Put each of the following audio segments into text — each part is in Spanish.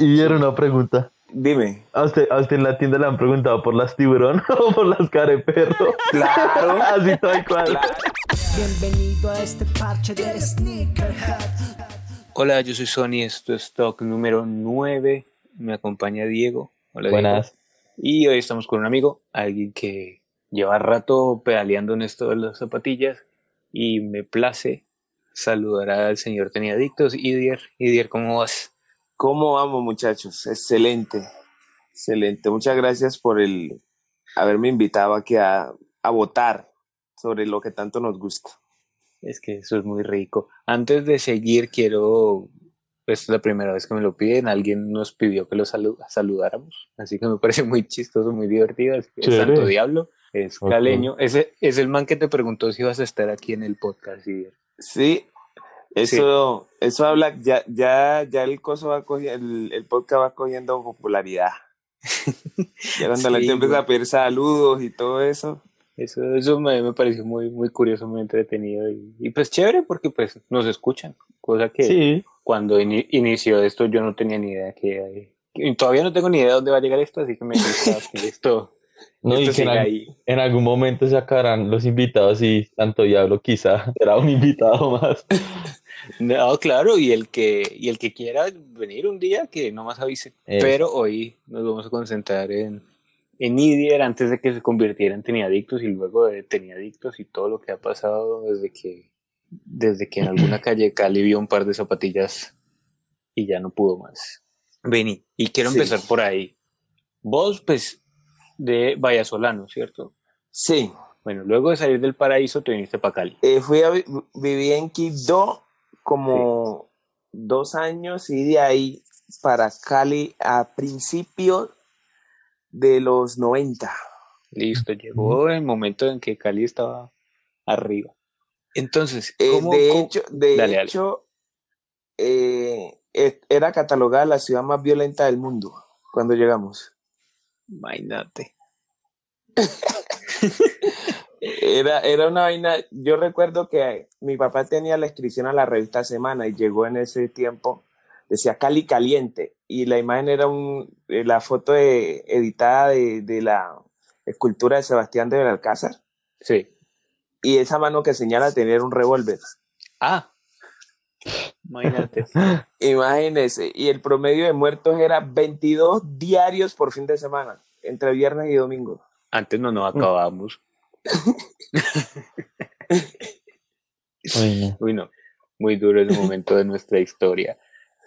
Y era una pregunta. Dime. ¿A usted, ¿A usted en la tienda le han preguntado por las tiburón o por las careperro? Claro. Así tal cual. Claro. Bienvenido a este parche de Sneakerhead. Hola, yo soy Sony, esto es Talk número 9. Me acompaña Diego. Hola, Buenas. Diego. Y hoy estamos con un amigo, alguien que lleva rato pedaleando en esto de las zapatillas y me place saludar al señor Teniadictos, Idier. Idier, ¿cómo vas? ¿Cómo vamos, muchachos? Excelente. Excelente. Muchas gracias por el haberme invitado aquí a, a votar sobre lo que tanto nos gusta. Es que eso es muy rico. Antes de seguir, quiero, pues es la primera vez que me lo piden, alguien nos pidió que lo salu- saludáramos, así que me parece muy chistoso, muy divertido. Que Chévere. Santo Diablo es caleño. Ese es el man que te preguntó si ibas a estar aquí en el podcast. Sí, eso, eso habla, ya, ya, ya el coso va cogiendo, el, el podcast va cogiendo popularidad. Ya cuando la gente empieza a pedir saludos y todo eso. Eso, eso me, me pareció muy, muy curioso, muy entretenido y, y pues chévere porque pues nos escuchan, cosa que Sí. cuando ini- inició esto yo no tenía ni idea que, que- todavía no tengo ni idea de dónde va a llegar esto, así que me gusta que esto, No, y que en, ahí. en algún momento sacarán los invitados y Santo Diablo quizá será un invitado más. No, claro, y el que, y el que quiera venir un día, que no más avise. Eso. Pero hoy nos vamos a concentrar en, en Idier antes de que se convirtiera en Teniadictos y luego de Teniadictos y todo lo que ha pasado desde que, desde que en alguna calle Cali vio un par de zapatillas y ya no pudo más. Vení, y quiero Sí. empezar por ahí. Vos, pues, de Vallasolano, ¿cierto? Sí, Bueno, luego de salir del paraíso te viniste para Cali. eh, fui a vi- viví en Quibdó como dos años y de ahí para Cali a principios de los 90. Listo, llegó el momento en que Cali estaba arriba. Entonces, Eh, ¿cómo, de cómo- hecho, de Dale, dale. hecho eh, e- era catalogada la ciudad más violenta del mundo cuando llegamos. Imagínate. Era, era una vaina, yo recuerdo que mi papá tenía la inscripción a la revista Semana y llegó en ese tiempo, decía Cali Caliente, y la imagen era un, eh, la foto de- editada de, de la escultura de Sebastián de Belalcázar, Sí. y esa mano que señala tener un revólver. Ah. Imagínate. Imagínese, y el promedio de muertos era 22 diarios por fin de semana, entre viernes y domingo. Antes no nos acabamos. Uy, no. Uy, no. Muy duro ese momento de nuestra historia.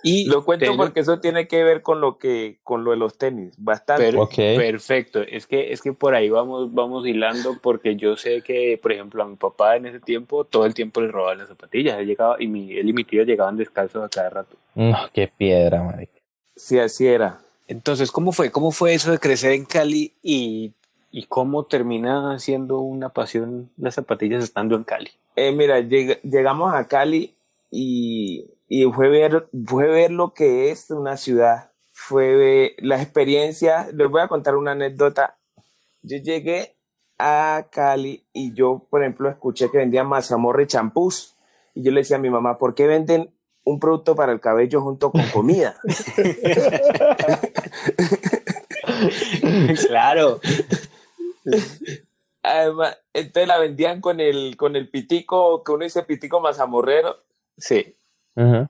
Y Lo cuento porque eso tiene que ver con lo que, con lo de los tenis, bastante. Pero-. Perfecto, es que, es que por ahí vamos, vamos hilando porque yo sé que, por ejemplo, a mi papá en ese tiempo todo el tiempo le robaban las zapatillas, él, llegaba, y mi, él y mi tío llegaban descalzos a cada rato. No, qué piedra, marica. Sí, así era. Entonces, ¿cómo fue? ¿Cómo fue eso de crecer en Cali y, y cómo termina siendo una pasión las zapatillas estando en Cali? Eh, mira, lleg- llegamos a Cali y, y fue, ver, fue ver lo que es una ciudad. Fue ver las experiencias. Les voy a contar una anécdota. Yo llegué a Cali y yo, por ejemplo, escuché que vendían mazamorra y champús. Y yo le decía a mi mamá, ¿por qué venden un producto para el cabello junto con comida? claro. Además, entonces la vendían con el, con el pitico, que uno dice pitico mazamorrero. Sí. Ajá.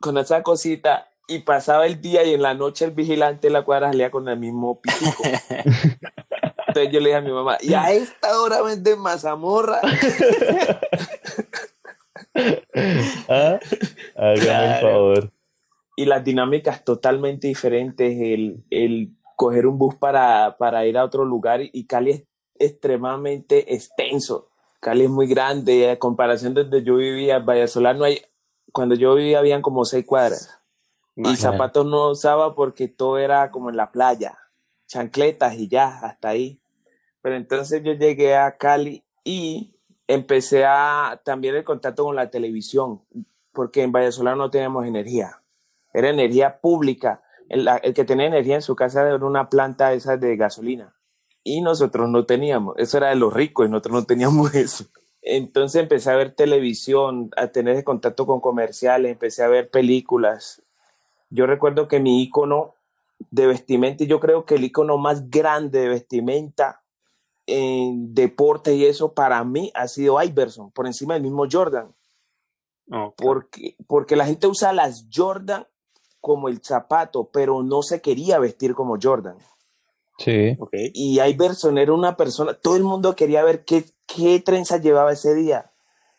con esa cosita y pasaba el día y en la noche el vigilante de la cuadra salía con el mismo pitico. Entonces yo le dije a mi mamá, y a esta hora venden mazamorra. ¿Ah? Hágame el Claro. favor. Y las dinámicas totalmente diferentes, el, el coger un bus para, para ir a otro lugar y Cali es extremadamente extenso. Cali es muy grande, a comparación de donde yo vivía, Vallasolano hay, cuando yo vivía habían como seis cuadras. Y zapatos no usaba porque todo era como en la playa, chancletas y ya, hasta ahí. Pero entonces yo llegué a Cali y empecé a también el contacto con la televisión, porque en Valladolid no teníamos energía, era energía pública. El, el que tenía energía en su casa era una planta esa de gasolina y nosotros no teníamos, eso era de los ricos y nosotros no teníamos eso. Entonces empecé a ver televisión, a tener contacto con comerciales, empecé a ver películas yo recuerdo que mi icono de vestimenta, y yo creo que el icono más grande de vestimenta en deporte y eso para mí ha sido Iverson, por encima del mismo Jordan. Porque, porque la gente usa las Jordan como el zapato, pero no se quería vestir como Jordan. Sí. Ok. Y Iverson era una persona, todo el mundo quería ver qué, qué trenza llevaba ese día,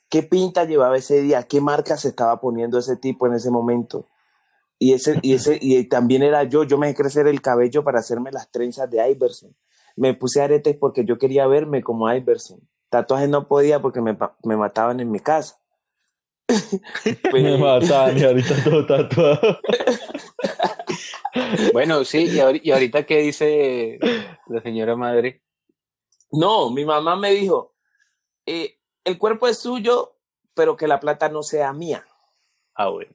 qué pinta llevaba ese día, qué marca se estaba poniendo ese tipo en ese momento. Y, ese, y, ese, y también era yo, yo me dejé crecer el cabello para hacerme las trenzas de Iverson. Me puse aretes porque yo quería verme como Iverson. Tatuajes no podía porque me, me mataban en mi casa. Me matan y ahorita todo tatuado. Bueno, sí, y y ahorita qué dice la señora madre. No, mi mamá me dijo, eh, el cuerpo es suyo, pero que la plata no sea mía. Ah, bueno.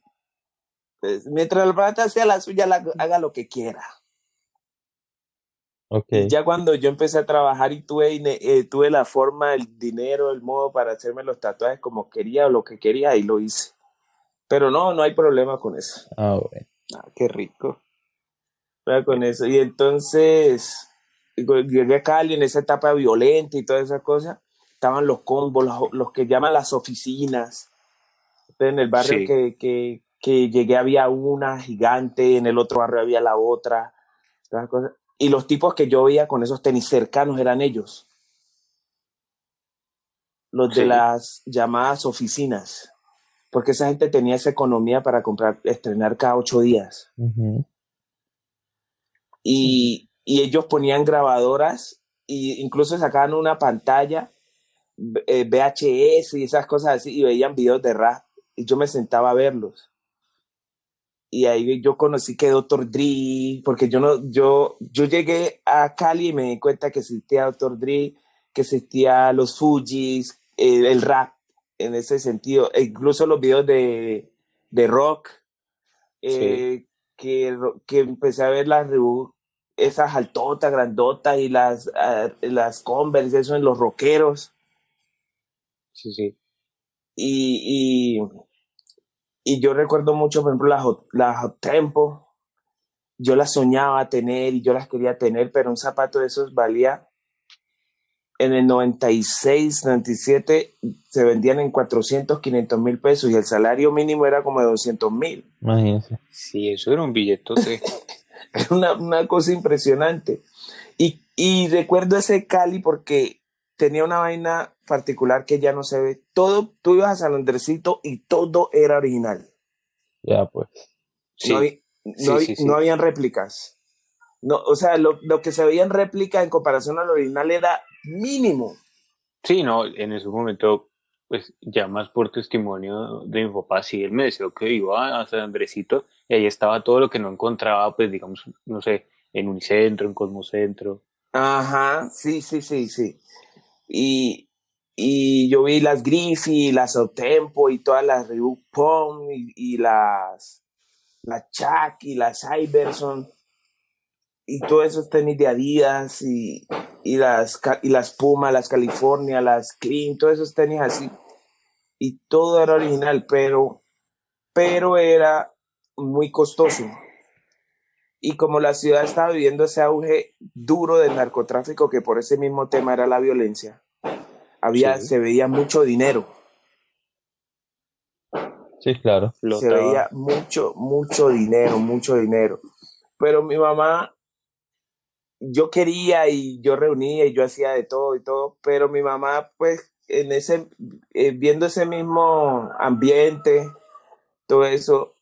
Pues, mientras la plata sea la suya, la- haga lo que quiera. Ok. Y ya cuando yo empecé a trabajar y tuve, eh, tuve la forma, el dinero, el modo para hacerme los tatuajes como quería o lo que quería y lo hice. Pero no, no hay problema con eso. Ah, bueno. Ah, qué rico. Nada con eso. Y entonces llegué a Cali en esa etapa violenta y todas esas cosas. Estaban los combos, los, los que llaman las oficinas. Entonces, en el barrio Sí. que, que, que llegué había una gigante, en el otro barrio había la otra. todas esas cosas. Y los tipos que yo veía con esos tenis cercanos eran ellos. Los de las llamadas oficinas. Porque esa gente tenía esa economía para comprar, estrenar cada ocho días y, y ellos ponían grabadoras e incluso sacaban una pantalla eh, VHS y esas cosas así y veían videos de rap y yo me sentaba a verlos y ahí yo conocí que Dr. Dre porque yo no yo yo llegué a Cali y me di cuenta que existía Dr. Dre que existía los Fujis eh, el rap en ese sentido e incluso los videos de, de rock eh, que, que empecé a ver las esas altotas, grandotas y las, ah, las Converse, eso en los rockeros. Sí, sí. Y, y, y yo recuerdo mucho, por ejemplo, las, Hot- las Hot Tempo. Yo las soñaba tener y yo las quería tener, pero un zapato de esos valía en el 96, 97, se vendían en 400, 500 mil pesos y el salario mínimo era como de 200 mil. Imagínense. Sí, eso era un billetote. Era una, una cosa impresionante. Y, y recuerdo ese Cali porque tenía una vaina particular que ya no se ve. Todo, tú ibas a San Andresito y todo era original. Ya, pues. Sí. No, había- no, Sí, había- sí, sí. no habían réplicas. No, o sea, lo, lo que se veía en réplica en comparación al original era mínimo. Sí, no, en ese momento, pues ya más por testimonio de mi papá, sí, él me decía que iba a San Andresito y ahí estaba todo lo que no encontraba, pues digamos, no sé, en Unicentro, en Cosmocentro. Ajá, sí, sí, sí, sí. Y, y yo vi las Griffy, las Optempo y todas las Reebok y, las, las Chuck y las Iverson y todos esos tenis de Adidas y, y, las, y las Puma, las California, las Clean, todos esos tenis así. Y todo era original, pero, pero era muy costoso. Y como la ciudad estaba viviendo ese auge duro del narcotráfico, que por ese mismo tema era la violencia, había, Sí. se veía mucho dinero. Sí, claro. se veía mucho, mucho dinero, mucho dinero. Pero mi mamá, yo quería y yo reunía y yo hacía de todo y todo, pero mi mamá, pues, en ese, eh, viendo ese mismo ambiente, todo eso,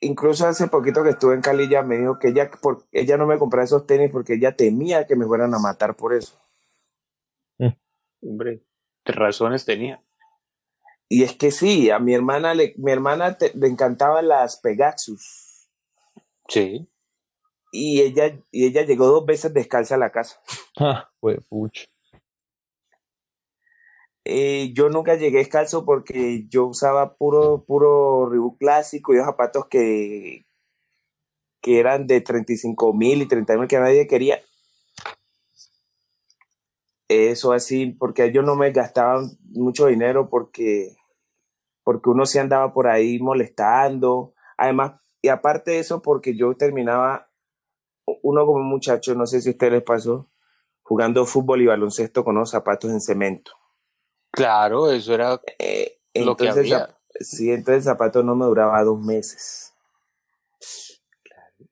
incluso hace poquito que estuve en Cali, ella me dijo que ella, por, ella no me compraba esos tenis porque ella temía que me fueran a matar por eso. Hombre, razones tenía. Y es que sí, a mi hermana le, mi hermana te- le encantaban las Pegasus. Sí. y ella, y ella llegó dos veces descalza a la casa. Ah, fue pucho. Eh, yo nunca llegué descalzo porque yo usaba puro, puro Reebok clásico y zapatos que, que eran de 35 mil y 30 mil que nadie quería. Eso así, porque yo no me gastaba mucho dinero porque, porque uno se andaba por ahí molestando. Además, y aparte de eso, porque yo terminaba, uno como muchacho, no sé si a ustedes les pasó, jugando fútbol y baloncesto con los zapatos en cemento. Claro, eso era Eh, lo que entonces, había. zap- sí, entonces el zapato no me duraba dos meses.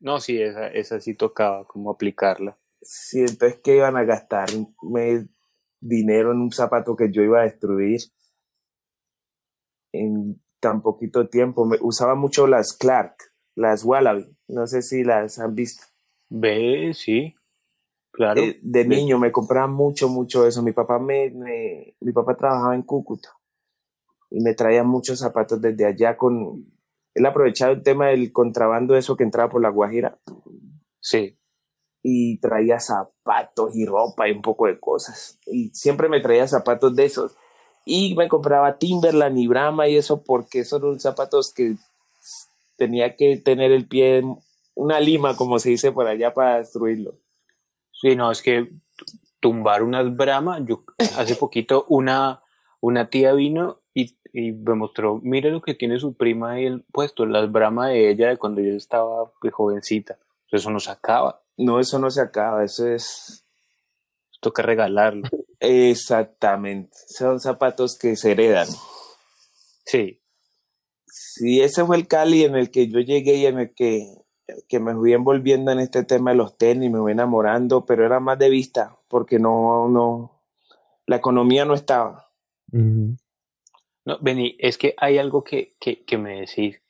No, sí, esa, esa sí tocaba como aplicarla. Sí, entonces, ¿qué iban a gastar? Me- dinero en un zapato que yo iba a destruir en tan poquito tiempo. Me, usaba mucho las Clark, las Wallaby. No sé si las han visto. Ve, sí, claro. Eh, de niño me compraba mucho, mucho eso. Mi papá me, me- mi papá trabajaba en Cúcuta y me traía muchos zapatos desde allá con, él aprovechaba el tema del contrabando, eso que entraba por la Guajira Sí, y traía zapatos y ropa y un poco de cosas. Y siempre me traía zapatos de esos. Y me compraba Timberland y Brahma y eso porque esos eran zapatos que tenía que tener el pie en una lima, como se dice por allá, para destruirlo. Sí, no, es que tumbar unas Brahma, yo hace poquito una, una tía vino y, y me mostró, mire lo que tiene su prima ahí el puesto, las Brahma de ella de cuando yo estaba pues, jovencita. Eso no se acaba, No, eso no se acaba, eso es toca regalarlo. exactamente. Son zapatos que se heredan. Sí, Sí, ese fue el Cali en el que yo llegué y en el que, que me fui envolviendo en este tema de los tenis, me fui enamorando, pero era más de vista, porque no, no, la economía no estaba. No, Beni, es que hay algo que, que, que me decís,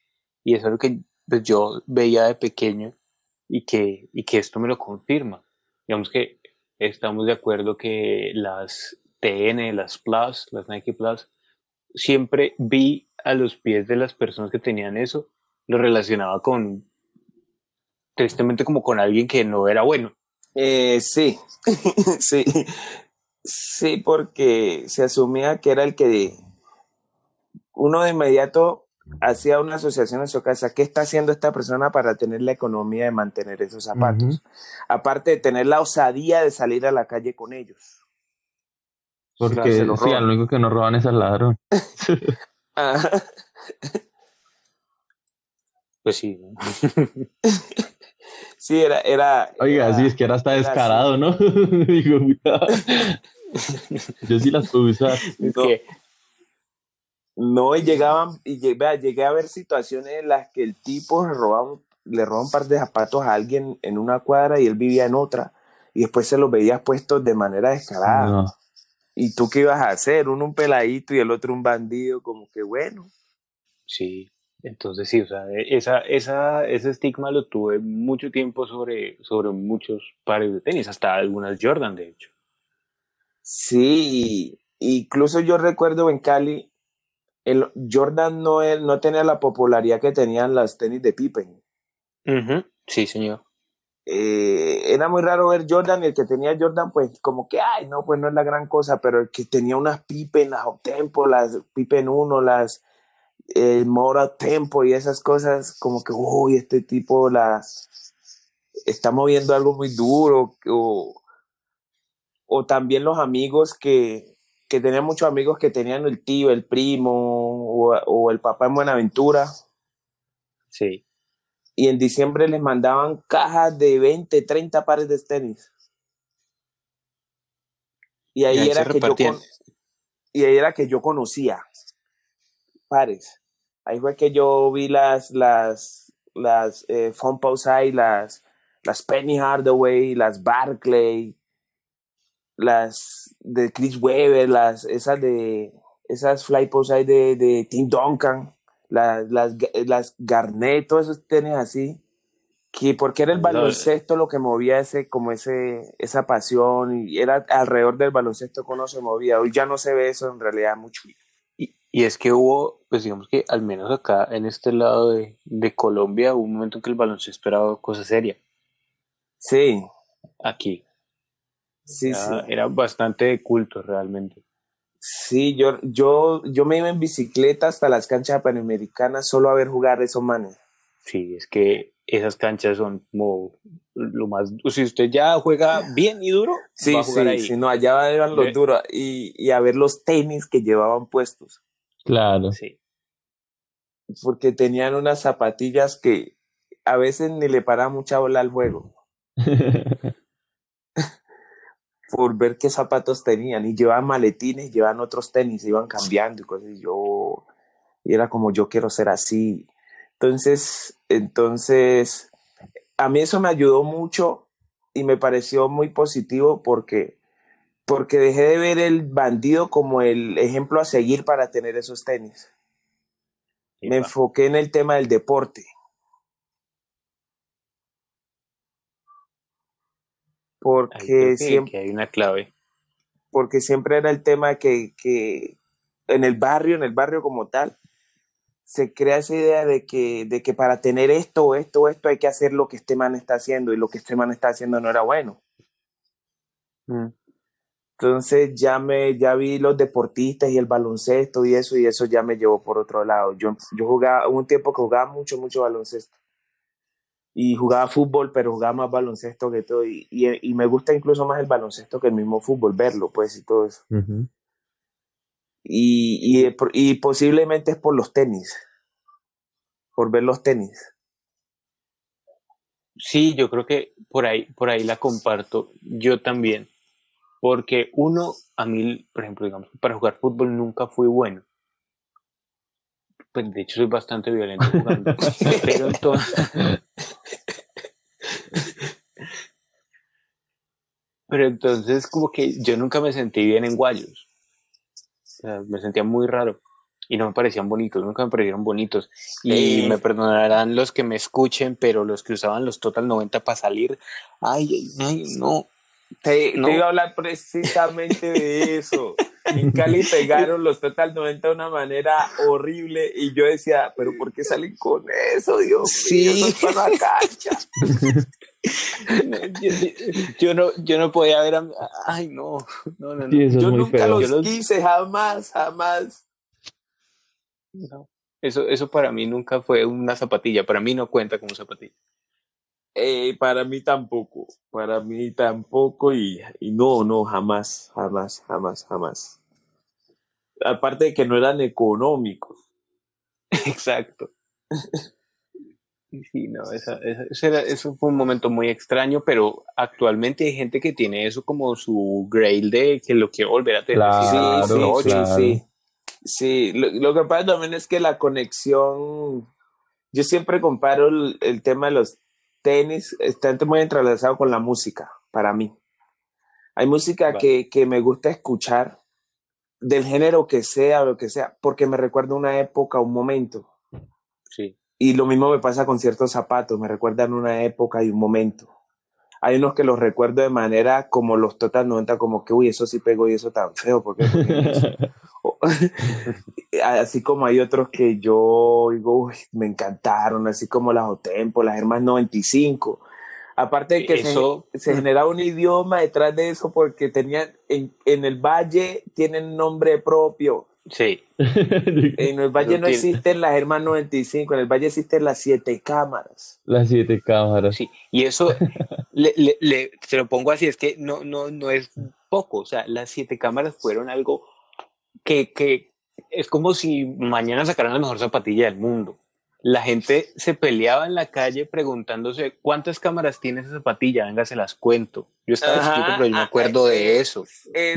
y es algo que pues, yo veía de pequeño y que, y que esto me lo confirma. Digamos que estamos de acuerdo que las TN, las Plus, las Nike Plus, siempre vi a los pies de las personas que tenían eso, lo relacionaba con, tristemente como con alguien que no era bueno. Eh, sí, sí, sí, porque se asumía que era el que uno de inmediato hacía una asociación en su casa. ¿Qué está haciendo esta persona para tener la economía de mantener esos zapatos? Aparte de tener la osadía de salir a la calle con ellos. Porque se lo sí, único que no roban es al ladrón. Pues sí. Sí, era, era. Oiga, era- sí, es que ahora está era descarado, ¿no? Digo. Yo sí las puedo usar. No. y llegaban, y lle- vea, llegué a ver situaciones en las que el tipo le robaba, le robaba un par de zapatos a alguien en una cuadra y él vivía en otra, y después se los veías puestos de manera descarada. No. ¿Y tú qué ibas a hacer? Uno un peladito y el otro un bandido, como que bueno. Sí, entonces sí, o sea, e- esa, esa, ese estigma lo tuve mucho tiempo sobre, sobre muchos pares de tenis, hasta algunas Jordan, de hecho. Sí, incluso yo recuerdo en Cali, el Jordan no, él no tenía la popularidad que tenían las tenis de Pippen. Sí, señor. eh, era muy raro ver Jordan y el que tenía Jordan, pues como que, ay, no, pues no es la gran cosa, pero el que tenía unas Pippen, las Tempo, las Pippen 1, las eh, Mora Tempo y esas cosas, como que, uy, este tipo la está moviendo algo muy duro, o, o también los amigos que, que tenían muchos amigos que tenían el tío, el primo, o, o el papá en Buenaventura, Sí. y en diciembre les mandaban cajas de 20, 30 pares de tenis. Y ahí, Y ahí era que yo con- y ahí era que yo conocía pares. Ahí fue que yo vi las las las eh, Fomposite, las las Penny Hardaway, las Barclay, las de Chris Webber, las esas de esas Fly Posite de, de Tim Duncan, las, las, las Garnett, todos esos tenis así, que porque era el baloncesto lo que movía ese, como ese, esa pasión, y era alrededor del baloncesto que uno se movía. Hoy ya no se ve eso en realidad mucho. Y, es que hubo, pues digamos que al menos acá en este lado de, de Colombia hubo un momento en que el baloncesto era cosa seria. Sí, Aquí. sí, era, sí. era bastante de culto realmente. Sí, yo, yo, yo me iba en bicicleta hasta las canchas panamericanas solo a ver jugar esos manes. Sí, es que esas canchas son como lo más... Si usted ya juega bien y duro, Sí, va a jugar sí, ahí. sí, no, allá iban los Ve- duros y, y a ver los tenis que llevaban puestos, Claro. Sí. porque tenían unas zapatillas que a veces ni le paraba mucha bola al juego por ver qué zapatos tenían y llevaban maletines, llevaban otros tenis, iban cambiando y cosas y yo y era como yo quiero ser así. Entonces, entonces a mí eso me ayudó mucho y me pareció muy positivo porque porque dejé de ver el bandido como el ejemplo a seguir para tener esos tenis. Me enfoqué en el tema del deporte. Porque siempre hay una clave. Porque siempre era el tema que, que en el barrio, en el barrio como tal, se crea esa idea de que, de que para tener esto, esto, esto, hay que hacer lo que este man está haciendo y lo que este man está haciendo no era bueno. Mm. Entonces ya me, ya vi los deportistas y el baloncesto y eso, y eso ya me llevó por otro lado. Yo, yo jugaba, hubo un tiempo que jugaba mucho, mucho baloncesto. Y jugaba fútbol, pero jugaba más baloncesto que todo. Y, y, me gusta incluso más el baloncesto que el mismo fútbol, verlo, pues, y todo eso. y, y, y posiblemente es por los tenis, por ver los tenis. Sí, yo creo que por ahí, por ahí la comparto. Yo también porque uno, a mí, por ejemplo, digamos, para jugar fútbol nunca fui bueno. Pues de hecho soy bastante violento jugando. pero entonces... pero entonces como que yo nunca me sentí bien en guayos. O sea, me sentía muy raro y no me parecían bonitos, nunca me parecieron bonitos. Y me perdonarán los que me escuchen, pero los que usaban los Total 90 para salir, ay, ay, no, te, iba a hablar precisamente de eso. En Cali pegaron los Total 90 de una manera horrible y yo decía, pero ¿por qué salen con eso, Dios? Sí. para la cancha. yo, no, yo no podía ver a... Ay, no, no, no, yo nunca los quise, jamás, jamás. No. Eso, eso para mí nunca fue una zapatilla, para mí no cuenta como zapatilla. Eh, para mí tampoco, para mí tampoco y, y, no, no, jamás, jamás, jamás, jamás. Aparte de que no eran económicos. Exacto. Sí, no, esa, esa, eso fue un momento muy extraño, pero actualmente hay gente que tiene eso como su grail de que lo quiere volver a tener. sí, sí, sí, sí. lo, lo, que pasa también es que la conexión, yo siempre comparo el, el tema de los tenis está muy entrelazado con la música, para mí. Hay música que, que, me gusta escuchar, del género que sea, lo que sea, porque me recuerda una época, un momento. Sí. Y lo mismo me pasa con ciertos zapatos, me recuerdan una época y un momento. Hay unos que los recuerdo de manera como los Total 90, como que, uy, eso sí pegó y eso tan feo, porque, así como hay otros que yo digo, me encantaron, así como las Otempo, las Hermas 95. Aparte de que eso... se, generaba un idioma detrás de eso porque tenían, en, en el valle tienen nombre propio. Sí. En el Valle no, existen las Hermas 95, en el Valle existen las siete cámaras. Las siete cámaras. Sí, y eso le, le, se lo pongo así, es que no, no, no es poco, o sea, las siete cámaras fueron algo que, que es como si mañana sacaran la mejor zapatilla del mundo. La gente se peleaba en la calle preguntándose cuántas cámaras tiene esa zapatilla, venga, se las cuento. Yo estaba escrito, pero yo me acuerdo de eso.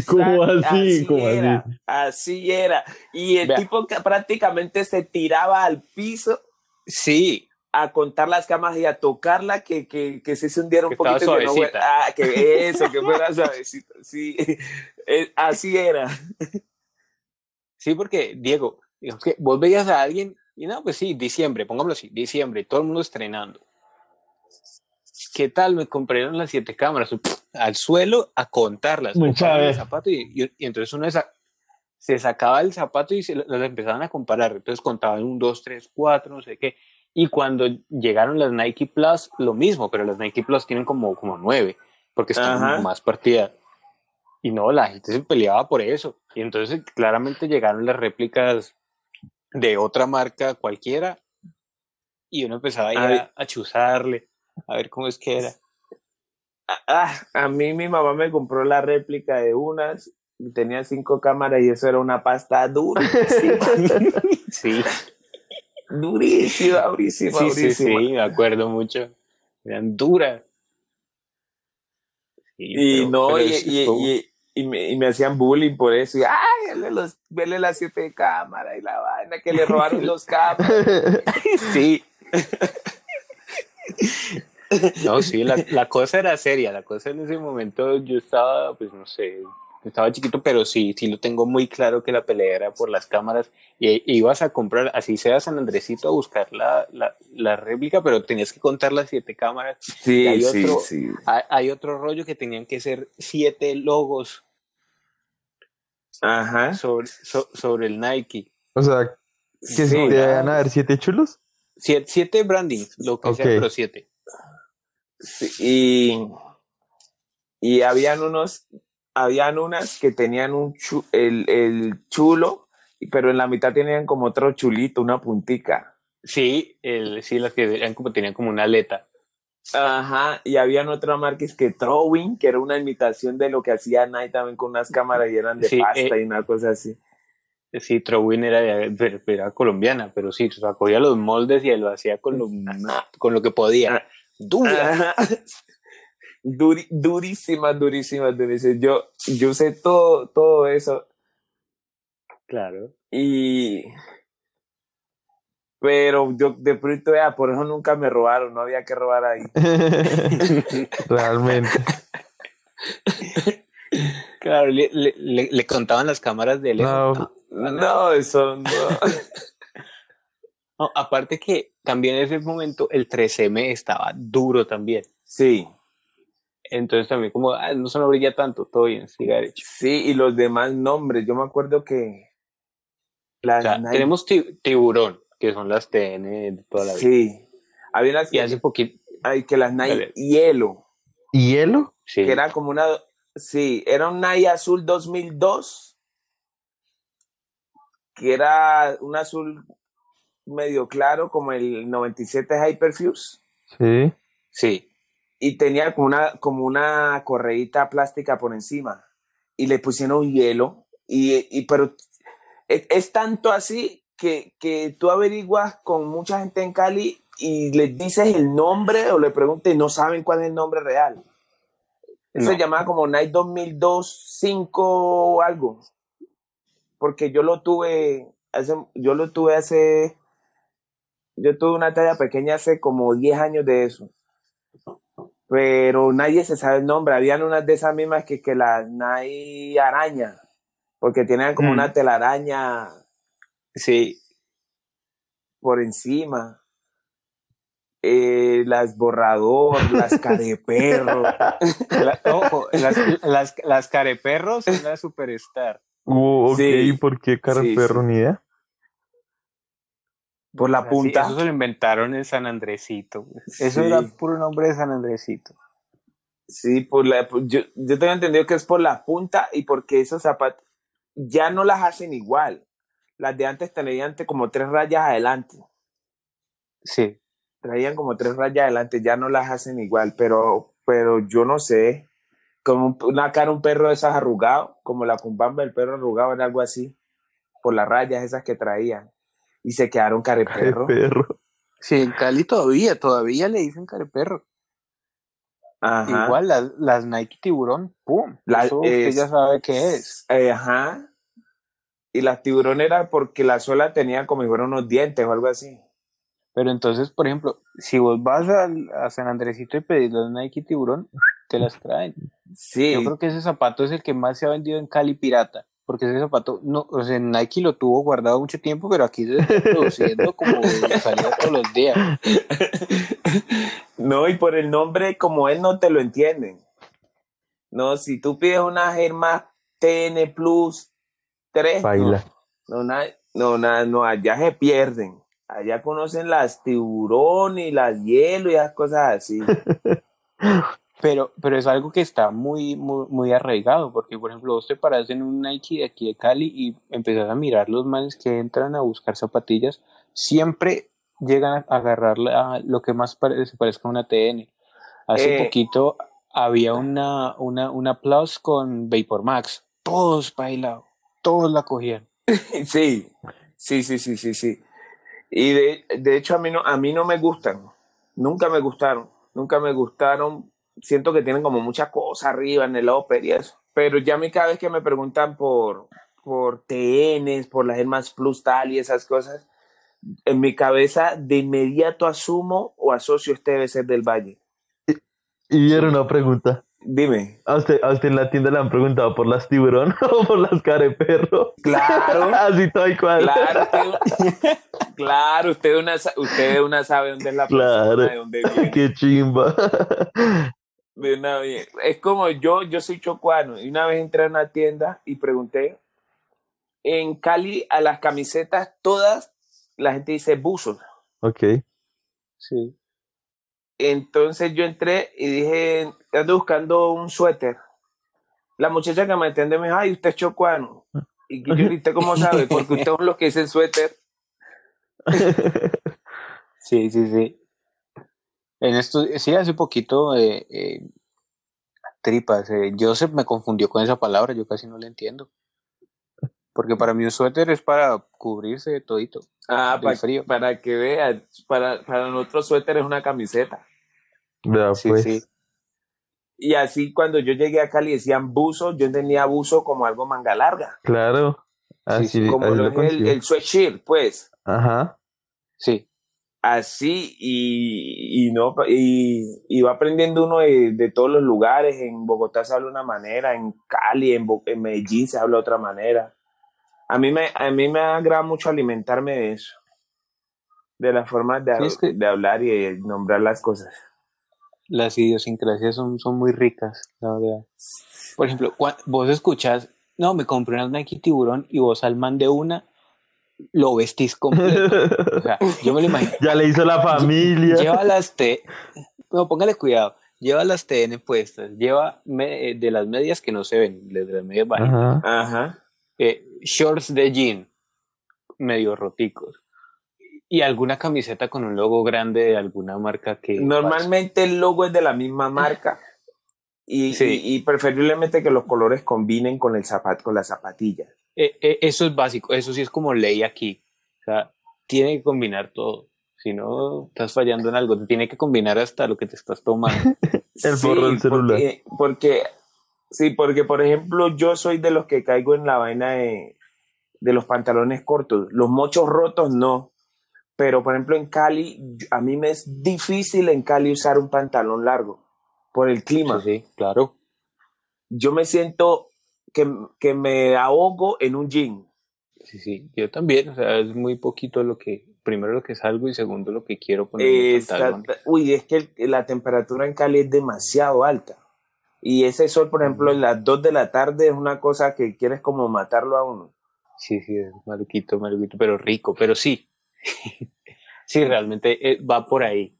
¿Cómo así? ¿Cómo era, así? era. Y el tipo que prácticamente se tiraba al piso. Sí. A contar las cámaras y a tocarla, que, que, que se hundiera un poquito. Suavecita. No, ah, que eso, que fuera suavecito. Sí, eh, así era. Sí, porque, Diego, digamos que vos veías a alguien y no, pues sí, diciembre, pongámoslo así, diciembre, todo el mundo estrenando. ¿Qué tal? Me compraron las siete cámaras al suelo a contarlas. El zapato y, y, entonces uno se sacaba el zapato y se las empezaban a comparar. Entonces contaban un, dos, tres, cuatro, no sé qué. Y cuando llegaron las Nike Plus, lo mismo, pero las Nike Plus tienen como, como nueve, porque están más partidas. Y no, la gente se peleaba por eso. Y entonces claramente llegaron las réplicas de otra marca cualquiera y uno empezaba a, a, chuzarle, a ver cómo es que era. Ah, a mí mi mamá me compró la réplica de unas, tenía cinco cámaras y eso era una pasta dura. sí. Durísima, durísima, Sí, sí, durísima. sí, me acuerdo mucho. Eran duras. Sí, Y pero- no, pero y, sí y- me, y me hacían bullying por eso. Y, ay, vele, los, vele las siete cámaras y la vaina que le robaron los cámaras. Sí. No, sí, la, la cosa era seria. La cosa en ese momento yo estaba, pues no sé, estaba chiquito, pero sí, sí lo tengo muy claro que la pelea era por las cámaras. Y, e ibas a comprar, así sea San Andresito, a buscar la, la, la réplica, pero tenías que contar las siete cámaras. Sí, hay sí, otro- sí. Hay, hay otro rollo que tenían que ser siete logos Ajá. sobre, so- sobre el Nike. O sea, que Sí, si te ya. van a dar siete chulos. Siete, siete brandings, lo que sea, pero siete. Sí, y, y habían unos, habían unas que tenían un chu- el, el chulo, pero en la mitad tenían como otro chulito, una puntica. Sí, el, sí, las que eran como, tenían como una aleta. Ajá, y habían otra marca es que Throwing, que era una imitación de lo que hacía Nike también con unas cámaras y eran de Sí, pasta eh, y una cosa así. Sí, Trowin era, de- era colombiana, pero sí, o sea, cogía los moldes y lo hacía con lo, con lo que podía. Dura. Duri- durísimas, durísimas, durísimas. Yo, yo usé todo, todo eso Claro. y... Pero yo de pronto, ya, por eso nunca me robaron, no había que robar ahí. Realmente. Claro, le, le- le- le contaban las cámaras de lejos. No, No, eso no. No, aparte que también en ese momento el 3M estaba duro también. Sí, Entonces también como, ah, no se no brilla tanto, todo bien, siga derecho. sí, y los demás nombres, yo me acuerdo que... O Las sea, Nike- tenemos ti- tiburón, que son las TN de toda la vida. Sí, había unas Y hace poquito, ay, que las Nike hielo, ¿Hielo? sí. que era como una, sí, era un Nike azul 2002, que era un azul medio claro como el 97 Hyperfuse Sí. Sí, y tenía como una, como una correíta plástica por encima y le pusieron hielo y, y pero es, es tanto así que, que tú averiguas con mucha gente en Cali y les dices el nombre o le preguntas y no saben cuál es el nombre real. Eso No. se llamaba como Night 2002, 5 o algo. Porque yo lo tuve hace, yo lo tuve hace, yo tuve una talla pequeña hace como 10 años de eso. Pero nadie se sabe el nombre. Habían unas de esas mismas que, que la Nike araña. Porque tenían como Mm. una telaraña sí. por encima. Eh, las borrador, las careperro. La- ojo, las, las, las careperros son la superstar. Uh, ok, Sí. ¿por qué cara Sí, perro? sí. Ni idea. Por la Así, punta. eso se lo inventaron en San Andresito. Eso Sí. era puro nombre de San Andresito. Sí, por la, yo, yo tengo entendido que es por la punta y porque esos zapatos ya no las hacen igual. Las de antes tenían como tres rayas adelante. Sí. Traían como tres rayas adelante, ya no las hacen igual, pero, pero yo no sé. Como un- una cara, un perro de esas arrugado, como la cumbamba del perro arrugado, era algo así, por las rayas esas que traían. Y se quedaron careperro. perro. Sí, en Cali todavía, todavía le dicen careperro. Ajá. Igual las, las Nike Tiburón, ¡pum! La- Eso usted es- ya sabe qué es. Eh, ajá. Y las tiburón era porque la suela tenía como si fueran unos dientes o algo así. Pero entonces, por ejemplo, si vos vas al- a, San Andresito y pedís las Nike Tiburón, te las traen. Sí. Yo creo que ese zapato es el que más se ha vendido en Cali pirata. Porque ese zapato, no, o sea, Nike lo tuvo guardado mucho tiempo, pero aquí se está produciendo como salía todos los días. No, y por el nombre, como él no te lo entienden. No, si tú pides una Germa TN Plus 3, Baila. no, no, na- no, na- no, allá se pierden. Allá conocen las tiburón y las hielo y esas cosas así. Pero, pero es algo que está muy, muy, muy arraigado, porque por ejemplo, vos te paras en un Nike de aquí de Cali y empezás a mirar los manes que entran a buscar zapatillas, siempre llegan a agarrar la- lo que más pare- se parezca a una TN. Hace Eh. poquito había una, una, una Plus con Vapor Max, todos bailados, todos la cogían. Sí, sí, sí, sí, sí, sí. Y de, de hecho a mí, no, a mí no me gustan, nunca me gustaron, nunca me gustaron. Siento que tienen como mucha cosa arriba en el Oper y eso. Pero ya a mí cada vez que me preguntan por, por TNs, por las Hermas Plus tal y esas cosas, en mi cabeza de inmediato asumo o asocio este debe ser del Valle. Y era una pregunta. Dime. ¿A usted, ¿A usted en la tienda le han preguntado por las tiburón o por las careperro? Claro. Así tal cual. Claro, usted, claro, usted una, usted una sabe dónde es la Claro. persona, de dónde viene. Qué chimba. De una vez. Es como yo, yo soy chocuano, y una vez entré a una tienda y pregunté, en Cali a las camisetas todas, la gente dice buzos. ok. Sí. Entonces yo entré y dije, ando buscando un suéter. La muchacha que me atiende me dijo, ay, usted es chocuano. Y que yo grité, ¿cómo sabe? Porque usted es lo que dice suéter. Sí, sí, sí. En esto, sí, hace poquito, eh, eh, tripas, eh, Joseph me confundió con esa palabra, yo casi no la entiendo. Porque para mí un suéter es para cubrirse de todito. Ah, Del para, frío. para que vean, para, para nosotros suéter es una camiseta. Sí, pues. sí. Y así cuando yo llegué a Cali decían buzo, yo entendía buzo como algo manga larga, Claro. Así, sí, como así lo lo es el, el sweatshirt, pues. Ajá. Sí. Así y, y no y, y va aprendiendo uno de, de todos los lugares. En Bogotá se habla una manera, en Cali, en, Bo- en Medellín se habla otra manera. A mí me, a mí me agrada mucho alimentarme de eso, de las formas de, Sí, es que- de hablar y de nombrar las cosas. Las idiosincrasias son, son muy ricas, la verdad. Por ejemplo, vos escuchás, no, me compré unas Nike Tiburón y vos al man de una lo vestís completo. O sea, yo me lo imagino. ya le hizo la familia. Lleva las T, no, póngale cuidado, lleva las TN puestas, lleva me- eh, de las medias que no se ven, de las medias bajitas, Ajá. Ajá. eh, shorts de jean, medio roticos, y alguna camiseta con un logo grande de alguna marca que... Normalmente el logo es de la misma marca y, Sí. y- y preferiblemente que los colores combinen con el zapat, con la zapatilla. Eh, eh, eso es básico, eso sí es como ley aquí. O sea, tiene que combinar todo. Si no, estás fallando en algo. Te tiene que combinar hasta lo que te estás tomando. El forro del celular. Porque, porque- sí, porque por ejemplo yo soy de los que caigo en la vaina de, de los pantalones cortos. Los mochos rotos no. Pero por ejemplo en Cali, a mí me es difícil en Cali usar un pantalón largo por el clima. Sí, sí, claro. Yo me siento que, que me ahogo en un jean. Sí, sí. Yo también. O sea, es muy poquito lo que. Primero lo que salgo y segundo lo que quiero poner en el Está- pantalón. uy, es que el- la temperatura en Cali es demasiado alta. Y ese sol, por ejemplo, en las 2 de la tarde es una cosa que quieres como matarlo a uno. Sí, sí, es maluquito, maluquito, pero rico. Pero sí. sí, realmente eh, va por ahí.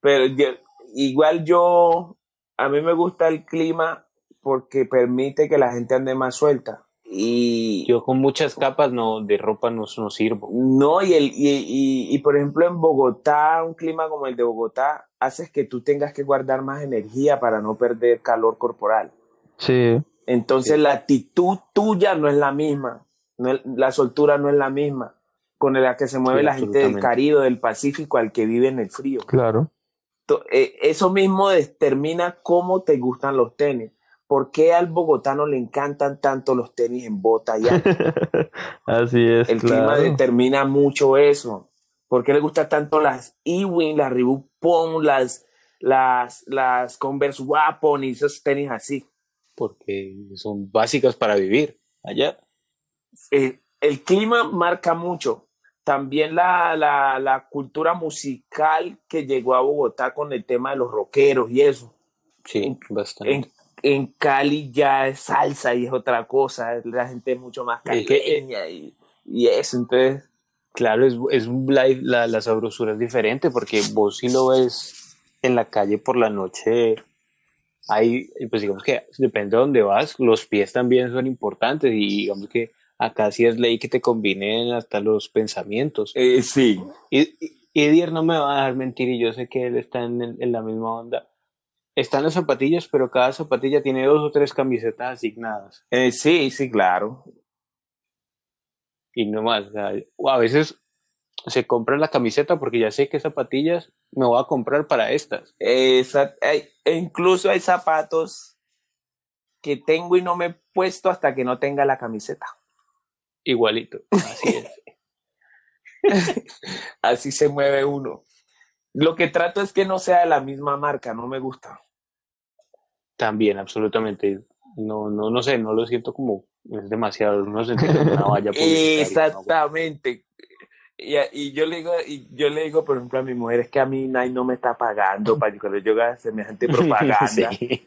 Pero yo- igual yo, a mí me gusta el clima porque permite que la gente ande más suelta. Y Yo con muchas capas no, de ropa no, no sirvo. no, y, el, y, y, y, por ejemplo en Bogotá, un clima como el de Bogotá, haces que tú tengas que guardar más energía para no perder calor corporal. Sí. Entonces Sí. la actitud tuya no es la misma, no es- la soltura no es la misma con la que se mueve Sí, la gente del. Caribe, del Pacífico, al que vive en el frío. Claro. To- eh, Eso mismo determina cómo te gustan los tenis. ¿Por qué al bogotano le encantan tanto los tenis en bota ya? Así es, El clima determina mucho eso. ¿Por qué le gustan tanto las Ewing, las Reebok Pong, las, las, las Converse Wapon y esos tenis así? Porque son básicas para vivir allá. eh, el clima marca mucho. También la, la, la cultura musical que llegó a Bogotá con el tema de los rockeros y eso. Sí, bastante. En, en Cali ya es salsa y es otra cosa. La gente es mucho más Es que, eh, caribeña y, y eso. Entonces, Claro, es, es un live, la, la sabrosura es diferente porque vos si lo ves en la calle por la noche, hay, pues digamos que depende de dónde vas, los pies también son importantes y digamos que acá sí es ley que te combinen hasta los pensamientos. eh, sí. Y, y Edier no me va a dejar mentir y yo sé que él está en, el- en la misma onda. Están las zapatillas, pero cada zapatilla tiene dos o tres camisetas asignadas Eh, sí, sí, claro. y no más. o sea, a veces se compra la camiseta porque ya sé que zapatillas me voy a comprar para estas. Esa- hay- e incluso hay zapatos que tengo y no me he puesto hasta que no tenga la camiseta. Igualito. Así es. Así se mueve uno. Lo que trato es que no sea de la misma marca, no me gusta. También, absolutamente. No, no, no sé, no lo siento como es demasiado, no sé, una valla. Exactamente. Y, y yo le digo, y yo le digo, por ejemplo, a mi mujer, es que a mí Nike no me está pagando para que cuando yo haga semejante propaganda. Sí.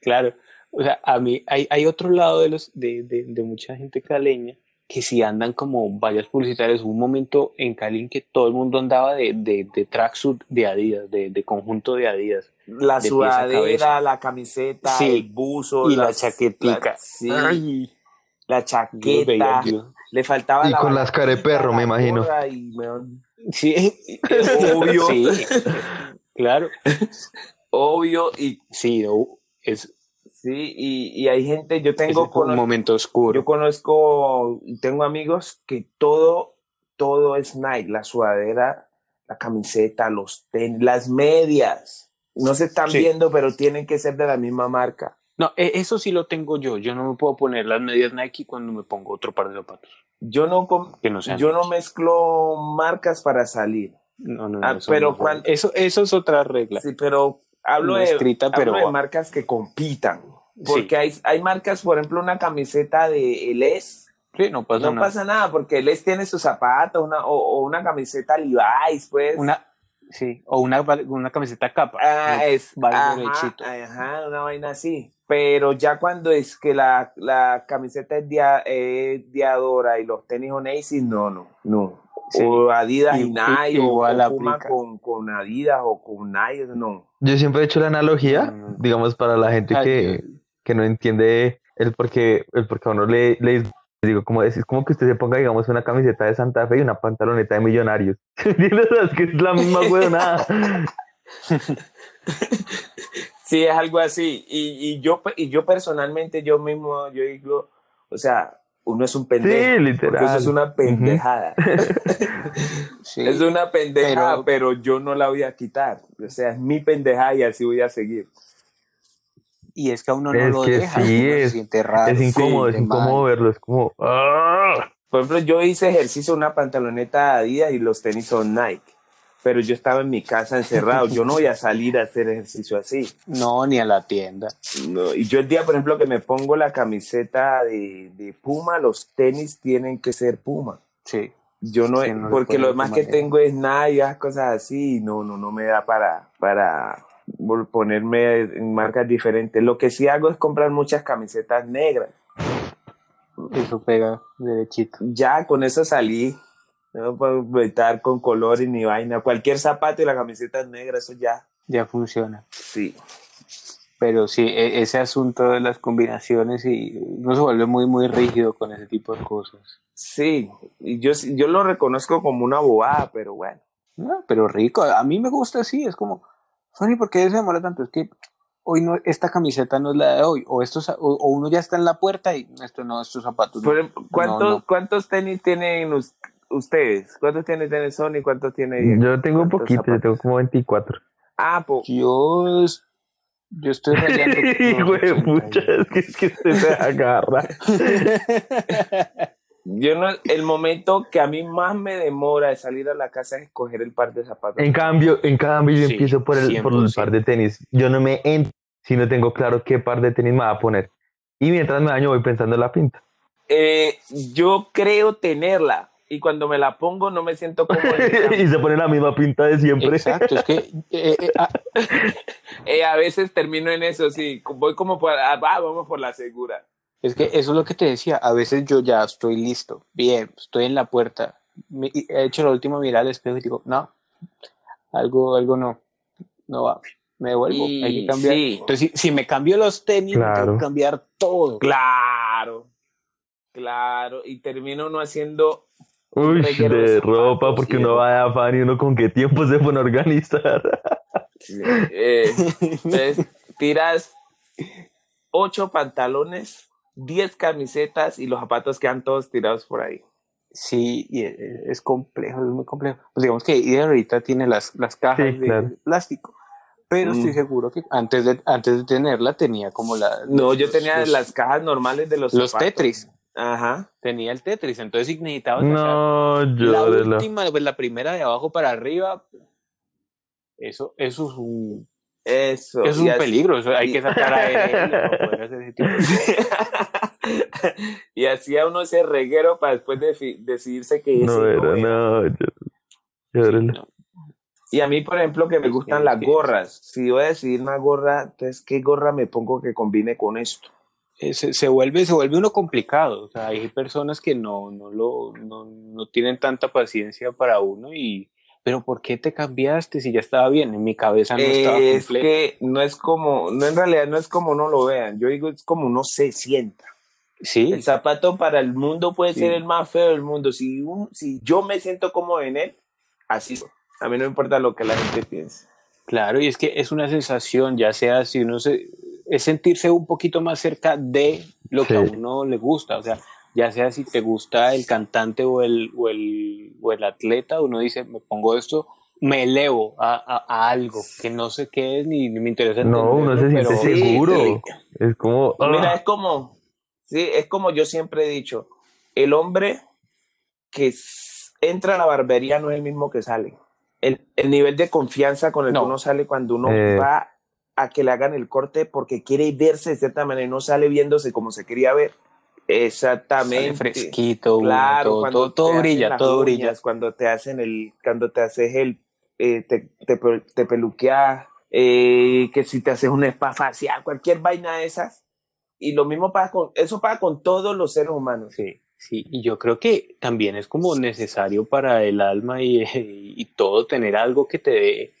claro. O sea, a mí hay, hay otro lado de los de, de, de mucha gente caleña que si andan como vallas publicitarias. Hubo un momento en Cali en que todo el mundo andaba de, de, de tracksuit de Adidas, de, de conjunto de Adidas. La De sudadera, la camiseta, Sí. el buzo. Y la chaquetica. la- sí, Ay, la chaqueta. Le faltaba Y la con las careperro, me imagino. y, Sí, Obvio. Sí, claro. obvio, y Sí, es, sí, y, y hay gente, yo es tengo un cono- momento oscuro. yo conozco, tengo amigos que todo, todo es Nike, la sudadera, la camiseta, los tenis, las medias. No se están Sí. viendo, pero tienen que ser de la misma marca. No, e- eso sí lo tengo yo. Yo no me puedo poner las medias Nike cuando me pongo otro par de zapatos. Yo no, Que no yo no mezclo marcas para salir. No, no, no, Ah, eso pero no. eso, eso es otra regla. Sí, pero hablo de, escrita, hablo pero de marcas que compitan. Sí. Porque hay, hay marcas, por ejemplo, una camiseta de Les. Sí, no pasa No nada. pasa nada, porque Les tiene sus zapatos una, o, o una camiseta Levi's, pues. Una, sí, o una, una camiseta capa. Ah, es, va ajá, derechito. ajá, una vaina así. Pero ya cuando es que la, la camiseta es dia- eh, diadora y los tenis son Asics, no, no, no. Sí. O Adidas y, Y- Nike, y- o- igual o Puma con, con Adidas o con Nike, no. Yo siempre he hecho la analogía, Mm. digamos, para la gente Ay, que, que no entiende el por qué, el por qué a uno le, le digo, como es, es como que usted se ponga, digamos, una camiseta de Santa Fe y una pantaloneta de millonarios. ¿Entiendes? Es que es la misma huevonada. Sí, es algo así. Y, y yo, y yo personalmente, yo mismo, yo digo, o sea, uno es un pendejo. Sí, Porque literal. eso es una pendejada. Sí. Es una pendejada, Pero- pero, yo no la voy a quitar. O sea, es mi pendejada y así voy a seguir. Y es que a uno no Es lo deja. sí, uno se es- siente raro. es incómodo, es mal. incómodo verlo, es como... ¡ah! Por ejemplo, yo hice ejercicio en una pantaloneta Adidas y los tenis son Nike. Pero yo estaba en mi casa encerrado. Yo no voy a salir a hacer ejercicio así. No, ni a la tienda. No, Y yo el día, por ejemplo, que me pongo la camiseta de, de Puma, los tenis tienen que ser Puma. Sí. Yo no, Sí, no le porque lo más que tengo es Nike, esas cosas así. y No, no, no me da para, para ponerme en marcas diferentes. Lo que sí hago es comprar muchas camisetas negras. Eso pega derechito. Ya con eso salí. No puedo estar con colores ni vaina. Cualquier zapato y la camiseta es negra, eso ya. Ya funciona. Sí. Pero sí, e- ese asunto de las combinaciones y uno se vuelve muy, muy rígido con ese tipo de cosas. Sí. Y yo, yo lo reconozco como una bobada, pero bueno. No, pero rico. A mí me gusta así. Es como, Sony, ¿por qué se demora tanto? Es que hoy no, esta camiseta no es la de hoy. O, estos, o, o uno ya está en la puerta y esto no, estos zapatos. ejemplo, ¿cuántos, No, no. ¿Cuántos tenis tienen us- ustedes? ¿Cuántos tenis tiene Sony? ¿Cuántos tiene Diego? Yo tengo un ¿Cuántos poquito, yo tengo como 24. Ah, po- Yo, yo estoy rayando. Hijo de unos pucha, 80. es que, es que usted se agarra. yo no, el momento que a mí más me demora de salir a la casa es escoger el par de zapatos. En cambio, en cambio yo Sí, empiezo por el, por el 100%. par de tenis. Yo no me entro si no tengo claro qué par de tenis me va a poner. Y mientras me baño voy pensando en la pinta. Eh, yo creo tenerla y cuando me la pongo no me siento como y se pone la misma pinta de siempre. Exacto, es que eh, eh, ah, Eh, a veces termino en eso, sí, voy como por, ah, va, vamos por la segura. Es que eso es lo que te decía. A veces yo ya estoy listo, bien, estoy en la puerta. he hecho la última mirada al espejo y digo, no, algo, algo no, no va. Me devuelvo, Y hay que cambiar. sí. Entonces, si, si me cambio los tenis, Claro. tengo que cambiar todo. Claro, claro, y termino uno haciendo Uy, de de ropa, zapatos porque uno va de afán y uno con qué tiempo se pone a organizar. Eh, entonces, tiras ocho pantalones, diez camisetas y los zapatos quedan todos tirados por ahí. Sí, y es, es complejo, es muy complejo. Pues digamos que Ideal ahorita tiene las, las cajas Sí, de claro. plástico, pero estoy Mm. seguro que antes de, antes de tenerla tenía como la... No, yo tenía los- las cajas normales de los los zapatos. Tetris. Ajá. Tenía el Tetris, entonces si necesitaba No, la llórelo. última, pues la primera de abajo para arriba, eso, eso es un, Eso. eso es un así- peligro, eso hay y- que sacar a él para poder hacer ese tipo de cosas. y hacía uno ese reguero para después de decidirse que No era, era. no. Llórelo. No. Y a mí, por ejemplo, que me gustan las gorras. Si voy a decidir una gorra, entonces, ¿qué gorra me pongo que combine con esto? Eh, se, se vuelve se vuelve uno complicado o sea hay personas que no no lo no, no tienen tanta paciencia para uno y pero por qué te cambiaste si ya estaba bien en mi cabeza no estaba es completo que no es como, no en realidad no es como uno lo vean. Yo digo, es como uno se sienta. sí El zapato para el mundo puede Sí. ser el más feo del mundo. Si, un- si yo me siento como en él, así. A mí no me importa lo que la gente piense. claro y es que es una sensación ya sea si uno se es sentirse un poquito más cerca de lo que a Sí. uno le gusta o sea ya sea si te gusta el cantante o el o el, o el atleta uno dice me pongo esto me elevo a, a- a algo que no sé qué es ni, ni me interesa No, uno se siente pero- seguro. sí. Es como. Mira, ah, es como, sí, es como yo siempre he dicho, el hombre que entra a la barbería no es el mismo que sale. El, el nivel de confianza con el No. que uno sale cuando uno Eh. va a que le hagan el corte porque quiere verse de cierta manera y no sale viéndose como se quería ver. Sale Exactamente. fresquito, Claro, todo, cuando todo, todo te hacen brilla, todo uñas, brilla. Cuando te hacen el, cuando te haces el, eh, te, te, te peluqueas, eh, que si te haces un spa facial, cualquier vaina de esas. Y lo mismo pasa con, eso pasa con todos los seres humanos. Sí, sí, y yo creo que también es como necesario para el alma y, y todo tener algo que te dé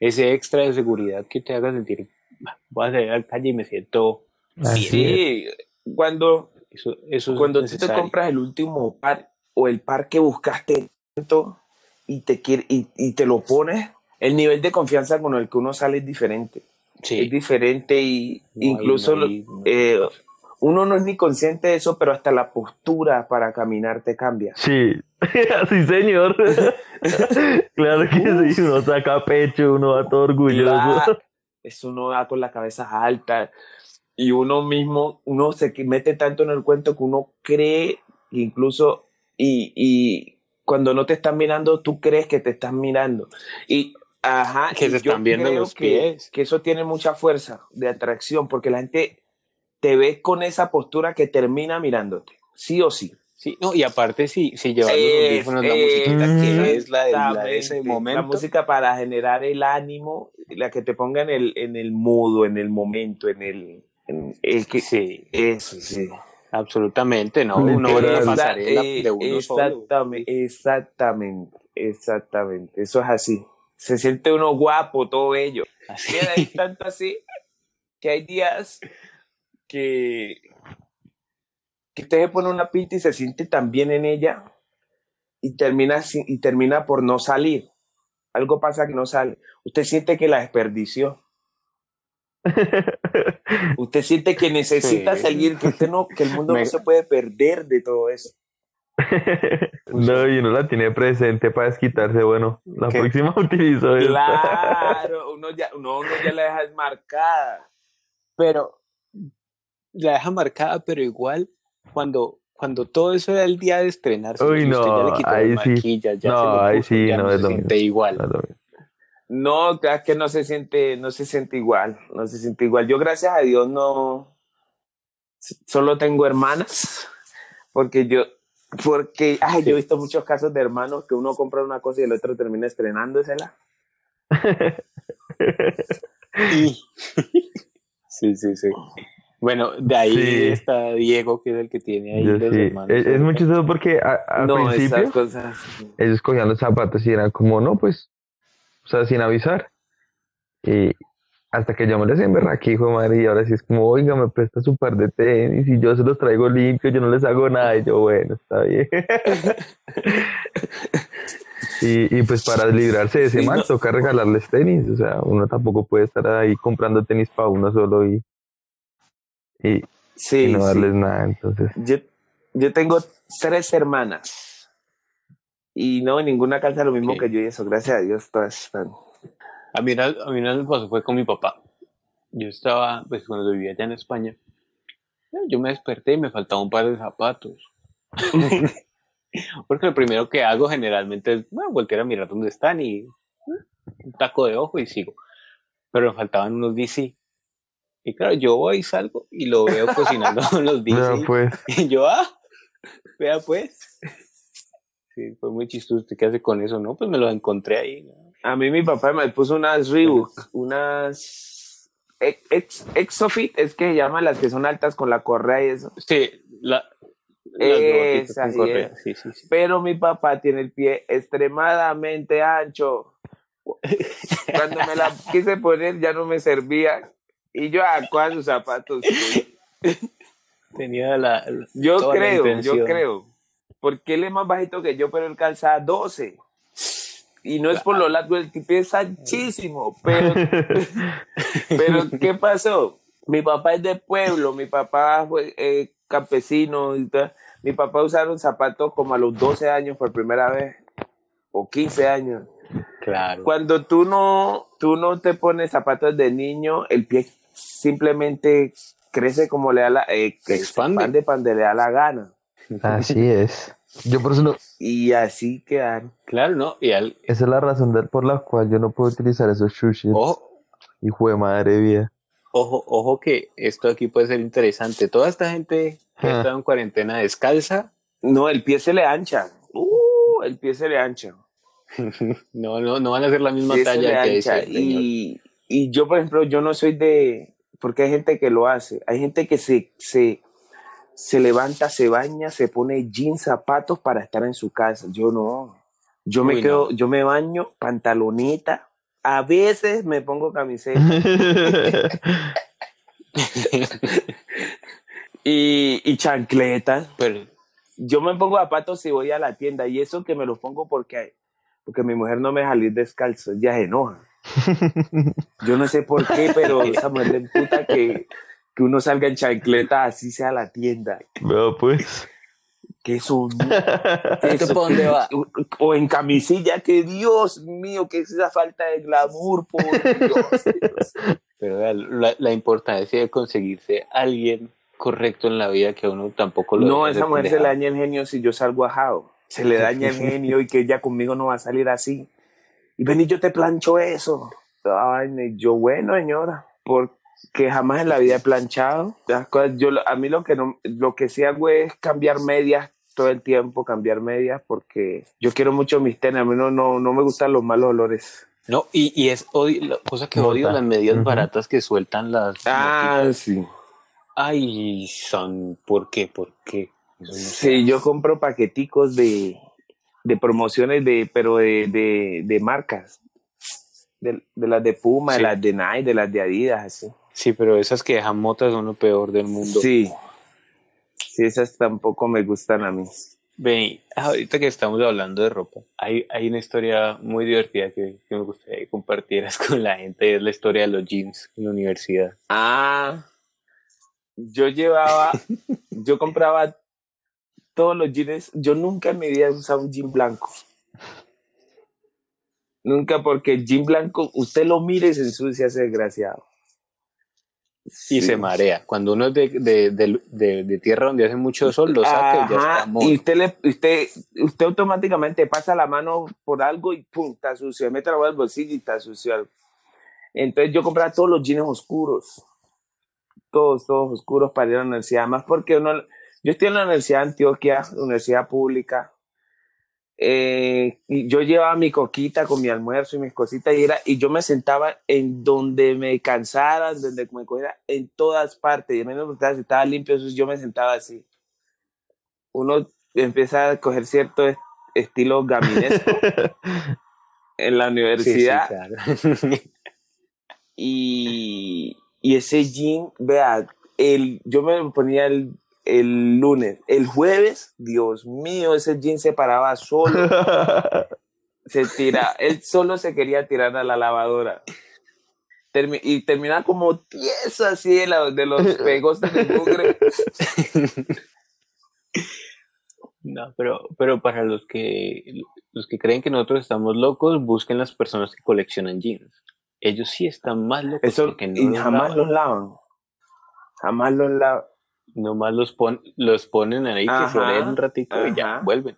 ese extra de seguridad que te haga sentir, "Ah, voy a salir a la calle y me siento así es. Sí, cuando, eso, eso es cuando tú te compras el último par o el par que buscaste tanto y te, quiere, y, y te lo pones, el nivel de confianza con el que uno sale es diferente. es Sí, diferente y no incluso no hay- no hay eh, uno no es ni consciente de eso, pero hasta la postura para caminar te cambia. Sí, sí, señor. claro que sí, uno saca pecho, uno va todo orgulloso. La- es uno va con la cabeza alta y uno mismo, uno se mete tanto en el cuento que uno cree incluso y, y cuando no te están mirando, tú crees que te están mirando. Y ajá, Que y se están viendo los que- pies. que eso tiene mucha fuerza de atracción porque la gente te ve con esa postura que termina mirándote, sí o sí. Sí, no, y aparte si, si llevas los audífonos, la musiquita que es la de, la de ese momento. La música para generar el ánimo, la que te ponga en el, en el modo, en el momento, en el... El que, Sí, Eso, sí. absolutamente, no, uno va en la pasarela Eh, de uno solo. exactamente, exactamente, exactamente. Eso es así. Se siente uno guapo, todo. Mira, hay tanto así que hay días que, que usted se pone una pinta y se siente tan bien en ella y termina, y termina por no salir. Algo pasa que no sale. Usted siente que la desperdició. Usted siente que necesita Sí. salir, que usted no, que el mundo Me- no se puede perder de todo eso. no, y uno la tiene presente para desquitarse. Bueno, la ¿Qué? próxima utilizo esta. Claro, uno ya, uno, uno ya la deja marcada. pero la deja marcada, pero igual cuando, cuando todo eso era el día de estrenarse, Uy, usted ya no, le quitó ahí las sí. ya No, se lo ahí puso, sí, ya no no, es se lo siente mismo. igual. No es lo mismo. No, es que no se siente, no se siente igual, no se siente igual. Yo gracias a Dios no, solo tengo hermanas, porque yo, porque, ay, yo he visto muchos casos de hermanos que uno compra una cosa y el otro termina estrenándosela. Y- sí, sí, sí. Bueno, de ahí Sí. está Diego, que es el que tiene ahí Yo los sí. hermanos. Es, es muy chistoso porque a- al no, principio esas cosas. ellos cogían los zapatos y eran como, no, pues, o sea, sin avisar. Y hasta que yo me les emberraqué, hijo de madre, y ahora sí es como, oiga, me presta su par de tenis y yo se los traigo limpios, yo no les hago nada. Y yo, bueno, está bien. y, y pues para librarse de ese Sí, mal, toca regalarles tenis. O sea, uno tampoco puede estar ahí comprando tenis para uno solo y, y, Sí, y no sí. darles nada. Entonces, Yo, yo tengo tres hermanas. Y no, ninguna calza lo mismo que yo y eso, gracias a Dios, todas están. A mí, a mí vez me pasó fue con mi papá. Yo estaba, pues cuando vivía allá en España, yo me desperté y me faltaba un par de zapatos. Porque lo primero que hago generalmente es bueno, voltear a mirar dónde están y eh, un taco de ojo y sigo. Pero me faltaban unos DC. Y claro, yo voy y salgo y lo veo cocinando con los DC. Pues. Y yo, ah, vea pues. Sí, fue muy chistoso. ¿Usted ¿Qué hace con eso? No, pues me lo encontré ahí. ¿no? A mí mi papá me puso unas Reebok, unas ex, ex- Exofit, es que se llaman las que son altas con la correa y eso. Sí, la, con sí, correa. es. Sí, sí, sí. Pero mi papá tiene el pie extremadamente ancho. Cuando me la quise poner ya no me servía. Y yo, ¿a cuál sus zapatos? Tenía la. la- Yo la creo, yo creo. Porque él es más bajito que yo, pero él calza 12. Y no es por lo largo, el tipo es anchísimo. Pero, pero, ¿qué pasó? Mi papá es de pueblo, mi papá fue eh, campesino y tal. Mi papá usaron zapatos como a los 12 años por primera vez, o 15 años. Claro. Cuando tú no, tú no te pones zapatos de niño, el pie simplemente crece como le da la, eh, Expande. expande donde le da la gana. Así es. Yo por eso no, Y así quedan. Claro, ¿no? Y al. esa es la razón de- por la cual yo no puedo utilizar esos sushi. Ojo, Hijo de madre vida. ojo, ojo, que esto aquí puede ser interesante. Toda esta gente que ha Ah. estado en cuarentena descalza, No, el pie se le ancha. Uh, el pie se le ancha. no, no, no van a hacer la misma talla le que ancha. ese. Y, y yo, por ejemplo, yo no soy de... Porque hay gente que lo hace. Hay gente que se, se, se levanta, se baña, se pone jeans, zapatos para estar en su casa. Yo no. Yo me quedo, no. yo me baño, pantaloneta. A veces me pongo camiseta. y, y chancletas. Pero, Yo me pongo zapatos si voy a la tienda. Y eso que me los pongo porque, porque mi mujer no me deja salir descalzo. Ella se enoja. Yo no sé por qué, pero esa mujer de puta que, que uno salga en chancleta así sea a la tienda. Vea, pues. Que eso, ¿Esto para dónde va? O en camisilla, que Dios mío, que es esa falta de glamour, por Dios. pero la, la importancia de conseguirse alguien correcto en la vida que a uno tampoco lo No, esa de mujer se le daña el genio si yo salgo ajado. Se le daña el genio y que ella conmigo no va a salir así. Y ven y yo te plancho eso. Ay, yo, bueno, señora, porque jamás en la vida he planchado. Las cosas- yo, a mí lo que, no, lo que sí hago es cambiar medias todo el tiempo, cambiar medias, porque yo quiero mucho mis tenis. A mí no, no, no me gustan los malos olores. No, y, y es odio, la cosa que odio las medias baratas que sueltan las. Ah, motitas. sí. Ay, son. ¿Por qué? ¿Por qué? No. Sí, yo compro paqueticos de, de promociones, de, pero de, de, de marcas. De, de las de Puma, Sí. de las de Nike, de las de Adidas, así. Sí, pero esas que dejan motas son lo peor del mundo. Sí. Sí, esas tampoco me gustan a mí. Ven, ahorita que estamos hablando de ropa, hay, hay una historia muy divertida que, que me gustaría que compartieras con la gente, es la historia de los jeans en la universidad. Ah, yo llevaba, yo compraba todos los jeans. Yo nunca en mi vida he usado un jean blanco. Nunca, porque el jean blanco, usted lo mire y se ensucia ese desgraciado. Y Sí. se marea. Cuando uno es de, de, de- de- tierra donde hace mucho sol, lo saca y ya está mono. y usted, le, usted, usted automáticamente pasa la mano por algo y pum, está sucio. Mete la mano al bolsillo y está sucio. Entonces yo compraba todos los jeans oscuros. Todos, todos oscuros para ir a la universidad. Más porque uno, yo estoy en la Universidad de Antioquia, universidad pública. Eh, y yo llevaba mi coquita con mi almuerzo y mis cositas y, era, y yo me sentaba en donde me cansara, donde me cogiera, en todas partes. Y a mí me si estaba limpio, entonces yo me sentaba así. Uno empieza a coger cierto est- estilo gaminesco en la Sí, sí, universidad claro. y, y ese jean, vea, el, yo me ponía el, el lunes, el jueves, Dios mío, ese jean se paraba solo, se tira, él solo se quería tirar a la lavadora. Termi- y terminaba como tieso así de, la- de los pegostes del mugre. No, pero, pero para los que los que creen que nosotros estamos locos, busquen las personas que coleccionan jeans. Ellos sí están más locos Eso, porque no y los jamás lavan. los lavan. Jamás los lavan. Nomás los, pon, los ponen ahí que se Ajá, oleen un ratito y ya vuelven.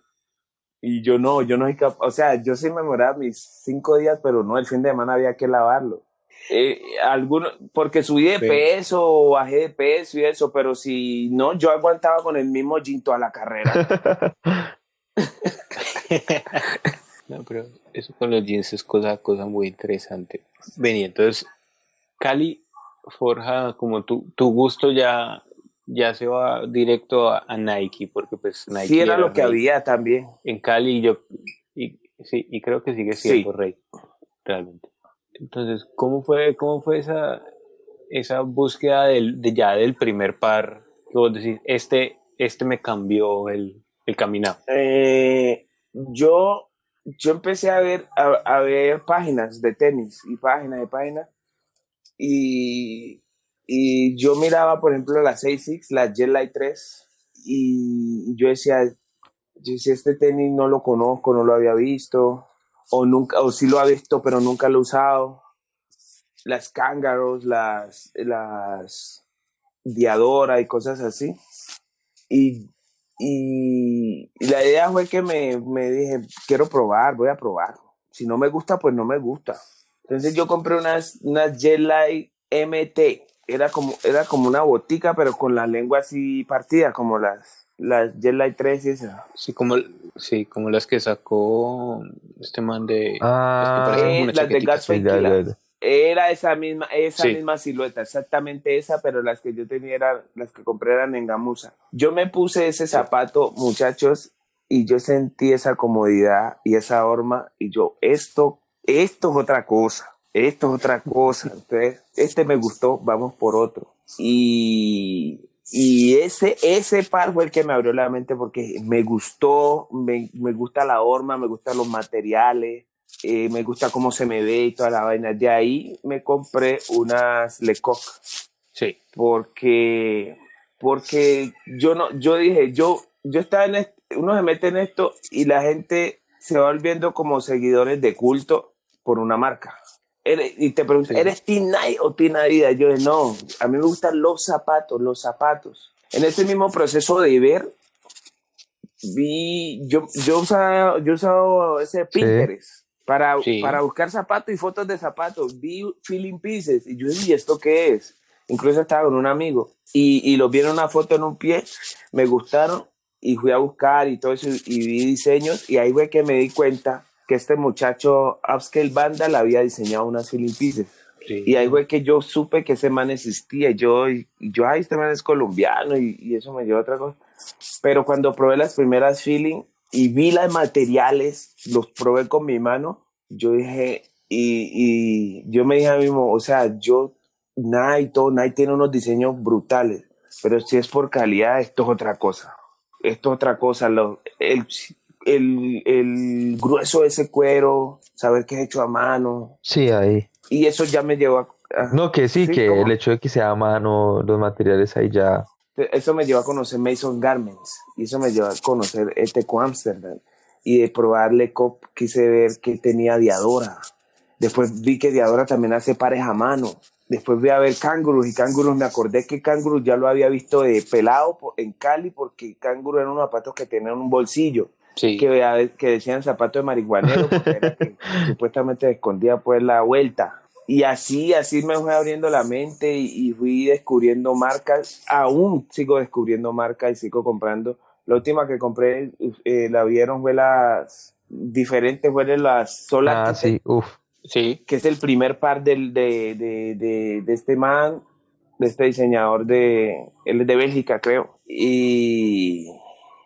Y yo no, yo no soy capaz. O sea, yo sí me memoraba mis cinco días, pero no, el fin de semana había que lavarlo. Eh, alguno, porque subí de Sí. peso, bajé de peso y eso, pero si no, yo aguantaba con el mismo jean toda la carrera. No, pero eso con los jeans es cosa, cosa muy interesante. Vení, entonces, Cali forja como tu, tu gusto ya, ya se va directo a, a Nike, porque pues Nike sí, era lo que había también. en Cali yo y, sí, y creo que sigue siendo rey, realmente. Entonces, ¿cómo fue, cómo fue esa, esa búsqueda del, de ya del primer par que vos decís, este, este me cambió el, el caminar? Eh, yo, yo empecé a ver, a, a ver páginas de tenis y páginas de páginas y, y yo miraba, por ejemplo, las ASICS, las Jet Light 3 y yo decía, yo decía, este tenis no lo conozco, no lo había visto o nunca, o sí lo había visto, pero nunca lo he usado. Las Kangaroos, las, las Diadora y cosas así. Y y, la idea fue que me, me dije, quiero probar, voy a probar. Si no me gusta, pues no me gusta. Entonces yo compré unas, unas Light MT. Era como, era como una botica, pero con la lengua así partida, como las, las Jet Light 3 y esas. Sí, como, sí, como las que sacó este man de... Ah, parecen Eh, las de. Gatsby. Era esa misma, esa Sí. misma silueta, exactamente esa, pero las que yo tenía eran, las que compré eran en gamuza. Yo me puse ese zapato, muchachos, y yo sentí esa comodidad y esa horma, y yo, esto, esto es otra cosa, esto es otra cosa. Entonces, este me gustó, vamos por otro. Y, y ese, ese par fue el que me abrió la mente porque me gustó, me, me gusta la horma, me gustan los materiales, eh, me gusta cómo se me ve y toda la vaina. De ahí me compré unas Lecoq Sí, porque porque yo no yo dije yo yo estaba en est- uno se mete en esto y la gente se va volviendo como seguidores de culto por una marca Eres- y te preguntan Sí. eres Team Nike o Team Adidas yo no a mí me gustan los zapatos los zapatos en ese mismo proceso de ver vi yo yo usaba yo usaba ese Pinterest para, Sí. para buscar zapatos y fotos de zapatos vi Feeling Pieces y yo dije ¿y esto qué es? incluso estaba con un amigo y, y los vi en una foto en un pie, me gustaron y fui a buscar y todo eso y, y vi diseños y ahí fue que me di cuenta que este muchacho Upscale Banda le había diseñado unas Pieces sí. y ahí fue que yo supe que ese man existía yo, y, yo, ay, este man es colombiano y, y eso me llevó a otra cosa. Pero cuando probé las primeras feeling y vi los materiales, los probé con mi mano, yo dije, y, y yo me dije a mí mismo, o sea, yo, Nike, todo, Nike tiene unos diseños brutales, pero si es por calidad, esto es otra cosa. Esto es otra cosa. Lo, el, el, el grueso de ese cuero, saber que es hecho a mano, Sí, ahí. y eso ya me llevó a... a- No, que sí, Sí, que el hecho de que sea a mano, los materiales ahí ya. eso me llevó a conocer Mason Garments y eso me llevó a conocer Eteco Amsterdam y de probarle cop quise ver que tenía Diadora. Después vi que Diadora también hace pares a mano. Después vi a ver Kangaroo y Kangaroo me acordé que Kangaroo ya lo había visto de pelado en Cali porque Kangaroo eran unos zapatos que tenían un bolsillo sí. que, a- que decían zapato de marihuanero porque era que supuestamente escondía pues la vuelta. Y así, así me fue abriendo la mente y, y fui descubriendo marcas. Aún sigo descubriendo marcas y sigo comprando. La última que compré, eh, la vieron, fue las diferentes, fueron las Solar Ah, sí, uff. Sí, que es el primer par del, de, de, de, de este man, de este diseñador de, él es de Bélgica, creo. Y,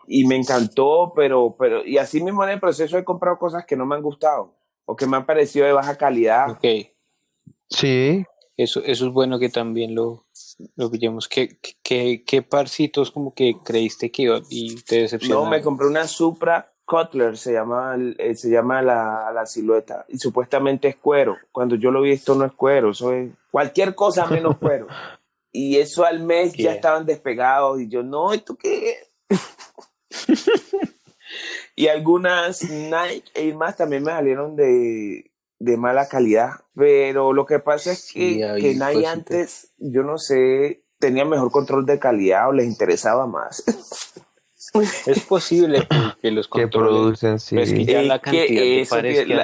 y me encantó, pero, pero, y así mismo en el proceso he comprado cosas que no me han gustado o que me han parecido de baja calidad. ok. Sí, Eso, eso es bueno que también lo, lo pillemos. ¿Qué, qué, qué parcitos como que creíste que iba y te No, decepcionaron? me compré una Supra Cutler, se llama, eh, se llama la, la silueta, y supuestamente es cuero. Cuando yo lo vi, esto no es cuero, eso es cualquier cosa menos cuero. Y eso al mes ya Yeah. estaban despegados, y yo, no, ¿esto qué es? y algunas Nike y más también me salieron de, de mala calidad. Pero lo que pasa es que, hay que Nike antes, yo no sé, tenía mejor control de calidad o les interesaba más. Es posible que, que los que producen, sí. pero es que ya Es la que cantidad de eso, que que la-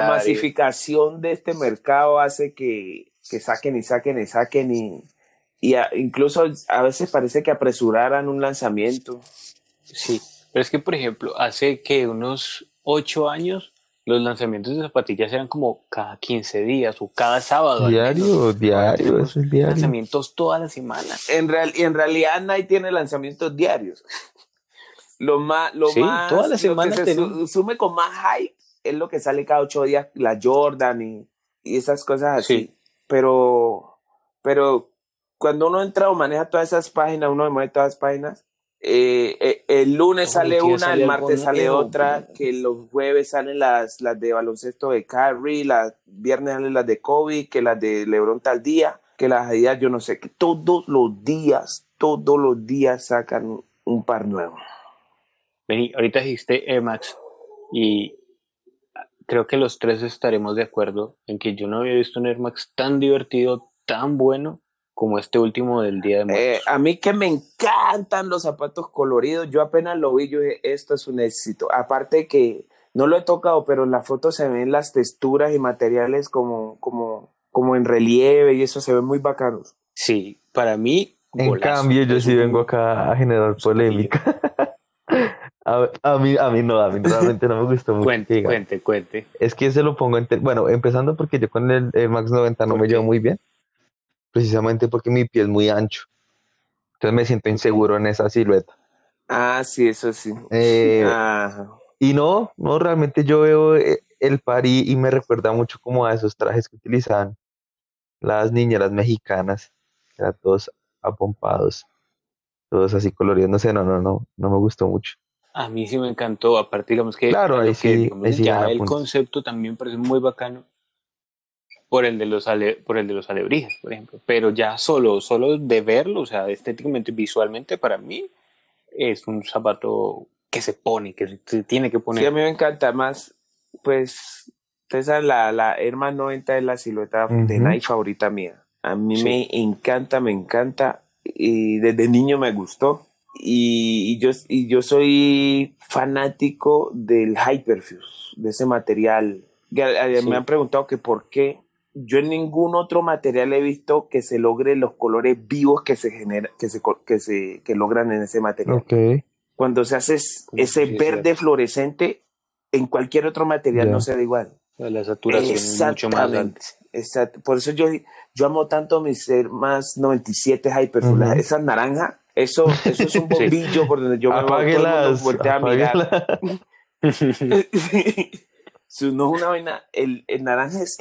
La masificación de este mercado hace que, que saquen y saquen y saquen y, y a- incluso a veces parece que apresuraran un lanzamiento. Sí, pero es que, por ejemplo, hace que unos ocho años los lanzamientos de zapatillas eran como cada 15 días o cada sábado. Diario, diario, eso es diario. Lanzamientos toda la semana. En, real, y en realidad Nike tiene lanzamientos diarios. Lo más, lo Sí, más, toda la lo semana que se tenemos. sume con más hype es lo que sale cada ocho días, la Jordan y, y esas cosas así. Sí. Pero, pero cuando uno entra o maneja todas esas páginas, uno mueve todas las páginas, eh, eh, el lunes sale una, sale el martes sale otra, que los jueves salen las, las de baloncesto de Kyrie, las viernes salen las de Kobe, que las de LeBron tal día, que las Adidas yo no sé, que todos los días, todos los días sacan un par nuevo. Vení, ahorita dijiste Air Max y creo que los tres estaremos de acuerdo en que yo no había visto un Air Max tan divertido, tan bueno como este último del Día de Eh, Muertos. a mí que me encantan los zapatos coloridos, yo apenas lo vi, yo dije, esto es un éxito. Aparte que no lo he tocado, pero en la foto se ven las texturas y materiales como, como, como en relieve y eso se ven muy bacanos. Sí, para mí. En golazo. cambio, yo sí un- vengo acá a generar polémica. a, a mí, a mí no, a mí realmente no me gustó mucho. Cuente, cuente, cuente. Es que se lo pongo en... Bueno, empezando porque yo con el Air Max 90 no ¿Por me llevo muy bien. Precisamente porque mi pie es muy ancho. Entonces me siento inseguro en esa silueta. Ah, sí, eso sí. Eh, Ajá. Y no, no, realmente yo veo eh, el par y, y me recuerda mucho como a esos trajes que utilizaban las niñeras mexicanas, que eran todos apompados, todos así coloridos, no sé, no, no, no, no me gustó mucho. A mí sí me encantó. Aparte, digamos que, Claro, que, sí- digamos, ahí sí ya gana el concepto también parece muy bacano por el de los ale- por el de los alebrijes, por ejemplo. Pero ya solo, solo de verlo, o sea, estéticamente, visualmente, para mí es un zapato que se pone, que se, tiene que Sí, a poner. mí me encanta más, pues, saben, la, la Air Max 90 es la silueta de Ujú. Nike favorita mía. A mí Sí. me encanta, me encanta, y desde niño me gustó. Y, y yo, y yo soy fanático del Hyperfuse, de ese material. Eh, Sí. Me han preguntado que por qué. Yo en ningún otro material he visto que se logre los colores vivos que se genera, que se, que se, que logran en ese material Ok, cuando se hace ese sí, verde cierto. fluorescente, en cualquier otro material Ya. no se da igual. La saturación es mucho más alta. Exactamente. exacto. Por eso yo, yo amo tanto mis más 97 Hyperfull. Ujú. Esa naranja, eso, eso es un Sí. bombillo por donde yo me voy, todo el mundo apáguelas, voltea a mirar. Si no es una vaina, el, el naranja es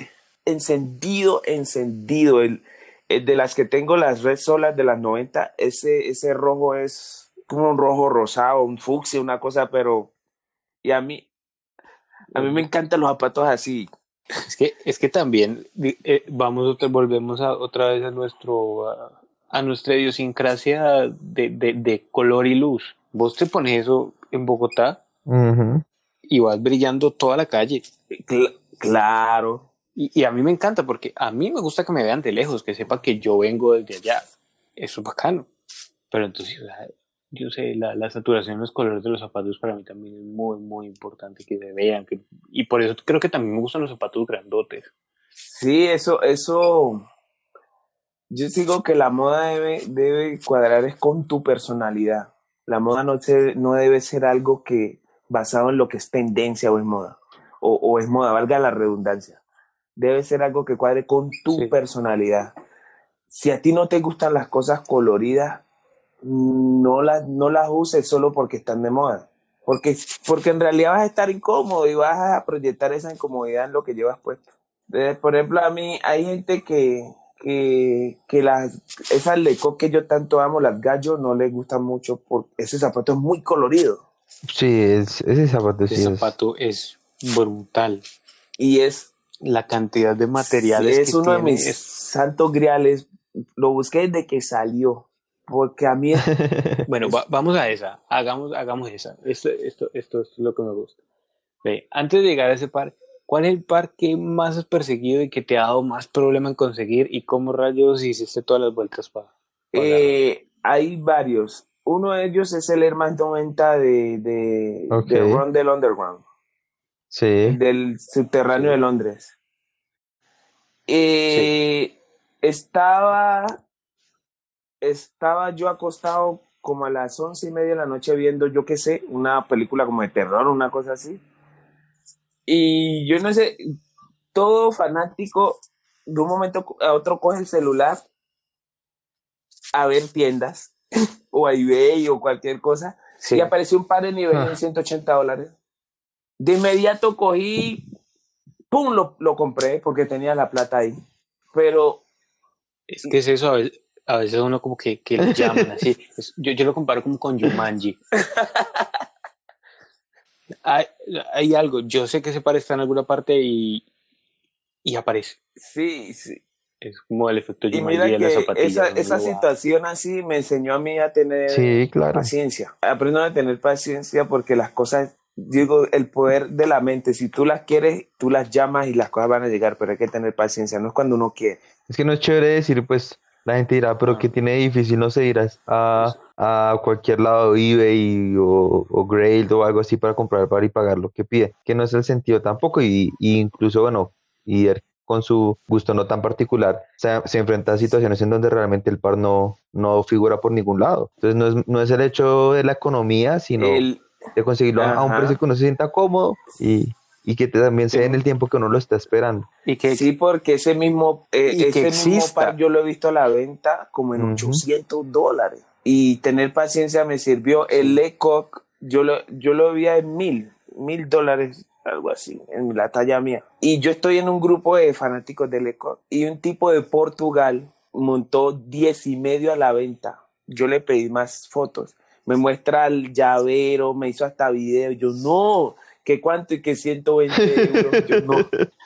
encendido, encendido. El, el de las que tengo, las Red Solas de las 90, ese, ese rojo es como un rojo rosado, un fucsia, una cosa, pero. Y a mí, a mí me encantan los zapatos así. Es que, es que también eh, vamos otra, volvemos a, otra vez a nuestro a, a nuestra idiosincrasia de, de, de color y luz. Vos te pones eso en Bogotá y vas brillando toda la calle. Cl- claro. Y, a mí me encanta porque a mí me gusta que me vean de lejos, que sepan que yo vengo desde allá. Eso es bacano. Pero entonces, yo sé, la, la saturación los colores de los zapatos para mí también es muy, muy importante que se vean. Y por eso creo que también me gustan los zapatos grandotes. Sí, eso, eso. Yo digo que la moda debe, debe cuadrar con tu personalidad. La moda no, se, no debe ser algo que basado en lo que es tendencia o es moda. O, o es moda, valga la redundancia. Debe ser algo que cuadre con tu Sí. personalidad. Si a ti no te gustan las cosas coloridas, no las, no las uses solo porque están de moda. Porque, porque en realidad vas a estar incómodo y vas a proyectar esa incomodidad en lo que llevas puesto. Eh, por ejemplo, a mí hay gente que, que, que las, esas lecos que yo tanto amo, las gallos, no les gustan mucho porque ese zapato es muy colorido. Sí, es, ese zapato sí Ese es- zapato es brutal. Y es, La cantidad de materiales es que uno de mis santos griales. Lo busqué desde que salió. porque a mí Bueno, va- vamos a esa. Hagamos, hagamos esa. Esto, esto, esto, es lo que me gusta. Ve, antes de llegar a ese par, ¿cuál es el par que más has perseguido y que te ha dado más problema en conseguir? ¿Y cómo rayos hiciste todas las vueltas para eh, hay varios. Uno de ellos es el Air Max 90 de, de, Ok. de Run del Underground, Sí. del subterráneo de Londres. Eh, Estaba, estaba yo acostado como a las once y media de la noche viendo, yo qué sé, una película como de terror, una cosa así. Y yo no sé, todo fanático de un momento a otro coge el celular a ver tiendas o a eBay o cualquier cosa Sí. y apareció un par de nivel Ah. en 180 dólares. De inmediato cogí, pum, lo, lo compré porque tenía la plata ahí. Pero Es que es eso, a veces, a veces uno como que, que le llaman así. Es- yo, yo lo comparo como con Jumanji. hay, hay algo, yo sé que ese par está en alguna parte y, y aparece. sí, sí. Es como el efecto Y mira que zapatillas. esa, ¿no? esa situación así me enseñó a mí a tener Sí, claro. paciencia. Aprendo a tener paciencia porque las cosas, digo, el poder de la mente, si tú las quieres, tú las llamas y las cosas van a llegar, pero hay que tener paciencia, no es cuando uno quiere. Es que no es chévere decir, pues, la gente dirá, pero ¿qué tiene de difícil? No sé, irás a, a cualquier lado, eBay o, o Grail o algo así para comprar el par y pagar lo que pide, que no es el sentido tampoco, y, y incluso, bueno, y con su gusto no tan particular, se, se enfrenta a situaciones en donde realmente el par no, no figura por ningún lado. Entonces no es, no es el hecho de la economía, sino El, de conseguirlo a a un Ajá. precio que uno se sienta cómodo y, y que te- también sea en el tiempo que uno lo está esperando. Y que, sí, porque ese mismo, eh, Y que ese mismo par yo lo he visto a la venta como en Ujú. 800 dólares. Y tener paciencia me sirvió. El Lecoq, yo lo, yo lo vi en mil, mil dólares, algo así, en la talla mía. Y yo estoy en un grupo de fanáticos de Lecoq. Y un tipo de Portugal montó 10 y medio a la venta. Yo le pedí más fotos. Me muestra el llavero, me hizo hasta video. Yo, no, que cuánto y que 120 euros. Yo, no.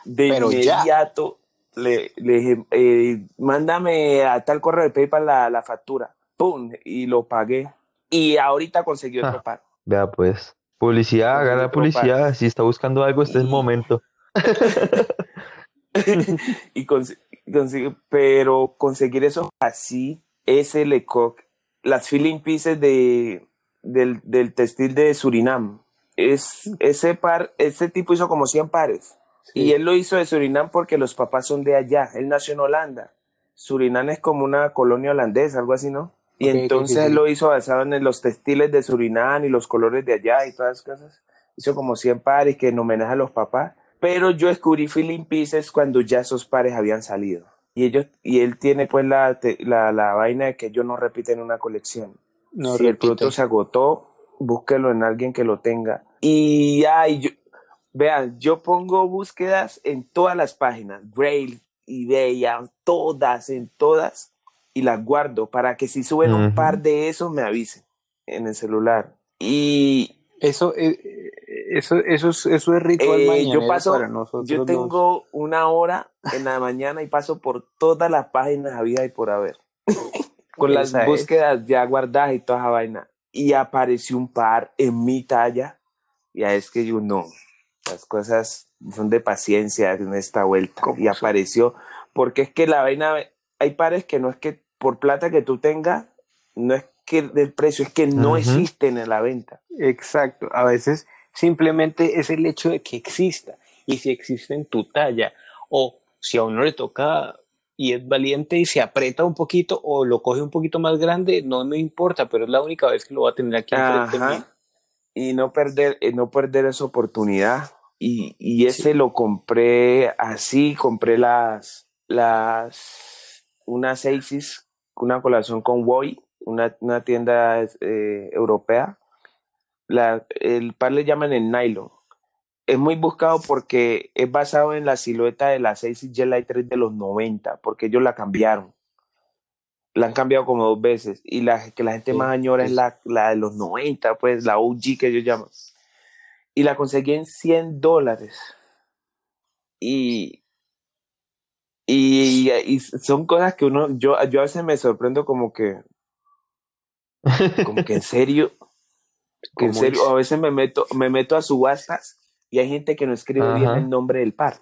De Pero ya. inmediato le, le dije, eh, mándame a tal correo de PayPal la, la factura. ¡Pum! Y lo pagué. Y ahorita conseguí otro Ah. par. Vea pues, publicidad, haga la publicidad, si está buscando algo, este es el momento. y cons- consigue- pero conseguir eso así, ese Lecoq, las filling pieces de, del, del textil de Surinam, es, ese par, ese tipo hizo como 100 pares. Y él lo hizo de Surinam porque los papás son de allá. Él nació en Holanda. Surinam es como una colonia holandesa, algo así, ¿no? Y entonces él lo hizo basado en los textiles de Surinam y los colores de allá y todas esas cosas. Hizo como 100 pares que en homenaje a los papás. Pero yo descubrí Feeling Pieces cuando ya esos pares habían salido. Y ellos y él tiene pues la, la, la vaina de que ellos no repiten una colección. No si el producto se agotó, búsquelo en alguien que lo tenga. Y ay, yo, vean, yo pongo búsquedas en todas las páginas, Grail, eBay, todas, en todas, y las guardo para que si suben un par de esos me avisen en el celular. Y Eso, eh, eso, eso, es, eso es ritual Eh, yo mañanero paso- para nosotros yo los- tengo una hora en la mañana y paso por todas las páginas había y por haber. Con las es. búsquedas ya guardadas y toda esa vaina. Y apareció un par en mi talla. Ya es que yo no. Las cosas son de paciencia en esta vuelta. ¿Cómo Y son? apareció. Porque es que la vaina. Hay pares que no es que por plata que tú tengas, no es que del precio, es que no existen en la venta. Exacto. A veces simplemente es el hecho de que exista. Y si existe en tu talla, o si a uno le toca y es valiente y se aprieta un poquito o lo coge un poquito más grande, no me importa, pero es la única vez que lo va a tener aquí enfrente mío. Y no perder, eh, no perder esa oportunidad. Y, y ese lo compré así, compré las, las, unas Aces, una colaboración con Woy, una, una tienda eh, europea. La, el par le llaman el nylon. Es muy buscado porque es basado en la silueta de las Aces Jet Light 3 de los 90, porque ellos la cambiaron. La han cambiado como dos veces. Y la que la gente Sí, más añora es la, la de los 90, pues la OG que ellos llaman. Y la conseguí en 100 dólares. Y, y, y son cosas que uno, yo, yo a veces me sorprendo como que, Como que en serio, en ¿Cómo serio, es? a veces me meto, me meto a subastas y hay gente que no escribe bien el nombre del par.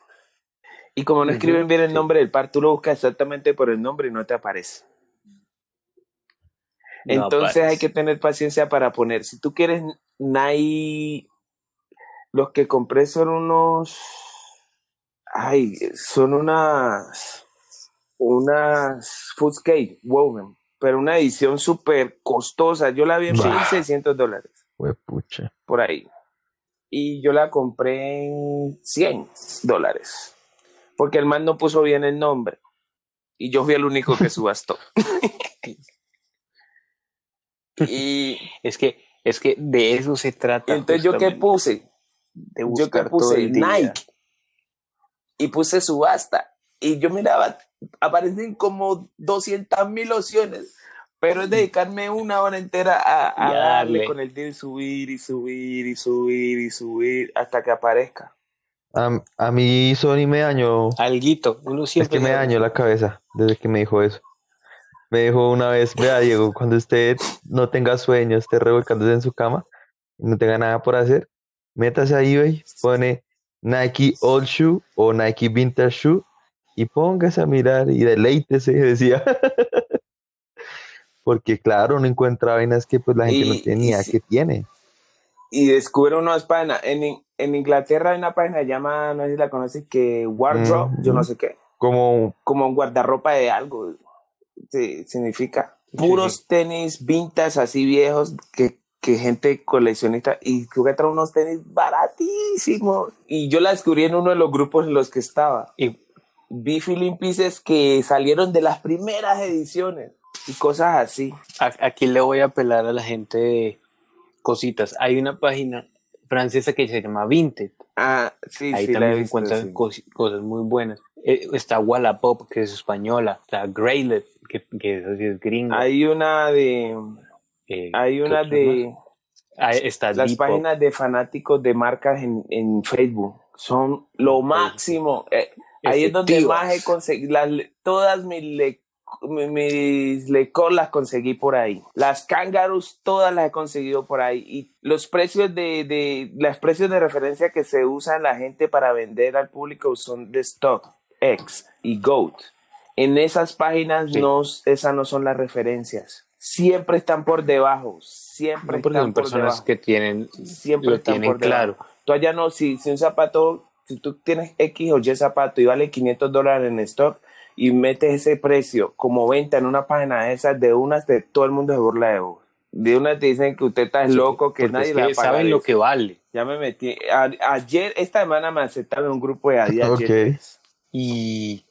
Y como no escriben bien el nombre del par, tú lo buscas exactamente por el nombre y no te aparece. No Entonces hay que tener paciencia para poner. Si tú quieres Nike, los que compré son unos, ay, son unas, unas Foodscape Woven, pero una edición súper costosa. Yo la vi en Bah. 1.600 dólares, Huepucha. por ahí. Y yo la compré en 100 dólares, porque el man no puso bien el nombre. Y yo fui el único que subastó. y Es que, es que de eso se trata. entonces yo qué puse, de yo que puse. Nike y puse subasta y yo miraba, aparecen como 200 mil opciones, pero es dedicarme una hora entera a, darle darle. con el y subir y subir y subir y subir hasta que aparezca. A, a mí Sony me dañó, Alguito, uno es siempre que me dañó la cabeza desde que me dijo eso. Me dijo una vez, vea Diego, cuando usted no tenga sueño, esté revolcándose en su cama no tenga nada por hacer, métase a eBay, pone Nike Old Shoe o Nike Vintage Shoe y póngase a mirar y deleítese, decía. Porque claro, uno encuentra vainas que pues la gente no Y- tiene ni idea que tiene. Y descubre unas páginas. En, en Inglaterra hay una página que llama, no sé si la conoces, que Wardrobe, yo no sé qué. Como, como un guardarropa de algo. Sí, significa puros sí. tenis vintas así viejos que, que gente coleccionista y creo que trae unos tenis baratísimos. Y yo la descubrí en uno de los grupos en los que estaba. Y Vi Feeling Pieces que salieron de las primeras ediciones y cosas así. aquí le voy a apelar a la gente de cositas. Hay una página francesa que se llama Vinted. Ah, sí, Ahí sí, también visto, encuentran sí. cos- cosas muy buenas. Eh, está Wallapop, que es española. Está Greylet, que, que eso sí es gringa. Hay una de, Eh, hay ¿qué una de más? Ah, está las Depop. páginas de fanáticos de marcas en, en Facebook. Son lo máximo. Eh, Ahí es donde más he conseguido, las, todas mis, le, mi- mis lecor las conseguí por ahí. Las kangaroos todas las he conseguido por ahí. Y los precios de, de, los precios de referencia que se usan la gente para vender al público son de Stock, X y Goat. En esas páginas Sí. no, esas no son las referencias. Siempre están por debajo. Siempre No, porque están son por personas debajo. que tienen, Siempre lo están tienen por debajo. claro. Tú allá no, si, si un zapato, si tú tienes X o Y zapato y vale 500 dólares en stock y metes ese precio como venta en una página de esas, de unas de todo el mundo se burla de vos. De unas te dicen que usted está Sí, loco, que porque nadie es que a pagar saben lo que vale. Ya me metí. a- ayer, esta semana me aceptaron un grupo de Adidas. Ok. Y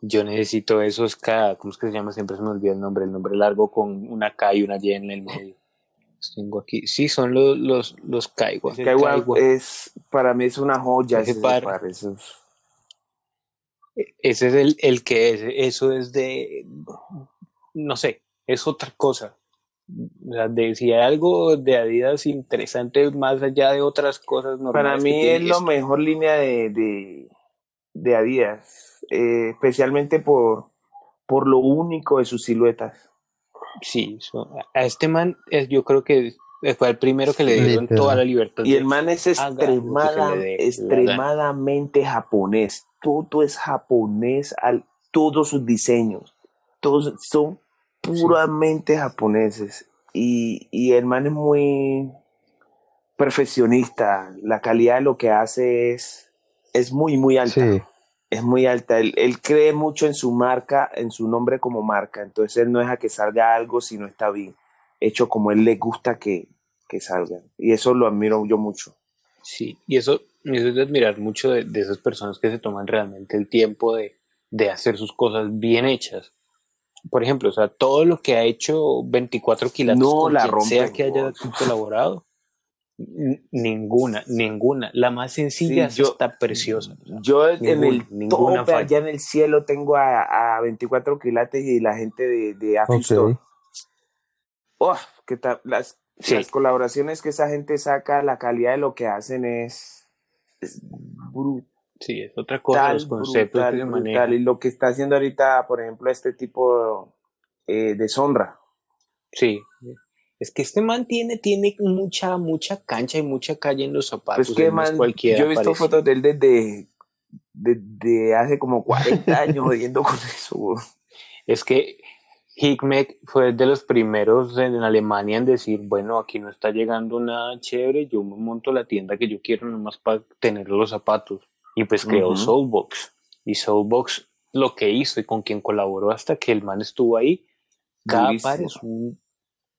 yo necesito esos K, ¿cómo es que se llama? Siempre se me olvida el nombre, el nombre largo con una K y una Y en el medio. Los tengo aquí. Sí, son los, los, los Kaiwa. Kaiwa es, para mí es una joya Ese ese par. par, eso es- Ese es el, el que es, eso es de, no sé, es otra cosa. O sea, de, si hay algo de Adidas interesante más allá de otras cosas normales. Para mí es la esto. mejor línea de, de, de Adidas, eh, especialmente por, por lo único de sus siluetas. Sí, so- a este man es, yo creo que fue el primero que le dieron Literal. toda la libertad. Y el man es extremada- extremadamente japonés. Todo es japonés, al, todos sus diseños. Todos son puramente japoneses. Y, y el man es muy perfeccionista. La calidad de lo que hace es, es muy, muy alta. Sí, es muy alta. Él, él cree mucho en su marca, en su nombre como marca. Entonces él no deja que salga algo si no está bien, hecho como él le gusta que, que salga. Y eso lo admiro yo mucho. Sí, y eso, eso es de admirar mucho de, de esas personas que se toman realmente el tiempo de, de hacer sus cosas bien hechas. Por ejemplo, o sea, todo lo que ha hecho 24 quilates No con la quien rompen, sea que haya vos. colaborado, ninguna, ninguna. La más sencilla Sí, yo- está preciosa. Yo en Ninguna, el ninguna tope falla. allá en el cielo tengo a, a 24 quilates y la gente de, de Afi ok. Store. Oh, ¿qué tal? Las, Sí. las colaboraciones que esa gente saca, la calidad de lo que hacen es, es brutal. sí, es otra cosa, los conceptos brutal, que brutal. Y lo que está haciendo ahorita, por ejemplo, este tipo eh, de Sonra. Sí. Es que este man tiene, tiene mucha, mucha cancha y mucha calle en los zapatos. Pues que man, cualquiera, yo he visto parece. fotos de él desde, desde hace como 40 años jodiendo con eso. Es que Hickmek fue de los primeros en Alemania en decir, bueno, aquí no está llegando nada chévere, yo me monto la tienda que yo quiero nomás para tener los zapatos. Y pues creó. Soulbox. Y Soulbox lo que hizo y con quien colaboró hasta que el man estuvo ahí, cada Durísimo. par es, un-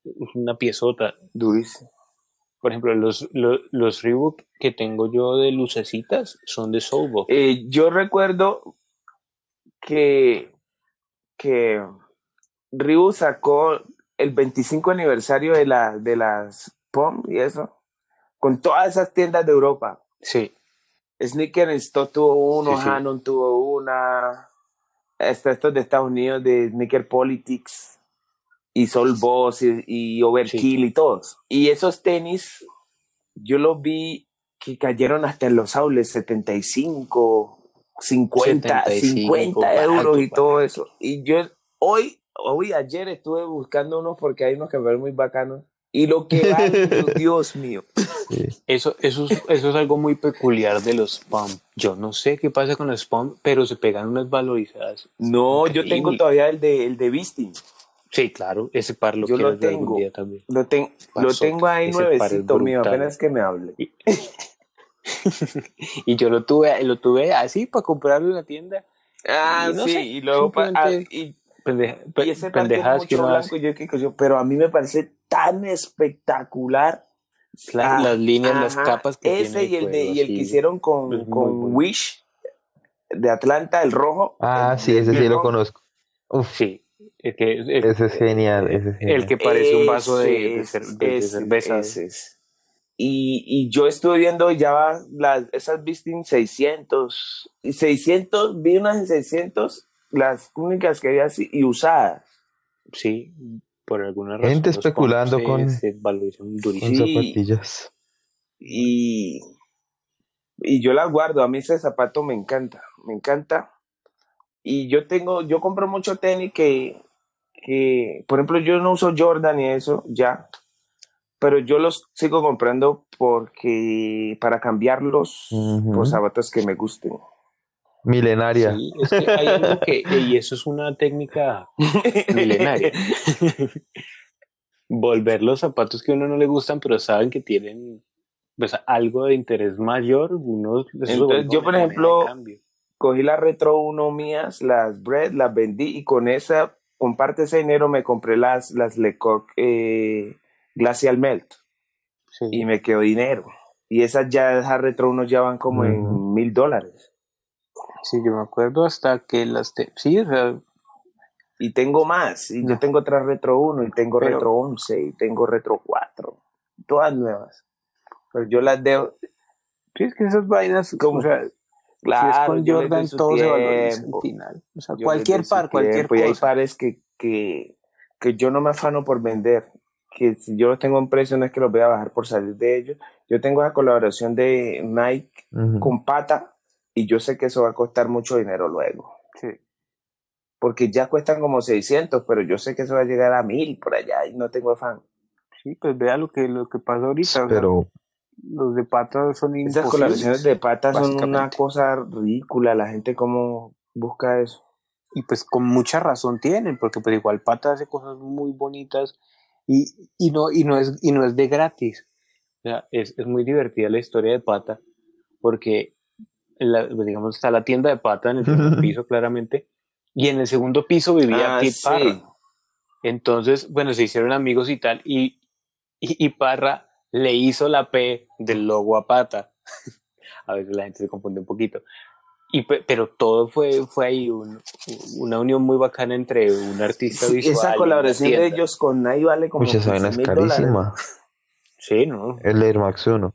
es una piezota. Durísimo. Por ejemplo, los, los, los Reebok que tengo yo de lucecitas son de Soulbox. Eh, yo recuerdo que, que Ryu sacó el 25 aniversario de, la, de las POM y eso, con todas esas tiendas de Europa. Sí, Sneaker Store tuvo uno, Sí, sí. Hanon tuvo una, hasta estos de Estados Unidos de Sneaker Politics y Soul Boss y, y Overkill y todos. Y esos tenis, yo los vi que cayeron hasta en los aules 75, 50, 75, 50 euros y todo eso. Y yo hoy, hoy, ayer estuve buscando unos porque hay unos que me ven muy bacanos. Y lo que valen, Dios mío. Sí. Eso, eso, es, eso es algo muy peculiar de los spam. Yo no sé qué pasa con los spam, pero se pegan unas valorizadas. No, yo tengo todavía el de, el de Visting. Sí, claro, ese par lo Yo quiero lo algún tengo. día también. Lo, ten- lo tengo ahí Ese nuevecito mío, apenas que me hable. Y yo lo tuve, lo tuve así para comprarlo en la tienda. Ah, Y no sí, sé, y luego ah, simplemente- y, Pendeja- y ese pendejadas que blanco, yo, que- yo- pero a mí me parece tan espectacular. La- Ah, las líneas, las ajá, capas que ese tiene y el, de, y el que hicieron con, con bueno. Wish de Atlanta, el rojo. Ah, el- sí, ese sí el lo rojo. conozco. Uf, Sí, es que el, ese es genial, ese es genial. el que parece un vaso de, de Ese de- de ese, cerveza. ese es. Y, y yo estuve viendo ya las, esas Visting 600, y 600, vi unas en 600, las únicas que había así, y usadas. Sí, por alguna razón. Gente especulando con- se, Con zapatillas. Y, y yo las guardo, a mí ese zapato me encanta, me encanta. Y yo tengo, yo compro mucho tenis que, que, por ejemplo, yo no uso Jordan y eso ya, pero yo los sigo comprando porque, para cambiarlos por zapatos que me gusten. Milenaria. Sí, es que hay algo que, y eso es una técnica milenaria. Volver los zapatos que a uno no le gustan, pero saben que tienen pues, algo de interés mayor, uno Entonces, yo, por ejemplo. Cogí las Retro 1 mías, las Bread, las vendí y con esa, con parte de ese dinero me compré las, las Lecoq eh, Glacial Melt. Sí. y me quedó dinero. Y esas ya, esas retro unos ya van como en mil dólares. Sí, yo me acuerdo hasta que las... te- Sí, o sea, Y tengo más. Y yo tengo otras retro 1 y tengo Pero- retro 11 y tengo retro 4. Todas nuevas. Pero yo las dejo. sí, es que esas vainas, Como- o sea, Claro, si es con Jordan, su todo se valoriza al final. O sea, Yo cualquier par, cualquier tiempo. Y hay cosa. pares que, que, que yo no me afano por vender. Que si yo los tengo en precio no es que los voy a bajar por salir de ellos. Yo tengo la colaboración de Nike Ujú. con pata y yo sé que eso va a costar mucho dinero luego. Sí. Porque ya cuestan como 600, pero yo sé que eso va a llegar a 1000 por allá y no tengo afán. Sí, pues vea lo que, lo que pasa ahorita. o sea, Pero los de pata son Esas colaboraciones de pata son una cosa ridícula. La gente como busca eso. Y pues con mucha razón tienen, porque pues igual Pata hace cosas muy bonitas y, y, no, y, no, es, y no es de gratis. O sea, es, es muy divertida la historia de Pata, porque la- digamos está la tienda de Pata en el primer piso claramente, y en el segundo piso vivía Ah, sí. Parra. Entonces, bueno, se hicieron amigos y tal, y, y, y Parra le hizo la P del logo a Pata. a veces la gente se confunde un poquito. Y, pe- pero todo fue, fue ahí un- una unión muy bacana entre un artista Sí, visual. y esa una colaboración de ellos con Nike vale como mucha esa vaina es 15 mil dólares. carísima. Sí, ¿no? El Air Max 1.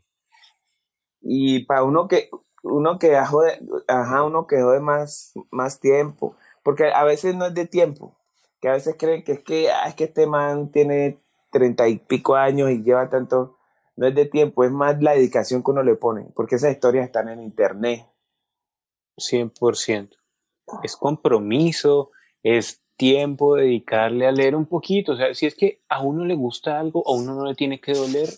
Y para uno que uno que dejó de, ajá, uno que dejó de más, más tiempo, porque a veces no es de tiempo, que a veces creen que es que, ah, es que este man tiene treinta y pico años y lleva tanto, no es de tiempo, es más la dedicación que uno le pone, porque esas historias están en internet. 100%. Es compromiso, es tiempo, dedicarle a leer un poquito. O sea, si es que a uno le gusta algo, a uno no le tiene que doler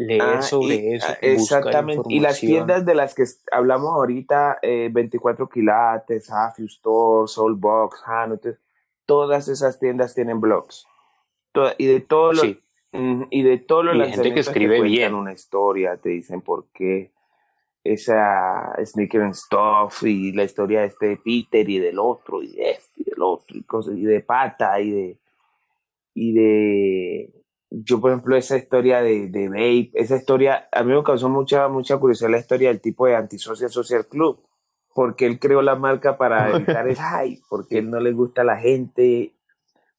leer Ah, sobre y- eso. ah, exactamente. Y las tiendas de las que hablamos ahorita, eh, 24 quilates, Hafu Store, Soulbox, Hanote, todas esas tiendas tienen blogs. Toda- y de todos los Sí, Y de todos los Y gente que te escribe cuentan bien. una historia, te dicen por qué esa Sneaker and Stuff y la historia de este Peter y del otro y de este y del otro y cosas y de Pata y de y de yo por ejemplo esa historia de, de Vape, esa historia a mí me causó mucha mucha curiosidad la historia del tipo de Antisocial Social Club porque él creó la marca para evitar el hype, porque él no le gusta a la gente,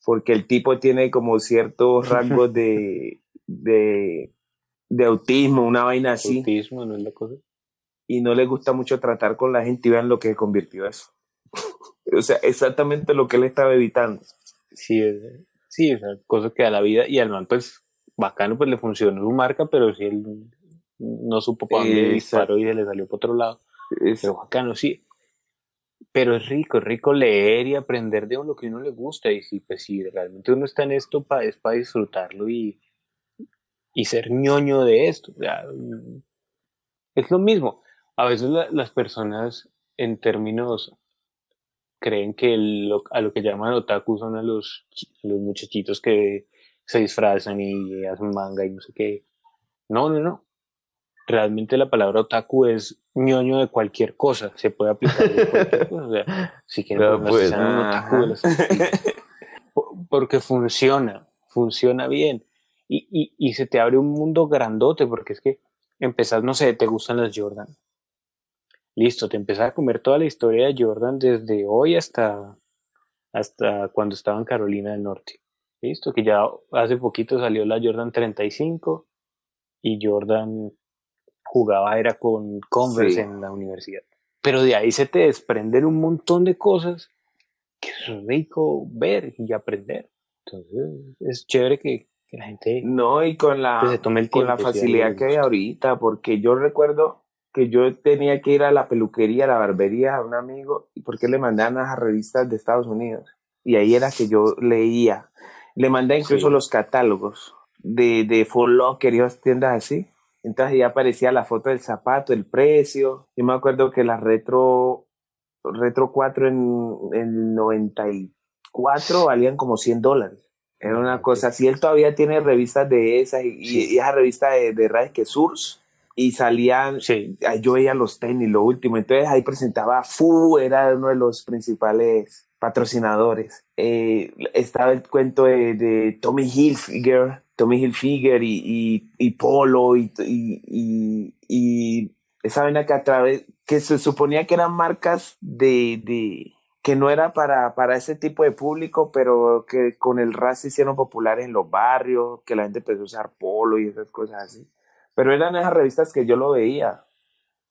porque el tipo tiene como ciertos rasgos de, de, de autismo, una vaina así, autismo, ¿no es la cosa? y no le gusta mucho tratar con la gente y vean lo que convirtió eso. o sea, exactamente lo que él estaba evitando. Sí, es- sí, esa cosa que da la vida. Y al man, pues, bacano, pues le funcionó su marca, pero si él no supo para dónde Exacto. disparó y se le salió por otro lado. Es- Pero bacano, sí. Pero es rico, es rico leer y aprender de lo que a uno le gusta. Y si, pues, si realmente uno está en esto, pa- es para disfrutarlo y, y ser ñoño de esto. O sea, mm, es lo mismo. A veces la- las personas, en términos, creen que lo- a lo que llaman otaku son a los, los muchachitos que se disfrazan y hacen manga y no sé qué. No, no, no. Realmente la palabra otaku es ñoño de cualquier cosa. Se puede aplicar de cualquier cosa. O sea, si quieren pues. un otaku de Po- porque funciona, funciona bien. Y, y, y se te abre un mundo grandote, porque es que empezás, no sé, te gustan las Jordan. Listo, te empezás a comer toda la historia de Jordan desde hoy hasta, hasta cuando estaba en Carolina del Norte. Listo, que ya hace poquito salió la Jordan 35 y Jordan jugaba era con Converse Sí. en la universidad. Pero de ahí se te desprenden un montón de cosas que es rico ver y aprender. Entonces, es chévere que, que la gente No, y con la, que se tome el con la facilidad que hay ahorita, porque yo recuerdo que yo tenía que ir a la peluquería, a la barbería a un amigo, y porque le mandaban a las revistas de Estados Unidos. Y ahí era que yo leía. Le mandé incluso Sí. los catálogos de, de Full Locker y otras tiendas así. Entonces ya aparecía la foto del zapato, el precio. Yo me acuerdo que la Retro, Retro 4 en, en 94 valían como 100 dólares. Era una cosa así. Él todavía tiene revistas de esas y, Sí. esa revista de, de Ray que Surs y salían, Sí, yo veía los tenis, lo último. Entonces ahí presentaba Fu, era uno de los principales patrocinadores. Eh, estaba el cuento de, de Tommy Hilfiger, Tommy Hilfiger y, y, y Polo y, y, y, y esa vaina que a través, que se suponía que eran marcas de, de que no era para, para ese tipo de público, pero que con el RAS se hicieron populares en los barrios, que la gente empezó a usar polo y esas cosas así. Pero eran esas revistas que yo lo veía.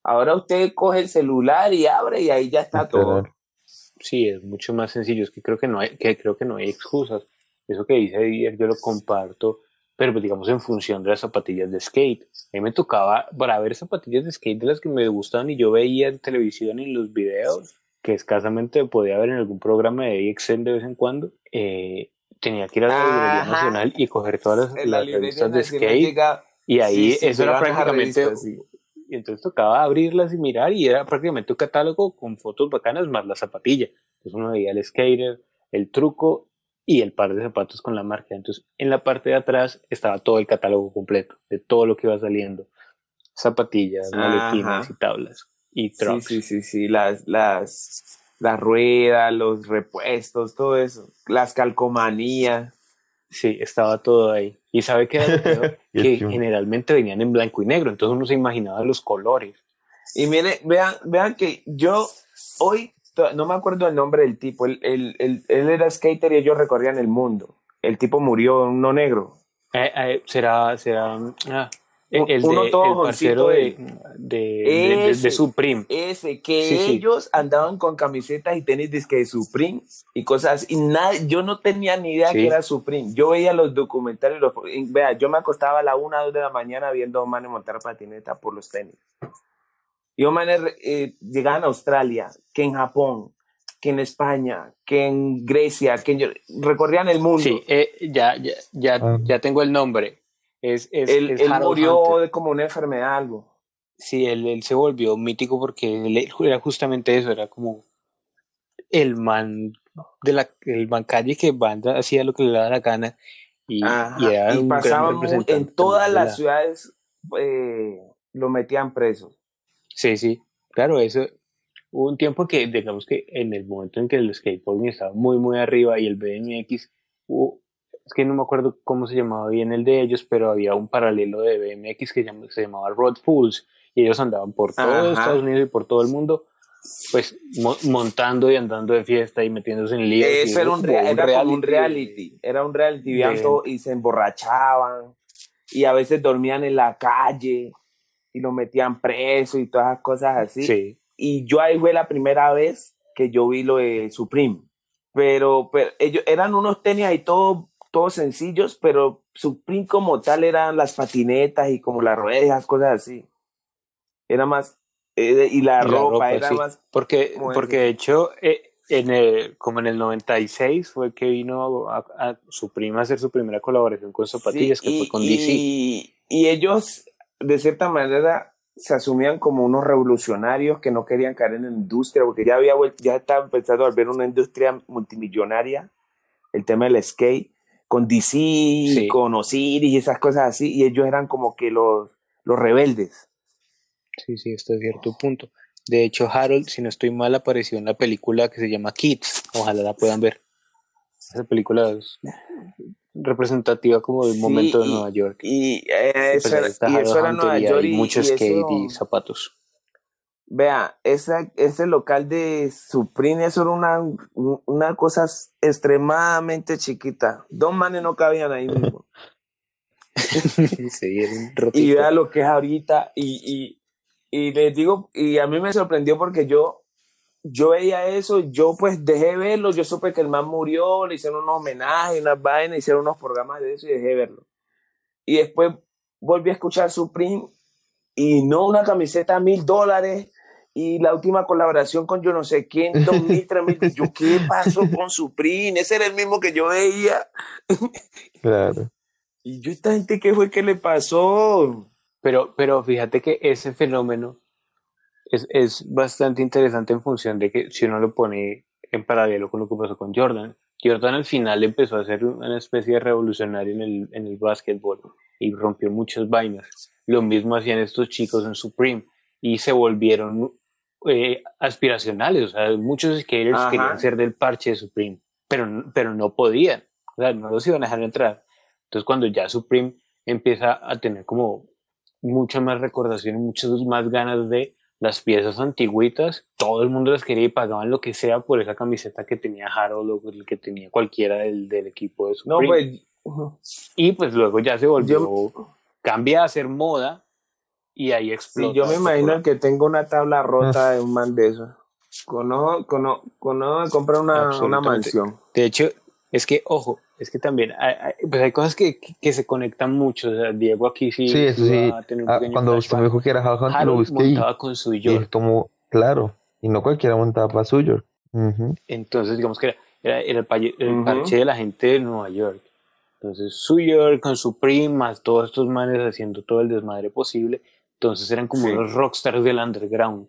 Ahora usted coge el celular y abre y ahí ya está todo. Sí, es mucho más sencillo. Es que creo que no hay, que creo que no hay excusas. Eso que dice Didier, yo lo comparto, pero pues, digamos en función de las zapatillas de skate. A mí me tocaba, para ver zapatillas de skate de las que me gustaban y yo veía en televisión y en los videos, que escasamente podía ver en algún programa de AXN de vez en cuando, eh, tenía que ir a la librería nacional y coger todas las, la las revistas de skate. llega- Y ahí Sí, sí, eso era prácticamente revistas, sí. y entonces tocaba abrirlas y mirar y era prácticamente un catálogo con fotos bacanas más la zapatilla. Entonces uno veía el skater, el truco y el par de zapatos con la marca. Entonces en la parte de atrás estaba todo el catálogo completo de todo lo que iba saliendo. Zapatillas, maletines y tablas y Sí, trucks. sí, sí, sí, las, las, las ruedas, los repuestos, todo eso, las calcomanías. Sí, estaba todo ahí. Y sabe qué era lo peor? Que generalmente venían en blanco y negro, entonces uno se imaginaba los colores. Y mire, vean, vean que yo hoy no me acuerdo el nombre del tipo. Él, él- él- él era skater y ellos recorrían el mundo. El tipo murió, uno negro. Eh, eh, será, será, ah, el, Uno de, todo el parcero de, de, de, de- de Ese. Supreme. Ese, que Sí, sí. ellos andaban con camisetas y tenis disque de Supreme y cosas así. Y nada, yo no tenía ni idea Sí. que era Supreme. Yo veía los documentales, los, y vea, yo me acostaba a la una, dos de la mañana viendo a un montar patineta por los tenis. Y un manes eh, llegaban a Australia, que en Japón, que en España, que en Grecia, que en- recorrían el mundo. Sí, eh, ya, ya, ya, Ah. ya tengo el nombre. Es, es, él es él Harold murió Hunter. de como una enfermedad, algo. Sí, él, él se volvió mítico porque él era justamente eso, era como el man de la el man calle que banda hacía lo que le daba la gana y, Ajá, y era y un gran representante en todas las la- ciudades, eh, lo metían preso. Sí, sí, claro, eso hubo un tiempo que, digamos que en el momento en que el skateboarding estaba muy, muy arriba y el BMX, hubo- es que no me acuerdo cómo se llamaba bien el de ellos, pero había un paralelo de BMX que se llamaba Road Fools y ellos andaban por todo. Estados Unidos y por todo el mundo, pues mo- montando y andando de fiesta y metiéndose en líos. Eso era, un, como rea- era como un reality, era un reality, de- y se emborrachaban y a veces dormían en la calle y lo metían preso y todas esas cosas así. Sí, Y yo ahí fue la primera vez que yo vi lo de Supreme. Pero, pero ellos eran unos tenis ahí todos todos sencillos, pero Supreme como tal eran las patinetas y como las ruedas, cosas así. Era más, eh, y la y la ropa, ropa, era sí. más, Porque, ¿Cómo es porque de hecho, eh, en el, como en el 96 fue que vino a, a su prima a hacer su primera colaboración con Zapatillas, Sí, que y, fue con DC. y- y ellos, de cierta manera, se asumían como unos revolucionarios que no querían caer en la industria, porque ya había ya estaba empezando a volver una industria multimillonaria, el tema del skate, con DC, Sí. con Osiris y esas cosas así, y ellos eran como que los, los rebeldes. Sí, sí, hasta cierto punto. De hecho, Harold, si no estoy mal, apareció en la película que se llama Kids. Ojalá la puedan ver. Esa película es representativa como del Sí, momento de y- Nueva York. Y, eh, eso, pues está y eso era Nueva York y, mucho skate eso- y zapatos. Vea, ese, ese local de Supreme, eso era una, una cosa extremadamente chiquita. Dos manes no cabían ahí mismo. sí, Y vea lo que es ahorita. Y, y, y les digo, y a mí me sorprendió porque yo, yo veía eso, yo pues dejé verlo, yo supe que el man murió, le hicieron unos homenajes, unas vainas, hicieron unos programas de eso y dejé verlo. Y después volví a escuchar Supreme y no una camiseta a mil dólares y la última colaboración con yo no sé quién, dos mil, tres mil. Yo, ¿qué pasó con Supreme? Ese era el mismo que yo veía. Claro. Y yo, esta gente, ¿qué fue que le pasó? Pero, pero fíjate que ese fenómeno es, es bastante interesante en función de que si uno lo pone en paralelo con lo que pasó con Jordan. Jordan al final empezó a ser una especie de revolucionario en el, en el básquetbol y rompió muchas vainas. Lo mismo hacían estos chicos en Supreme y se volvieron eh, aspiracionales. O sea, muchos skaters Ajá. querían ser del parche de Supreme, pero, pero no podían. O sea, no los iban a dejar entrar. Entonces, cuando ya Supreme empieza a tener como mucha más recordación muchas más ganas de las piezas antiguitas, todo el mundo las quería y pagaban lo que sea por esa camiseta que tenía Harold o el que tenía cualquiera del, del equipo de No, Supreme. pues, Y pues luego ya se volvió, Yo- cambia a ser moda y ahí sí, explota. yo me imagino que tengo una tabla rota de un man de esos. Conozco, conozco, conozco comprar una, una mansión. De hecho, es que, ojo, es que también hay, hay- pues hay cosas que, que- se conectan mucho. O sea, Diego aquí sí, Sí, eso sí. a tener un Ah, pequeño cuando usted me dijo que era Harold Hunter, lo busqué y, montaba con su y York. es como, claro, y no cualquiera montaba para suyo. Ujú. Entonces, digamos que era, era- era el, paye- el Ujú. parche de la gente de Nueva York. Entonces, su York con su primas, todos estos manes haciendo todo el desmadre posible. Entonces, eran como Sí. los rockstars del underground.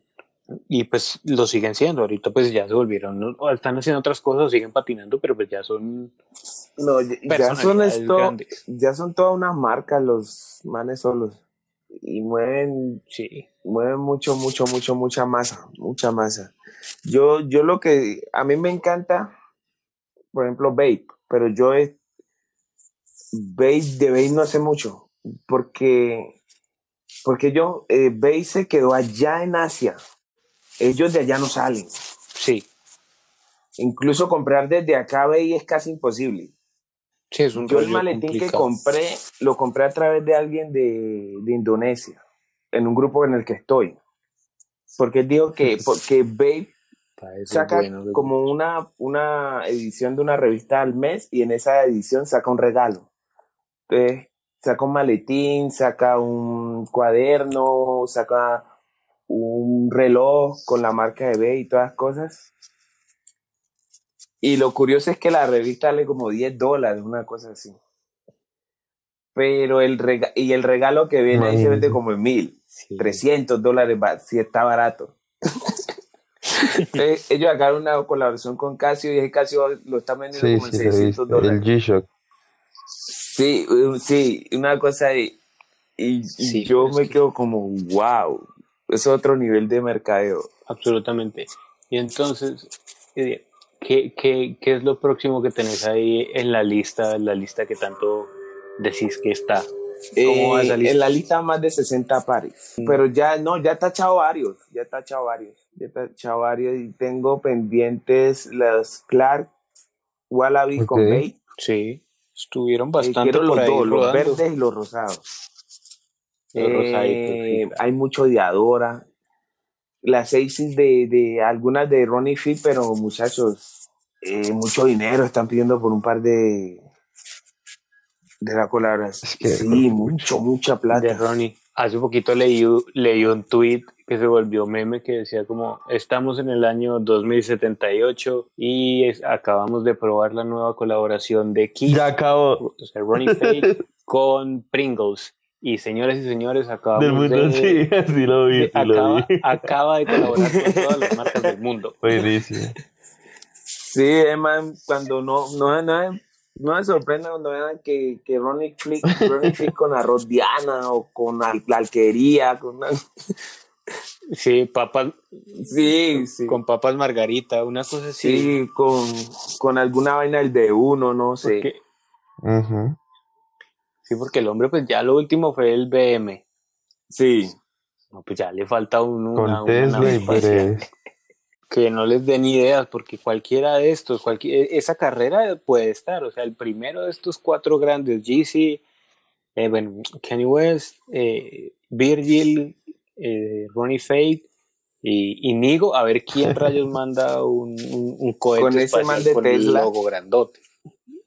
Y pues lo siguen siendo. Ahorita, pues ya se volvieron. O están haciendo otras cosas, o siguen patinando, pero pues ya son No, ya, son esto, grandes. ya son todas unas marcas los manes solos. Y mueven, Sí. mueven mucho, mucho, mucho, mucha masa, mucha masa. Yo, yo lo que, a mí me encanta, por ejemplo, Vape, pero yo es, Vape, de Vape no hace mucho, porque, porque yo, eh, Vape se quedó allá en Asia. Ellos de allá no salen. Sí. Incluso comprar desde acá Vape es casi imposible. Sí, es un Yo el maletín que compré, lo compré a través de alguien de, de Indonesia, en un grupo en el que estoy. Porque dijo que, porque Babe saca bueno, como una, una edición de una revista al mes y en esa edición saca un regalo. Entonces, saca un maletín, saca un cuaderno, saca un reloj con la marca de B y todas las cosas. Y lo curioso es que la revista vale como 10 dólares, una cosa así. Pero el rega y el regalo que viene ahí se vende como en mil, Sí. 300 dólares, si está barato. Entonces, ellos sacaron una colaboración con Casio y Casio lo están vendiendo Sí, como en sí, lo he 600 visto. dólares. El G-Shock. Sí, uh, sí, una cosa ahí. Y, y Sí, yo me que- quedo como, wow, es otro nivel de mercadeo. Absolutamente. Y entonces, eh, ¿qué, qué, qué es lo próximo que tenés ahí en la lista, en la lista que tanto decís que está? ¿Cómo va Eh, lista? En la lista más de 60 pares. Pero ya, no, ya está echado varios, ya está echado varios, ya está echado varios y tengo pendientes las Clark Wallaby con. Bait. Sí, estuvieron Eh, bastante quiero por los ahí dos, los verdes y los rosados. Los rosaditos, Eh. Hay mucho de Adora. Las Aces de, de algunas de Ronnie Fit, pero muchachos, eh, mucho dinero están pidiendo por un par de de la colaboración. Es que- sí, mucho, mucha de plata. Ronnie. Hace poquito leí, leí un tweet que se volvió meme que decía como estamos en el año 2078 y es- acabamos de probar la nueva colaboración de Keith, Ya acabó. o sea, Ronnie Fake con Pringles. Y señores y señores, acabamos Del mundo, de, sí, sí lo vi, sí lo acaba, vi. acaba de colaborar con todas las marcas del mundo. Buenísimo. Sí, eh, man, cuando no, no, no, no me sorprenda cuando vean que, que Ronnie Flick, Ronnie Flick con arroz Diana o con al- la alquería, con una- Sí, papas sí, sí. con papas margarita, una cosa así. Sí, con, con alguna vaina del de uno, no sé. Porque, sí, porque el hombre, pues ya lo último fue el BM. Sí, No, pues ya le falta un, Con una, una y que no les den ideas, porque cualquiera de estos, cualquier, esa carrera puede estar, o sea, el primero de estos cuatro grandes, GC, eh, bueno, Kanye West, eh, Virgil, eh, Ronnie Fate y, y Nigo, a ver quién rayos manda un, un, un cohete Con ese man de con Tesla. el logo grandote.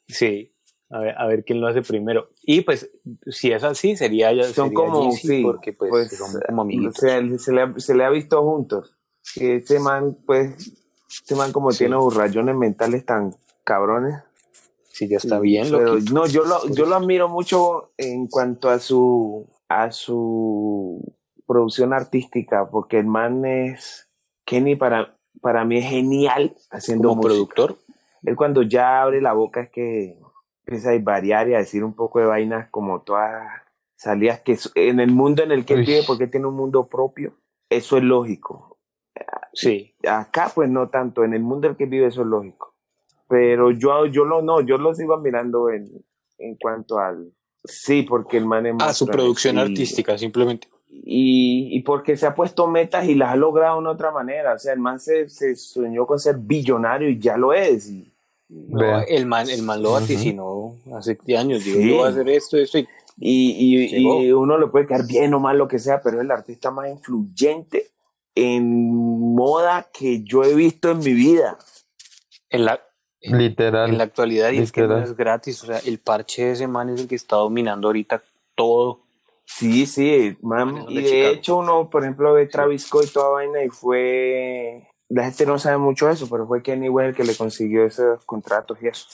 Sí, a ver, a ver quién lo hace primero. Y pues, si es así, sería ya son sería como, Yeezy, sí, porque pues, pues, son como amiguitos. se, se le, ha- se le ha visto juntos. Que ese man, pues, ese man como Sí. tiene sus rayones mentales tan cabrones. si ya está bien, lo no, yo lo, yo lo admiro mucho en cuanto a su, a su producción artística, porque el man es, Kenny para, para mí es genial haciendo como música. productor. Él cuando ya abre la boca es que empieza a variar y a decir un poco de vainas como todas salidas que su- en el mundo en el que él vive, porque tiene un mundo propio, eso es lógico. Sí, Acá pues no tanto, en el mundo en el que vive eso es lógico. Pero yo, yo lo no, yo lo sigo mirando en, en cuanto al sí, porque el man es a su monstruo, producción artística, simplemente. Y, y porque se ha puesto metas y las ha logrado de una otra manera. O sea, el man se, se soñó con ser billonario y ya lo es. Y, No, el man, el man lo vaticinó hace años. Digo, Sí. yo voy a hacer esto, esto. Y, y, y- uno le puede quedar bien o mal lo que sea, pero es el artista más influyente en moda que yo he visto en mi vida. en, la, en Literal. la actualidad, y es que no Literal. es gratis. O sea, el parche de ese man es el que está dominando ahorita todo. Sí, sí, man. De Y de Chicago. hecho uno, por ejemplo, ve Travis Scott y toda vaina y fue... La gente no sabe mucho de eso, pero fue Kenny West el que le consiguió esos contratos y eso,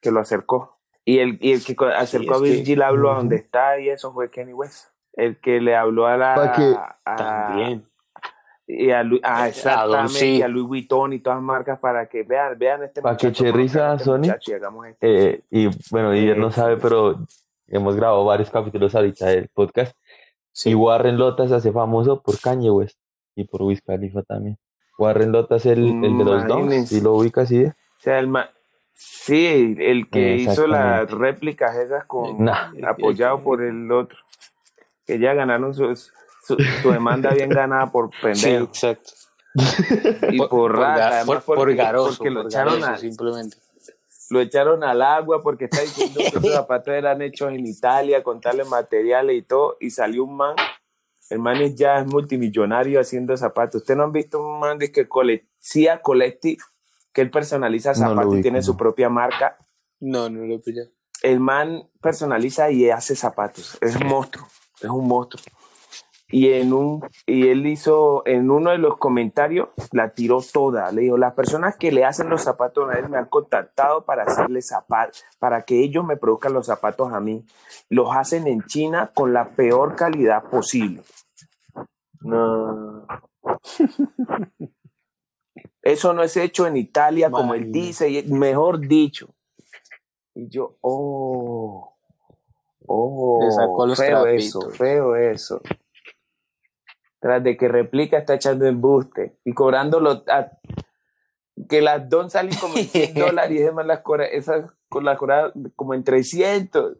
que lo acercó. Y el, y el que acercó a es que- Virgil habló a donde está y eso fue Kenny West. El que le habló a la... Que- a- También. Y a, Lu- ah, A exactamente, y a Louis Vuitton y todas marcas para que vean, vean este Pa' que muchacho, Cherry conozcan a sea este Sony. muchacho y hagamos esto. Eh, y bueno, y él no Eh, sabe, pero hemos grabado varios capítulos ahorita del podcast. Sí. Y Warren Lotas se hace famoso por Kanye West y por Wiz Khalifa también. Warren Lotas el, el de los Imagínense. y lo ubica así. O sea, el ma- sí, el que hizo las réplicas esas con Nah. apoyado por el otro. Que ya ganaron su, su, su demanda bien ganada por Sí, pendejo exacto. y por, rata, por, porque, por garoso, porque lo por echaron garoso, a- simplemente. Lo echaron al agua porque está diciendo que esos zapatos eran hechos en Italia con tales materiales y todo, y salió un man, el man es ya es multimillonario haciendo zapatos. ¿Ustedes no han visto un man de que Coleccia Collective, que él personaliza No zapatos y tiene no. su propia marca? No, no lo pillé. El man personaliza y hace zapatos. Es un monstruo, es un monstruo. Y en un y él hizo en uno de los comentarios la tiró toda. Le dijo las personas que le hacen los zapatos a él me han contactado para hacerle zapatos para que ellos me produzcan los zapatos a mí. Los hacen en China con la peor calidad posible No. eso no es hecho en Italia como él dice y mejor dicho. Y yo oh oh Le sacó los feo trapitos. eso feo eso tras de que replica está echando embuste y cobrándolo a- que las don salen como en 100 dólares y demás las cobra, esas con las cobra como en 300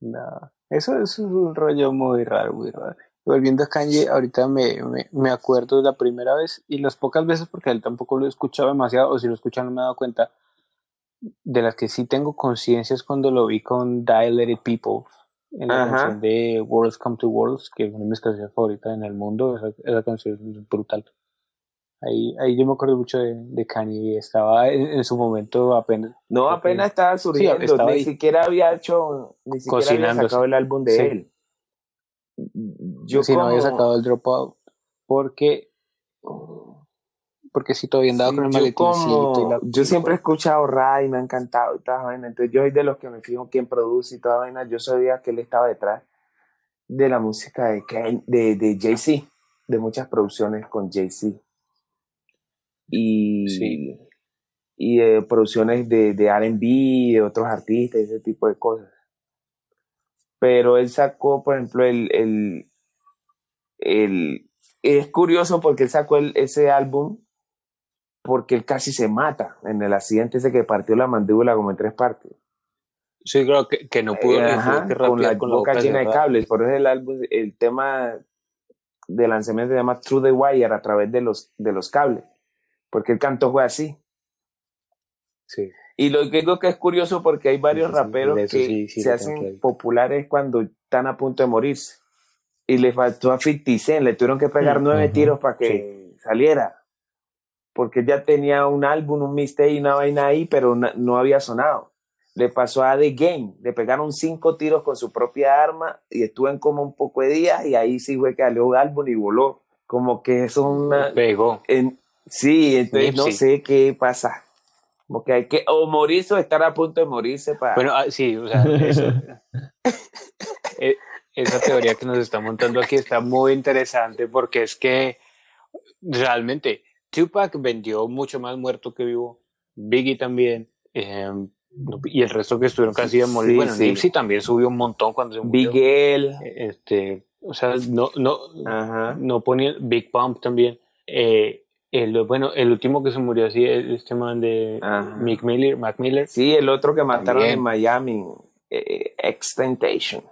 No, eso, eso es un rollo muy raro, muy raro. Volviendo a Kanye, ahorita me, me, me acuerdo de la primera vez y las pocas veces, porque él tampoco lo he escuchado demasiado, o si lo he escuchado no me he dado cuenta, de las que sí tengo conciencia es cuando lo vi con Dilated People, en la Ajá. canción de Worlds Come to Worlds, que es una de mis canciones favoritas en el mundo, esa, esa canción es brutal. Ahí, ahí yo me acuerdo mucho de, de Kanye, estaba en, en su momento apenas no apenas estaba surgiendo estaba ni ahí. siquiera había hecho ni siquiera había sacado el álbum de Sí. él yo si no había sacado el dropout porque porque si todavía andaba Sí, con el maletincito la yo siempre he escuchado Ray, me ha encantado y toda esa vaina. Entonces yo soy de los que me fijo quién produce y toda vaina. Yo sabía que él estaba detrás de la música de, Ken- de, de Jay-Z, de muchas producciones con Jay-Z. Y, Sí. y de producciones de, de RB, de otros artistas, ese tipo de cosas. Pero él sacó, por ejemplo, el, el, el es curioso porque él sacó el- ese álbum porque él casi se mata en el accidente ese que partió la mandíbula como en tres partes. sí claro que, que no pudo, Eh, ajá, que con la con la boca boca llena de cables. Por eso el álbum, el tema de lanzamiento se llama Through the Wire a través de los, de los cables. Porque el canto fue así. sí Y lo que digo que es curioso porque hay varios raperos eso que sí, sí se hacen populares cuando están a punto de morirse. Y le faltó a 50 Cent, le tuvieron que pegar Mm, nueve tiros para que saliera. Porque ya tenía un álbum, un mixtape y una vaina ahí, pero na- no había sonado. Le pasó a The Game, le pegaron cinco tiros con su propia arma y estuvo en como un poco de días y ahí sí fue que salió un álbum y voló. Como que eso es una, pegó en- sí, entonces no Nipsey. sé qué pasa. Como que hay que o morirse o estar a punto de morirse para. bueno ah, sí o sea eso- eh, esa teoría que nos está montando aquí está muy interesante porque es que realmente Tupac vendió mucho más muerto que vivo Biggie también eh, y el resto que estuvieron casi de morir Sí, bueno sí. Nipsey también subió un montón cuando se murió Miguel. este o sea no no Ajá. no ponía Big Pump también eh, el, bueno el último que se murió así es este man de Ajá. Mick Miller Mac Miller Sí, el otro que mataron También. en Miami, eh, Extentation.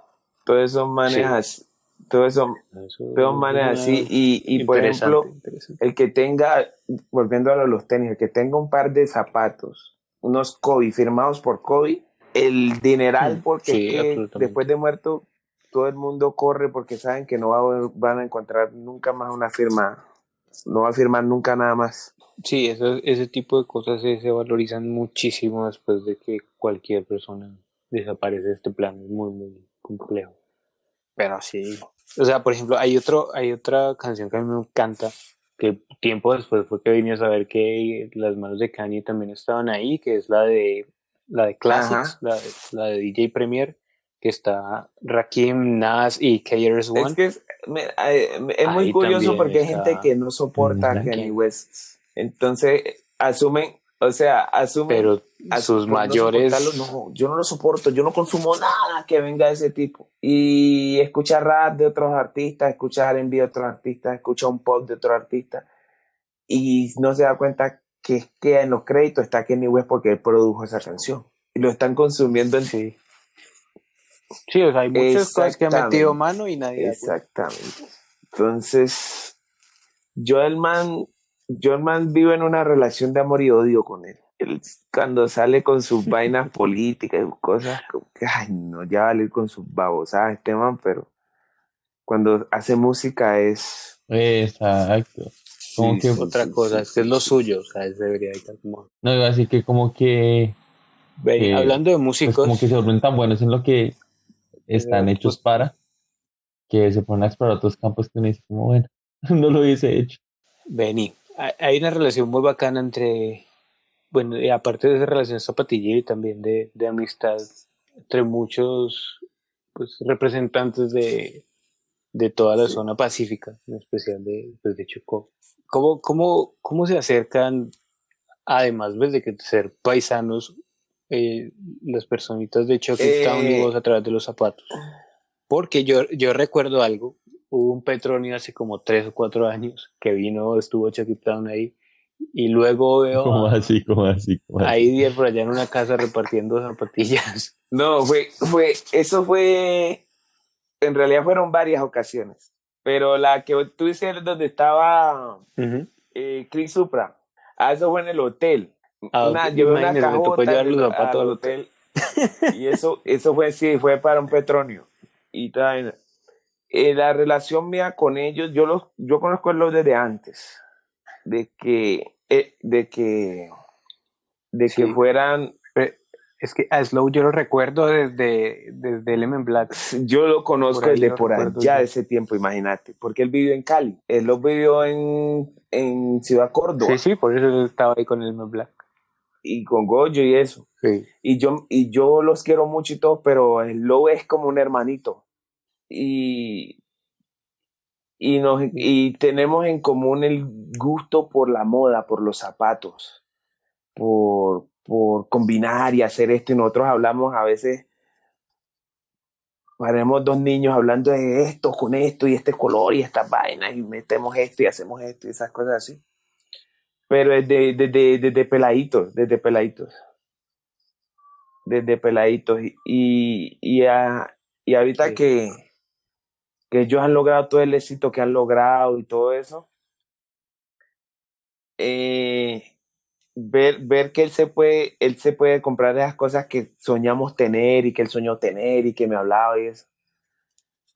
Todos esos manes Sí. Esos, Eso todos esos manes es así. Y, y por ejemplo, el que tenga, volviendo a los tenis, el que tenga un par de zapatos, unos Kobe firmados por Kobe, el dineral, Mm, porque sí, es que absolutamente. después de muerto, todo el mundo corre porque saben que no va van a encontrar nunca más una firma, no va a firmar nunca nada más. Sí, eso- ese tipo de cosas se, se valorizan muchísimo después de que cualquier persona desaparece de este plano. Es muy, muy complejo. Pero sí. O sea, por ejemplo, hay otro, hay otra canción que a mí me encanta, que tiempo después fue que vine a saber que las manos de Kanye también estaban ahí, que es la de la de Classics, la de, la de DJ Premier, que está Rakim, Nas y KRS-One. Es que es, me- me- es muy Ahí curioso porque hay gente que no soporta a. Kanye West. Entonces, asumen, o sea, asumen. pero as- sus no mayores... no, yo no lo soporto, yo no consumo nada que venga de ese tipo. Y escucha rap de otros artistas, escucha R&B de otros artistas, escucha un pop de otros artistas. Y no se da cuenta que es que en los créditos está Kanye West porque él produjo esa canción. Y lo están consumiendo en Sí. Sí, o sea, hay muchas cosas que ha metido mano y nadie. Exactamente. Entonces, yo el man, yo el man vivo en una relación de amor y odio con él. Él cuando sale con sus vainas políticas y sus cosas, como que, ay, no, ya vale ir con sus babosadas este man, pero cuando hace música es... Exacto. Como Sí, que, sí, Otra sí, cosa, sí, es que es lo suyo, o sea, es debería estar como. no iba a decir que como que, Ve, Eh, hablando de pues músicos, como que se vuelven tan buenos en lo que están Eh, hechos pues, para. que se ponen a explorar otros campos que uno dice como, bueno, no lo hubiese hecho. Vení, hay- una relación muy bacana entre, bueno, y aparte de esa relación zapatillera y también de, de amistad entre muchos pues, representantes de, de toda la zona pacífica, en especial de, pues, de Chocó. ¿Cómo, cómo, ¿Cómo se acercan, además pues, de que ser paisanos, eh, las personitas de y Eh. vos a través de los zapatos? Porque yo, yo recuerdo algo, hubo un Petronio hace como tres o cuatro años que vino, estuvo Chucky Town ahí, y luego veo ¿Cómo a, así? ¿Cómo así? ¿Cómo a así? Idier por allá en una casa repartiendo zapatillas. No, fue, fue, eso fue, en realidad fueron varias ocasiones, pero la que tú dices donde estaba Ujú. eh, Chris Supra, ah, eso fue en el hotel. Ah, Una, llevé una me tocó llevar los al- zapatos al al hotel y eso, eso fue, sí, fue para un Petronio. Y toda vaina. Eh, la relación mía con ellos, yo los, yo conozco a los desde antes, de que, eh, de que, de Sí. que fueran Es que a Slow yo lo recuerdo desde, desde Element Black. Yo lo conozco Por desde por allá de ese tiempo, imagínate, porque él vivió en Cali, él lo vivió en, en Ciudad Córdoba Sí, sí, por eso estaba ahí con Element Black. y con Goyo y eso. Sí. Y yo, y yo los quiero mucho y todo, pero el Low es como un hermanito. Y, y, nos, y tenemos en común el gusto por la moda, por los zapatos, por, por combinar y hacer esto. Y nosotros hablamos a veces, haremos dos niños hablando de esto con esto y este color y estas vainas y metemos esto y hacemos esto y esas cosas así. Pero desde, desde, desde peladitos, desde peladitos desde peladitos y, y, y, a- y ahorita Sí. que, que ellos han logrado todo el éxito que han logrado y todo eso, eh, ver, ver que él se puede, él se puede comprar esas cosas que soñamos tener y que él soñó tener y que me hablaba y eso.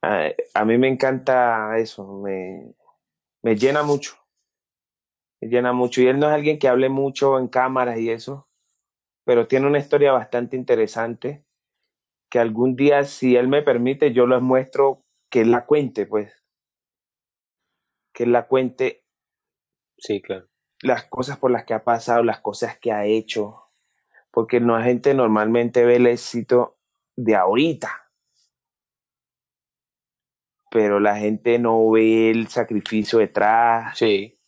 A, mí me encanta eso, me, me llena mucho. Me llena mucho. Y él no es alguien que hable mucho en cámaras y eso pero tiene una historia bastante interesante que algún día, si él me permite, yo les muestro que él la cuente, pues. Que él la cuente Sí, claro. las cosas por las que ha pasado, las cosas que ha hecho. Porque no, la gente normalmente ve el éxito de ahorita. Pero la gente no ve el sacrificio detrás. Sí.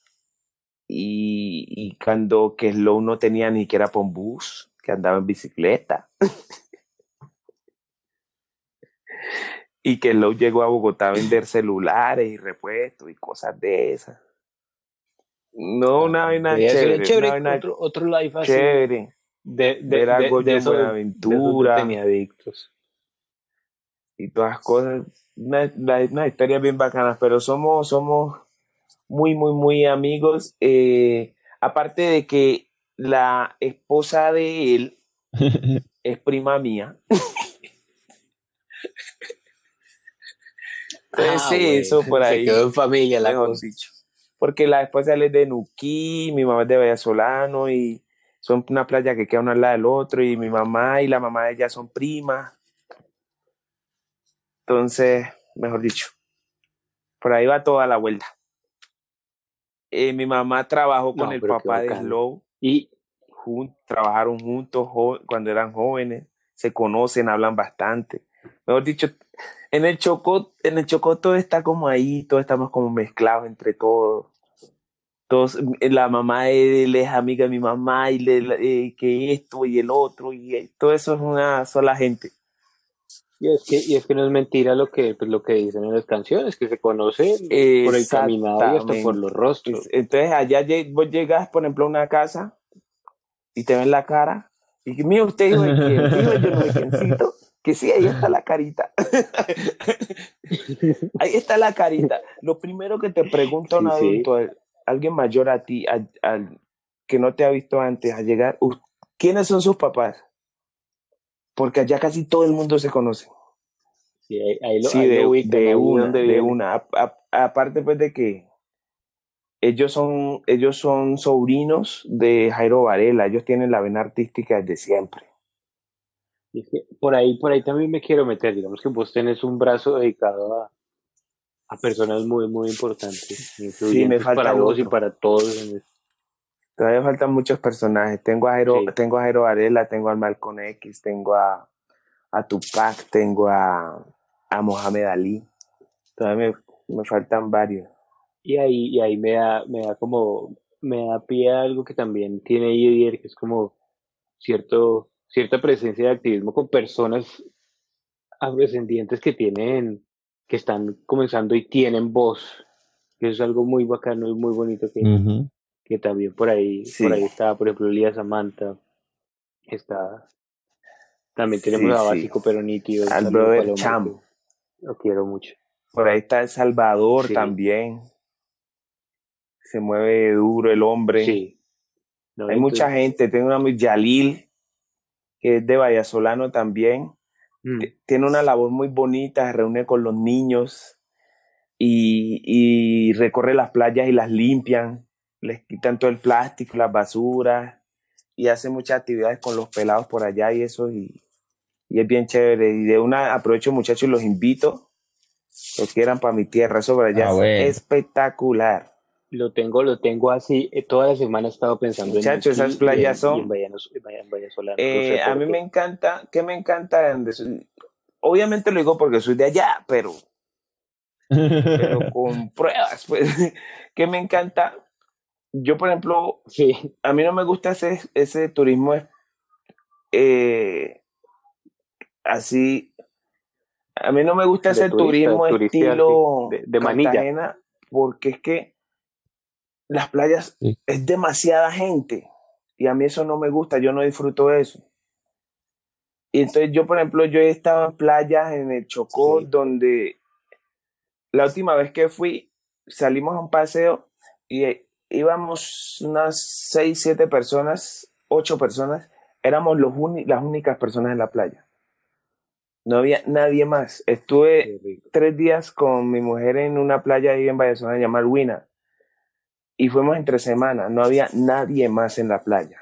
Y, y cuando que Slow no tenía ni siquiera bus, que andaba en bicicleta. y que Slow llegó a Bogotá a vender celulares y repuestos y cosas de esas. No, una vaina chévere, chévere una vaina otro, otro live así. chévere. De, de, Ver a de- de de Buenaventura. tenía adictos. y todas cosas, una, una, una historia bien bacanas, pero somos, somos muy, muy, muy amigos. eh, aparte de que la esposa de él es prima mía. Entonces, Ah, sí, eso por Se ahí, quedó en familia la mejor cosa. dicho. Porque la esposa es de Nuquí, mi mamá es de Vallasolano y son una playa que queda uno al lado del otro y mi mamá y la mamá de ella son primas. Entonces, mejor dicho, por ahí va toda la vuelta. Eh, mi mamá trabajó con No, el papá de. Slow, Y jun- trabajaron juntos cuando eran jóvenes, se conocen, hablan bastante. Mejor dicho, en el Chocó, en el Chocó todo está como ahí, todos estamos como mezclados entre todos. Todos, eh, la mamá de él es amiga de mi mamá y le, eh, que esto y el otro y eh, todo eso es una sola gente. Y es que, y es que no es mentira lo que, pues, lo que dicen en las canciones, que se conocen por el caminado y hasta por los rostros. Entonces allá lle- vos llegas, por ejemplo, a una casa y te ven la cara y mira, usted hijo de quién, hijo de yo no sé quiéncito, que sí, ahí está la carita. ahí está la carita. Lo primero que te pregunta un Sí, adulto, alguien mayor a ti, que no te ha visto antes, a llegar, "U- ¿quiénes son sus papás? Porque allá casi todo el mundo se conoce. Sí, ahí, ahí lo, Sí, ahí de, lo ubican, de ahí una, de una. Aparte pues de que ellos son, ellos son sobrinos de Jairo Varela, ellos tienen la vena artística desde siempre. Y es que por ahí, por ahí también me quiero meter, digamos que vos tenés un brazo dedicado a, a personas muy, muy importantes. Sí, me falta para vos y para todos. en el- Todavía faltan muchos personajes. Tengo a Jairo, Sí. tengo a Varela, tengo a Malcolm X, tengo a, a Tupac, tengo a, a Mohamed Ali. Todavía me, me faltan varios. Y ahí, y ahí me da, me da como, me da pie a algo que también tiene Didier, que es como cierto, cierta presencia de activismo con personas afrodescendientes que tienen, que están comenzando y tienen voz. Que eso es algo muy bacano y muy bonito que, que también por ahí, Sí. por ahí está, por ejemplo, Lía Samantha, está, también tenemos Sí, a sí. Básico pero nítido, un Al brother Cham. Lo quiero mucho. Por ahí está El Salvador Sí. también. Se mueve duro el hombre. Sí. No, Hay mucha gente. Tengo una muy Yalil, que es de Vallasolano también. Mm, Tiene una labor muy bonita, se reúne con los niños y, y recorre las playas y las limpian. Les quitan todo el plástico, las basuras y hace muchas actividades con los pelados por allá y eso. Y, y es bien chévere. Y de una aprovecho, muchachos, y los invito. Los quieran para mi tierra. Eso por allá Ah, es espectacular. Lo tengo, lo tengo así. eh, Toda la semana he estado pensando en esas aquí playas en- son- y en Vallanos- en Valla- en Vallasolano. Eh, No sé a mí qué. me encanta, ¿qué me encanta? Obviamente lo digo porque soy de allá, pero, pero con pruebas, pues, que me encanta. Yo, por ejemplo, Sí, a mí no me gusta ese, ese turismo eh, así. A mí no me gusta De ese turista, turismo estilo de- de manilla. Porque es que las playas Sí. es demasiada gente y a mí eso no me gusta, yo no disfruto de eso. Y entonces yo, por ejemplo, yo he estado en playas en el Chocó Sí. donde la última vez que fui salimos a un paseo y eh, íbamos unas seis, siete personas, ocho personas, éramos los las únicas personas en la playa. No había nadie más. Estuve tres días con mi mujer en una playa ahí en Valladolid llamada Huina. Y fuimos entre semanas, no había nadie más en la playa.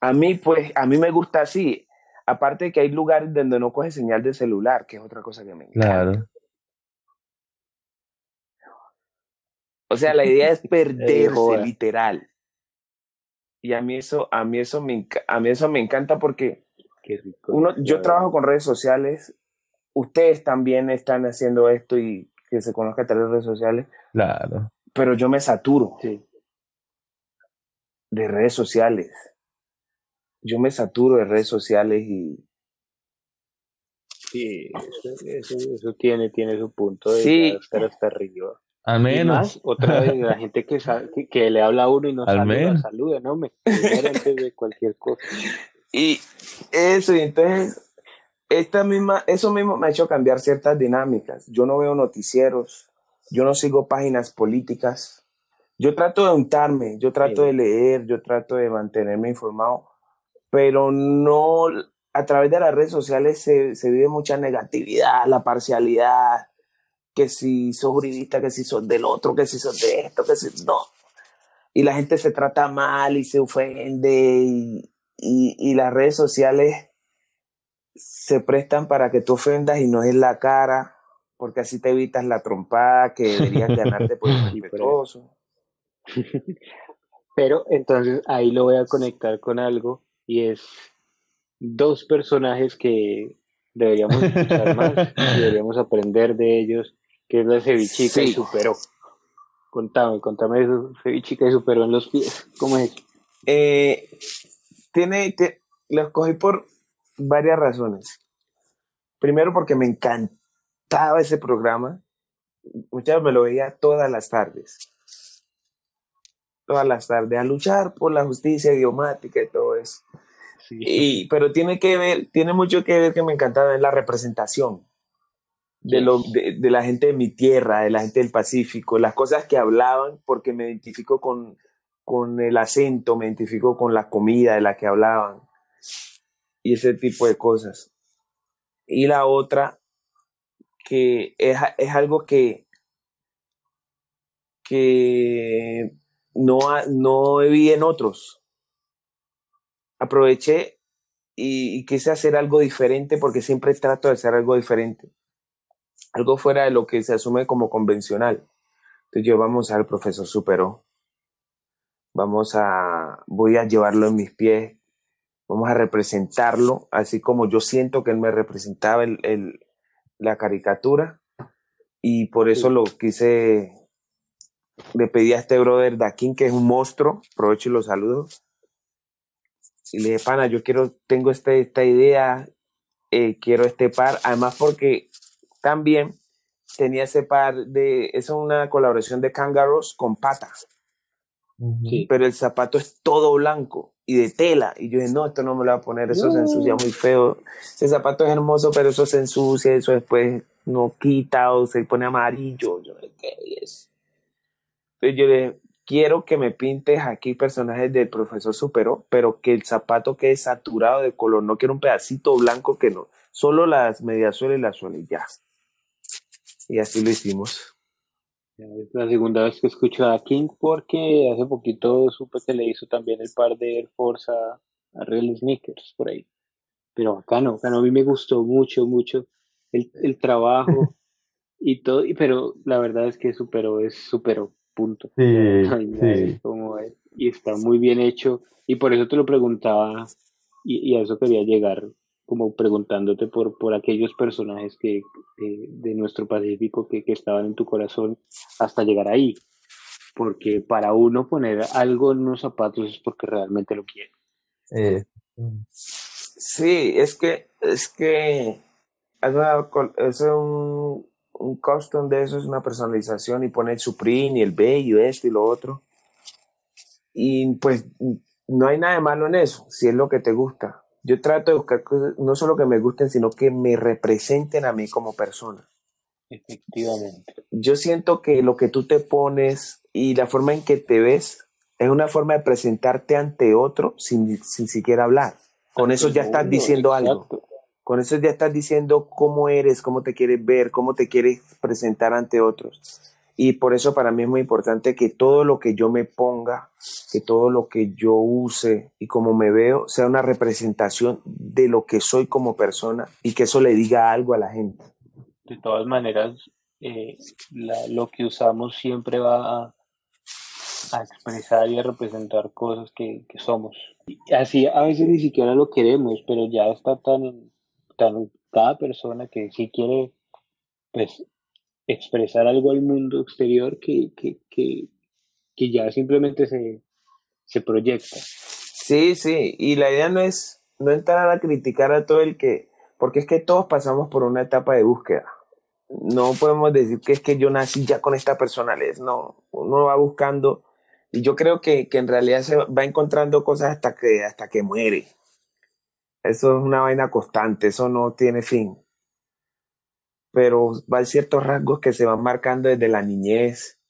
A mí, pues, a mí me gusta así. Aparte de que hay lugares donde no coge señal de celular, que es otra cosa que me encanta. Claro. O sea, la idea es perderse, literal. Y a mí eso, a mí eso me, a mí eso me encanta porque Qué rico. uno, yo trabajo con redes sociales. Ustedes también están haciendo esto y que se conozca a través de redes sociales, Claro. Pero yo me saturo. Sí. de redes sociales. Yo me saturo de redes sociales y Sí, eso, eso- eso tiene, tiene su punto de Sí. estar hasta arriba. Al Y menos. más, otra vez, la gente que, sa- que, que le habla a uno y no Al saluda, menos. saluda, no me antes de cualquier cosa. y eso y entonces esta misma eso mismo me ha hecho cambiar ciertas dinámicas. Yo no veo noticieros, yo no sigo páginas políticas. Yo trato de untarme, yo trato Sí. de leer, yo trato de mantenerme informado, pero no a través de las redes sociales se, se vive mucha negatividad, la parcialidad, que si sos uribista, que si sos del otro, que si sos de esto, que si no. Y la gente se trata mal y se ofende y, y, y las redes sociales se prestan para que tú ofendas y no es la cara, porque así te evitas la trompada que deberías ganarte por por respetuoso. Pero entonces ahí lo voy a conectar con algo y es dos personajes que deberíamos escuchar más, y deberíamos aprender de ellos, que es la cevichica y superó. Contame, contame eso, cevichica y superó en los pies. ¿Cómo es? Eh, tiene, te- lo escogí por varias razones. Primero porque me encantaba ese programa. Muchas veces me lo veía todas las tardes. Todas las tardes, a luchar por la justicia idiomática y todo eso. Sí. Y, pero tiene que ver, tiene mucho que ver que me encantaba la representación de, lo, de, de la gente de mi tierra, de la gente del Pacífico, las cosas que hablaban, porque me identifico con, con el acento, me identifico con la comida de la que hablaban y ese tipo de cosas. Y la otra, que es, es algo que, que no, no vi en otros. Aproveché y, quise hacer algo diferente porque siempre trato de hacer algo diferente. algo fuera de lo que se asume como convencional. Entonces yo vamos al profesor superó. Vamos a, voy a llevarlo en mis pies, vamos a representarlo, así como yo siento que él me representaba el, la caricatura. Y por eso lo quise, le pedí a este brother Dakin, que es un monstruo, aprovecho y lo saludo. Y le dije, pana, yo quiero, tengo este, esta idea, eh, quiero este par, además porque también tenía ese par de, es una colaboración de Kangaroos con pata, Sí. pero el zapato es todo blanco y de tela. Y yo dije, no, esto no me lo voy a poner, eso se ensucia muy feo. Ese zapato es hermoso, pero eso se ensucia, eso después no quita o se pone amarillo. Yo, ¿qué es? Entonces yo le dije, quiero que me pintes aquí personajes del profesor Superó, pero que el zapato quede saturado de color. No quiero un pedacito blanco que no, solo las mediasuelas y la suela y ya. Y así lo hicimos. Es la segunda vez que escucho a King porque hace poquito supe que le hizo también el par de Air Force a, a Real Sneakers por ahí. Pero bacano, bacano. A mí me gustó mucho, mucho el, el trabajo y todo, y- pero la verdad es que superó, es superó, punto. Sí, sí. como es. Y está muy bien hecho. Y por eso te lo preguntaba, y, y a eso quería llegar, como preguntándote por, por aquellos personajes que, de nuestro Pacífico que, que estaban en tu corazón hasta llegar ahí. Porque para uno poner algo en unos zapatos es porque realmente lo quiere. Eh, Sí, es que, es que es, una col- es un, un custom de eso, es una personalización y pone el Supreme y el bello, esto y lo otro. Y pues no hay nada de malo en eso, si es lo que te gusta. Yo trato de buscar cosas, no solo que me gusten, sino que me representen a mí como persona. Efectivamente. Yo siento que lo que tú te pones y la forma en que te ves es una forma de presentarte ante otro sin, sin siquiera hablar. Con eso ya estás diciendo algo. Con eso ya estás diciendo cómo eres, cómo te quieres ver, cómo te quieres presentar ante otros. Y por eso para mí es muy importante que todo lo que yo me ponga, que todo lo que yo use y como me veo sea una representación de lo que soy como persona y que eso le diga algo a la gente. De todas maneras, eh, la- lo que usamos siempre va a, a expresar y a representar cosas que, que somos. Así a veces ni siquiera lo queremos, pero ya está tan tan cada persona que sí quiere pues expresar algo al mundo exterior que, que, que, que ya simplemente se, se proyecta. Sí, sí, y la idea no es no entrar a criticar a todo el que, porque es que todos pasamos por una etapa de búsqueda. No podemos decir que es que yo nací ya con esta personalidad, no, uno va buscando y yo creo que, que en realidad se va encontrando cosas hasta que, hasta que muere. Eso es una vaina constante, eso no tiene fin. Pero hay ciertos rasgos que se van marcando desde la niñez,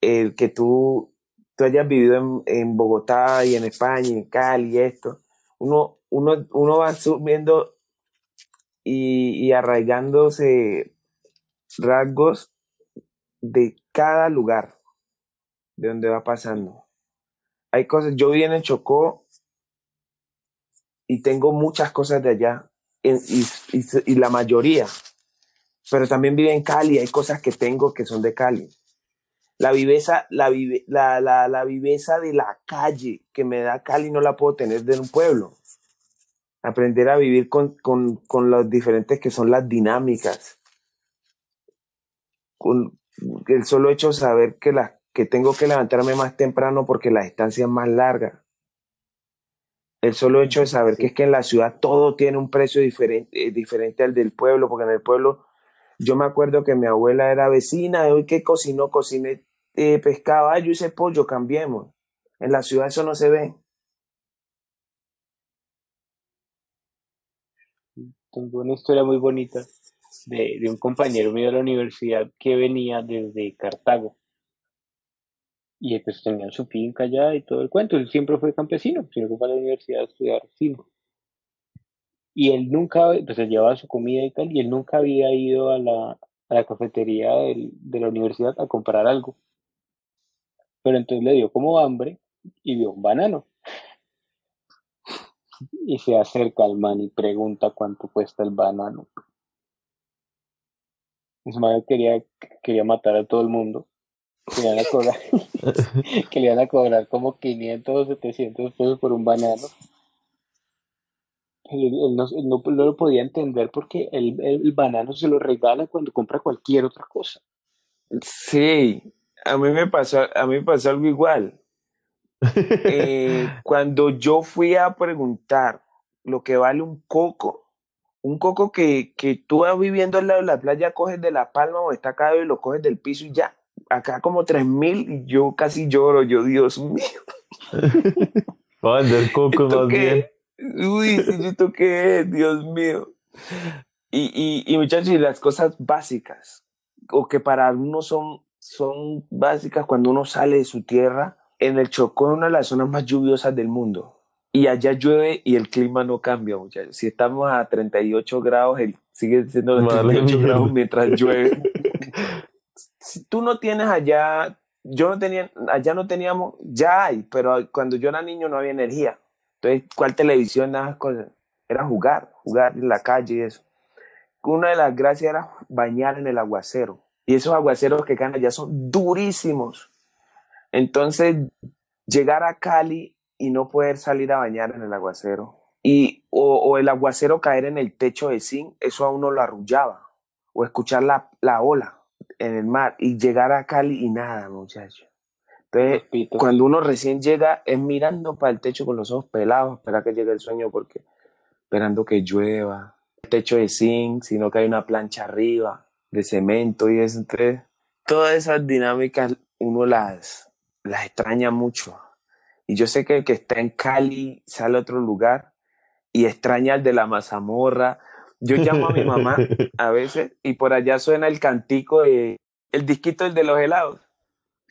el que tú tú hayas vivido en, en Bogotá y en España y en Cali y esto, uno, uno, uno va subiendo y, y arraigándose rasgos de cada lugar de donde va pasando. Hay cosas, yo viví en Chocó y tengo muchas cosas de allá en- y, y la mayoría, pero también viví en Cali, hay cosas que tengo que son de Cali la viveza, la, vive, la, la, la viveza de la calle que me da Cali no la puedo tener de un pueblo. Aprender a vivir con, con, con los diferentes que son las dinámicas. Con el solo hecho de saber que, la, que tengo que levantarme más temprano porque la distancia es más larga. El solo hecho de saber que es que en la ciudad todo tiene un precio diferente, eh, diferente al del pueblo, porque en el pueblo yo me acuerdo que mi abuela era vecina de hoy que cocinó, cociné eh, pescado, yo hice pollo, cambiemos. En la ciudad eso no se ve. Tengo una historia muy bonita de, un compañero mío de la universidad que venía desde Cartago. Y pues tenían su finca allá y todo el cuento. Él siempre fue campesino, sino que fue a la universidad a estudiar cine. Y él nunca, pues él llevaba su comida y tal, y él nunca había ido a la, a la cafetería de la universidad a comprar algo. Pero entonces le dio como hambre y vio un banano. Y se acerca al man y pregunta cuánto cuesta el banano. Man quería, quería matar a todo el mundo. Que le iban a cobrar, que a cobrar como 500 o 700 pesos por un banano. Él, él no, él no- no lo podía entender porque el, el banano se lo regala cuando compra cualquier otra cosa. Sí, a mí me pasó, a mí me pasó algo igual. Eh, cuando yo fui a preguntar lo que vale un coco, un coco que, que tú vas viviendo al lado de la playa, coges de la palma o está acá y lo coges del piso y ya. Acá como tres mil y yo casi lloro, yo Dios mío. Va a vender cocos ¿Esto más bien. Uy, sí, ¿esto qué es? Dios mío. Y, y, y muchachos, y las cosas básicas, o que para uno son, son básicas cuando uno sale de su tierra, en el Chocó es una de las zonas más lluviosas del mundo. Y allá llueve y el clima no cambia, muchachos. Si estamos a 38 grados, el, sigue siendo de Vale, 38 mierda. grados mientras llueve. si tú no tienes allá, yo no tenía, allá no teníamos, ya hay, pero cuando yo era niño no había energía. Entonces, ¿cuál televisión? Nada. Era jugar, jugar en la calle y eso. Una de las gracias era bañar en el aguacero. Y esos aguaceros que caen allá son durísimos. Entonces, llegar a Cali y no poder salir a bañar en el aguacero. Y, o, el aguacero caer en el techo de zinc, eso a uno lo arrullaba. O escuchar la, la ola en el mar y llegar a Cali y nada, muchacho. Entonces, cuando uno recién llega, es mirando para el techo con los ojos pelados, espera que llegue el sueño porque esperando que llueva. El techo de zinc, sino que hay una plancha arriba de cemento y eso. Entonces, todas esas dinámicas uno las, las extraña mucho. Y yo sé que el que está en Cali sale a otro lugar y extraña el de la mazamorra. Yo llamo a mi mamá a veces y por allá suena el cantico de el disquito el de los helados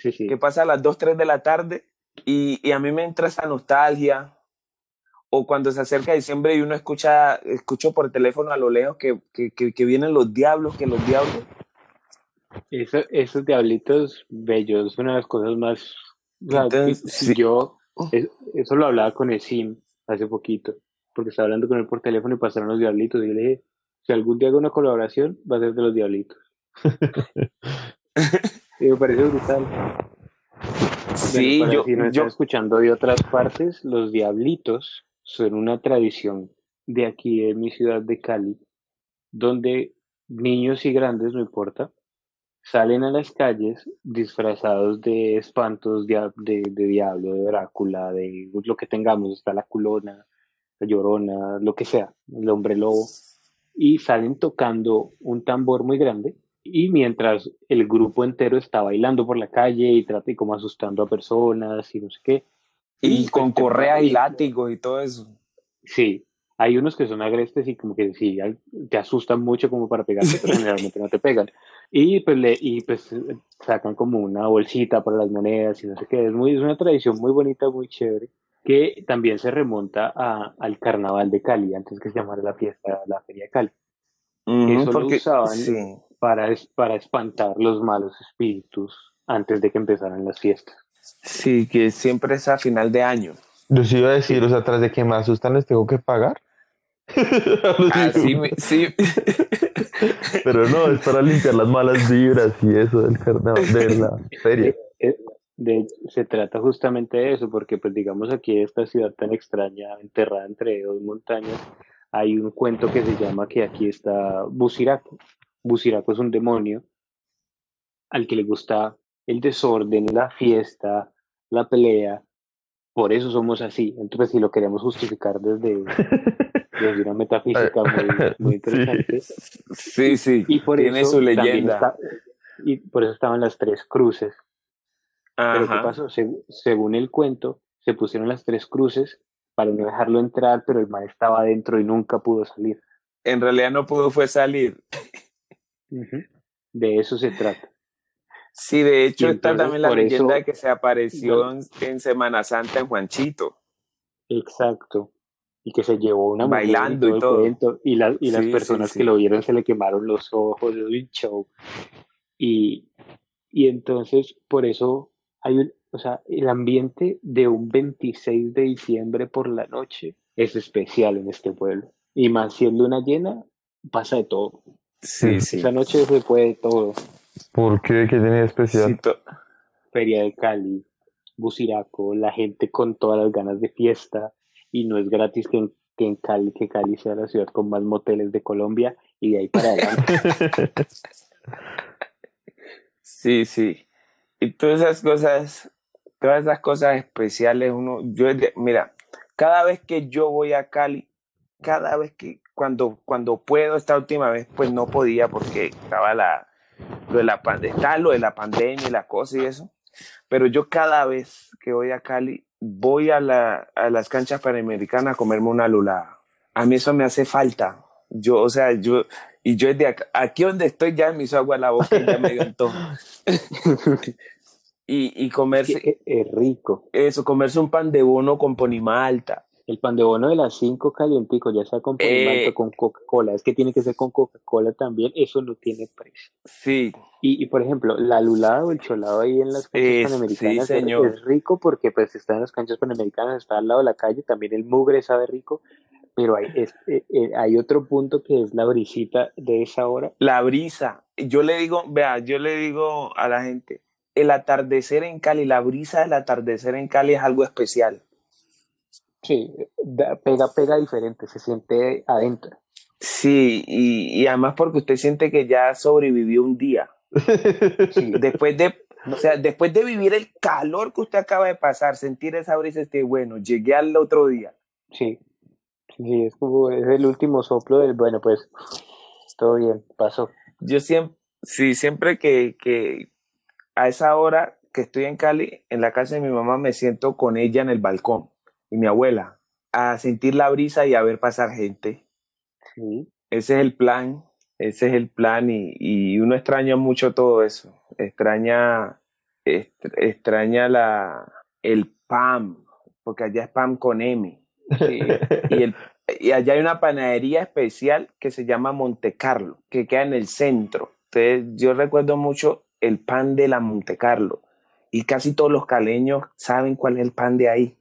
Sí, sí. que pasa a las 2, 3 de la tarde y, y a mí me entra esa nostalgia. O cuando se acerca diciembre y uno escucha, escucho por teléfono a lo lejos que, que, que, que vienen los diablos, que los diablos. Eso- esos diablitos bellos, una de las cosas más... Entonces, sí. Yo, es- eso lo hablaba con el Sim hace poquito, porque estaba hablando con él por teléfono y pasaron los diablitos, y yo le dije, si algún día hago una colaboración, va a ser de los diablitos. y me parece brutal. Sí, Bueno, yo, si yo, escuchando de otras partes, los diablitos son una tradición de aquí, de mi ciudad de Cali, donde niños y grandes, no importa, salen a las calles disfrazados de espantos, dia- de, de diablo, de Drácula, de lo que tengamos, está la culona, la llorona, lo que sea, el hombre lobo, y salen tocando un tambor muy grande. Y mientras el grupo entero está bailando por la calle y trata y como asustando a personas y no sé qué. y con correas y látigos y todo eso. Sí, hay unos que son agrestes y como que sí, te asustan mucho como para pegarte, pero generalmente no te pegan. Y pues, le, y pues eh, sacan como una bolsita para las monedas y no sé qué. Es, muy, es una tradición muy bonita, muy chévere, que también se remonta a, al carnaval de Cali, antes que se llamara la fiesta, la feria de Cali, Eso lo usaban. sí. Para, es- para espantar los malos espíritus antes de que empezaran las fiestas. sí, que siempre es a final de año. Yo sí iba a decir, o sea, tras de que me asustan les tengo que pagar. Así, me- sí. Pero no, es para limpiar las malas vibras y eso del carnaval, de la feria. Eh, De, se trata justamente de eso, porque pues digamos aquí esta ciudad tan extraña, enterrada entre dos montañas, hay un cuento que se llama que aquí está Busiraco. Busiraco es un demonio al que le gusta el desorden, la fiesta, la pelea. Por eso somos así. Entonces, si lo queremos justificar desde, desde una metafísica muy, muy interesante, Sí, sí. y por Tiene eso su leyenda. está- y por eso estaban las tres cruces. Pero ¿qué Ajá. pasó? Seg- según el cuento, se pusieron las tres cruces para no dejarlo entrar, pero el man estaba adentro y nunca pudo salir. En realidad no pudo fue salir. De eso se trata. Sí, de hecho Y está también la leyenda eso- de que se apareció en, en Semana Santa en Juanchito. Exacto. Y que se llevó una mujer Bailando y el todo. cuento, y, la- y las personas sí, que lo vieron se le quemaron los ojos, es un show. Y, y entonces, por eso hay un, o sea, el ambiente de un 26 de diciembre por la noche es especial en este pueblo. Y más siendo una llena, pasa de todo. Sí, sí. Esa noche se puede todo. ¿Por qué? ¿Qué tiene de especial? Sí, Feria de Cali, Buciraco, la gente con todas las ganas de fiesta y no es gratis que en, que en Cali, que Cali sea la ciudad con más moteles de Colombia y de ahí para adelante. Sí, sí. Y todas esas cosas, todas esas cosas especiales, uno, yo, mira, cada vez que yo voy a Cali, cada vez que, cuando, cuando puedo, esta última vez, pues no podía porque estaba la, lo de la, estaba lo de la pandemia y la cosa y eso. Pero yo cada vez que voy a Cali, voy a, la, a las canchas panamericanas a comerme una lulada. A mí eso me hace falta. Yo, o sea, yo, y yo desde acá, aquí donde estoy ya me hizo agua la boca y ya me antojo. y, y comerse, Es, es rico. eso, comerse un pan de bono con ponimalta. El pan de bono de las 5 calientico, ya sea con Eh. con Coca-Cola. Es que tiene que ser con Coca-Cola también. Eso no tiene precio. Sí, Y, y, por ejemplo, la lulada o el cholado ahí en las canchas Es- panamericanas sí, es rico porque pues está en las canchas panamericanas, está al lado de la calle, también el mugre sabe rico, pero hay, es- eh, eh, hay otro punto que es la brisita de esa hora. la brisa. Yo le digo, vea, yo le digo a la gente, el atardecer en Cali, la brisa del atardecer en Cali es algo especial. Sí, da- pega, pega diferente, se siente adentro. Sí, y, y además porque usted siente que ya sobrevivió un día. Sí, Después de, o sea, después de vivir el calor que usted acaba de pasar, sentir esa brisa, este, bueno, llegué al otro día. sí, sí, es como, es el último soplo del, bueno, pues, todo bien, pasó. Yo siempre, sí, siempre que, que a esa hora que estoy en Cali, en la casa de mi mamá, me siento con ella en el balcón y mi abuela a sentir la brisa y a ver pasar gente. Sí, Ese es el plan, ese es el plan y, y uno extraña mucho todo eso. Extraña, est- extraña la, el PAM, porque allá es PAM con M. sí, Y, el, y allá hay una panadería especial que se llama Monte Carlo, que queda en el centro. Entonces, yo recuerdo mucho el pan de la Monte Carlo. Y casi todos los caleños saben cuál es el pan de ahí.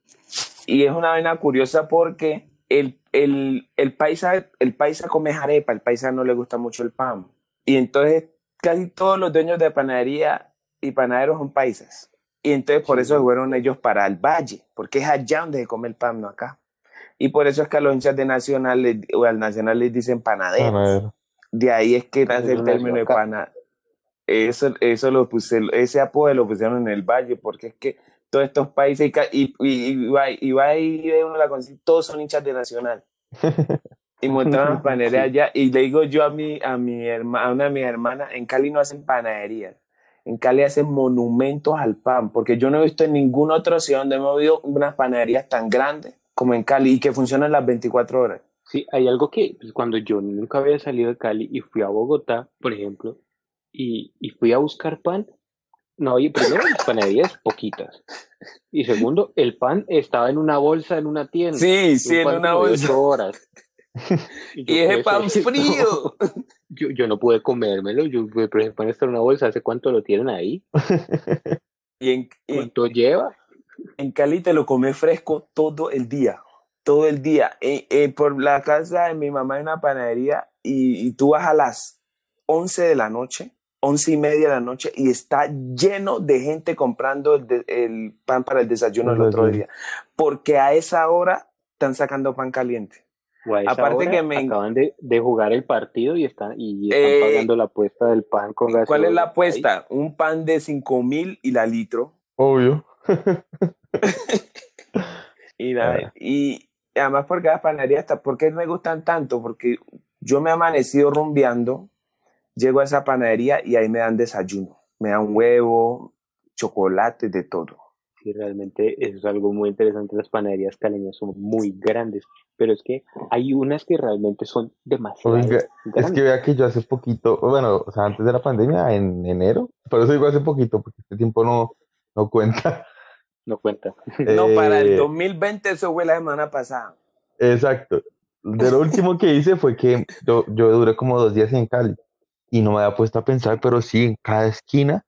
Y es una vaina curiosa porque el, el, el, paisa, el paisa come arepa, el paisa no le gusta mucho el pan. Y entonces casi todos los dueños de panadería y panaderos son paisas. Y entonces por eso fueron ellos para el valle, porque es allá donde se come el pan, no acá. Y por eso es que a los hinchas de Nacional o al Nacional les dicen panaderos. Panadero. De ahí es que nace el término de pana. Eso, eso lo puse, ese apodo lo pusieron en el valle, porque es que todos estos países, y, y, y, va, y ve uno la consigue, todos son hinchas de Nacional. Y montaron las panaderías allá. Y le digo yo a mi, a mi herma- a una de mis hermanas, en Cali no hacen panaderías. En Cali hacen monumentos al pan, porque yo no he visto en ninguna otra ciudad donde hemos visto unas panaderías tan grandes como en Cali y que funcionan las 24 horas. Sí, hay algo que pues, cuando yo nunca había salido de Cali y fui a Bogotá, por ejemplo, y, y fui a buscar pan, no había, primero, las panaderías poquitas. Y segundo, el pan estaba en una bolsa en una tienda. Sí, sí, en una bolsa. horas. Y yo, ese ¿qué pan frío. Yo, yo no pude comérmelo, yo, pero el pan está en una bolsa, ¿hace cuánto lo tienen ahí? Y en, y ¿Cuánto lleva? en Cali te lo comes fresco todo el día. Todo el día. Eh, eh, por la casa de mi mamá hay una panadería y, y tú vas a las 11 de la noche, 11 y media de la noche y está lleno de gente comprando el, de- el pan para el desayuno el otro día. Porque a esa hora están sacando pan caliente. O a esa Aparte hora que me- acaban de, de jugar el partido y están, y están Eh, pagando la apuesta del pan con gaseosa. ¿Cuál es la Ahí. apuesta? Un pan de 5 mil y la litro. Obvio. Y, nada, Ah. y además porque las panaderías, ¿por qué me gustan tanto? Porque yo me he amanecido rumbeando, llego a esa panadería y ahí me dan desayuno. Me dan huevo, chocolate, de todo. Sí, realmente eso es algo muy interesante. Las panaderías caleñas son muy grandes, pero es que hay unas que realmente son demasiado Oiga, Es que vea que yo hace poquito, bueno, o sea, antes de la pandemia, en enero, por eso digo hace poquito, porque este tiempo no, no cuenta. No cuenta. No, para el Eh, 2020 eso fue la semana pasada. Exacto. De lo último que hice fue que yo, yo duré como dos días en Cali y no me había puesto a pensar, pero sí, en cada esquina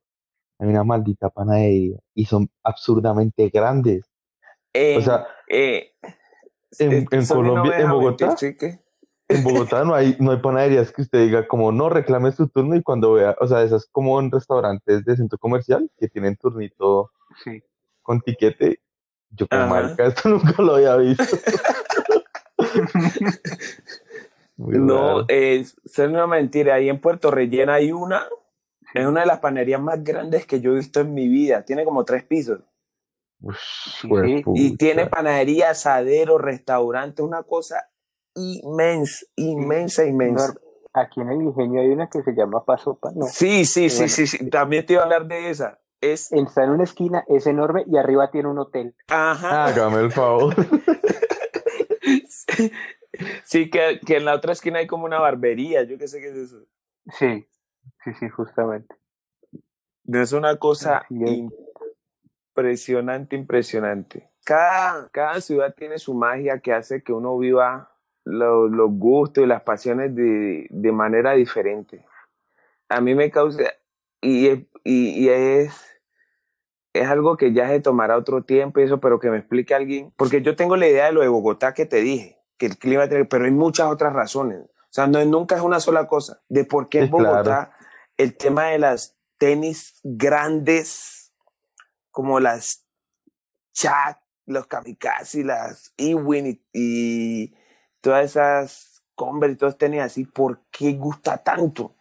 hay una maldita panadería y son absurdamente grandes. O sea, eh, en- en no Colombia- en Bogotá. En Bogotá no hay, no hay panaderías que usted diga como no reclame su turno y cuando vea, o sea, esas como en restaurantes de centro comercial que tienen turnito Sí. con tiquete. Yo como Ajá. marica, esto nunca lo había visto. Muy No, es es una mentira. Ahí en Puerto Rellena hay una, es una de las panaderías más grandes que yo he visto en mi vida. Tiene como tres pisos. Juepucha. Y tiene panadería, asadero, restaurante, una cosa inmensa, inmensa, inmensa. Aquí en el ingenio hay una que se llama Pasopa, no. Sí, sí, sí, Bueno. sí, sí. También te iba a hablar de esa. Es, Está en una esquina, es enorme y arriba tiene un hotel. ajá. Hágame el favor. Sí, que, que en la otra esquina hay como una barbería. Yo qué sé qué es eso. Sí, sí, sí, justamente. Es una cosa impresionante, impresionante. Cada, cada ciudad tiene su magia que hace que uno viva lo- los gustos y las pasiones de, de manera diferente. A mí me causa, y, y, y es, es algo que ya se tomará otro tiempo y eso, pero que me explique alguien, porque yo tengo la idea de lo de Bogotá que te dije, que el clima tiene, pero hay muchas otras razones. O sea, no, nunca es una sola cosa. De por qué en claro. Bogotá el tema de las tenis grandes, como las Chat, los Kamikaze, las Ewing y, y todas esas Converse y todos tenis así, ¿por qué gusta tanto?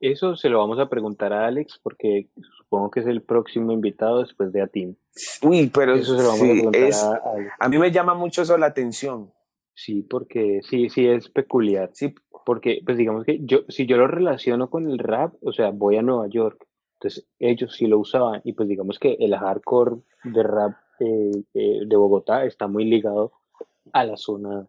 Eso se lo vamos a preguntar a Alex porque supongo que es el próximo invitado después de Atim. Uy, pero Eso se lo vamos a preguntar es, a, a Alex. a mí me llama mucho eso la atención. Sí, porque sí, sí es peculiar. Sí, Porque, pues digamos que yo, si yo lo relaciono con el rap, o sea, voy a Nueva York, entonces ellos sí lo usaban, y pues digamos que el hardcore de rap eh, eh, de Bogotá está muy ligado a la zona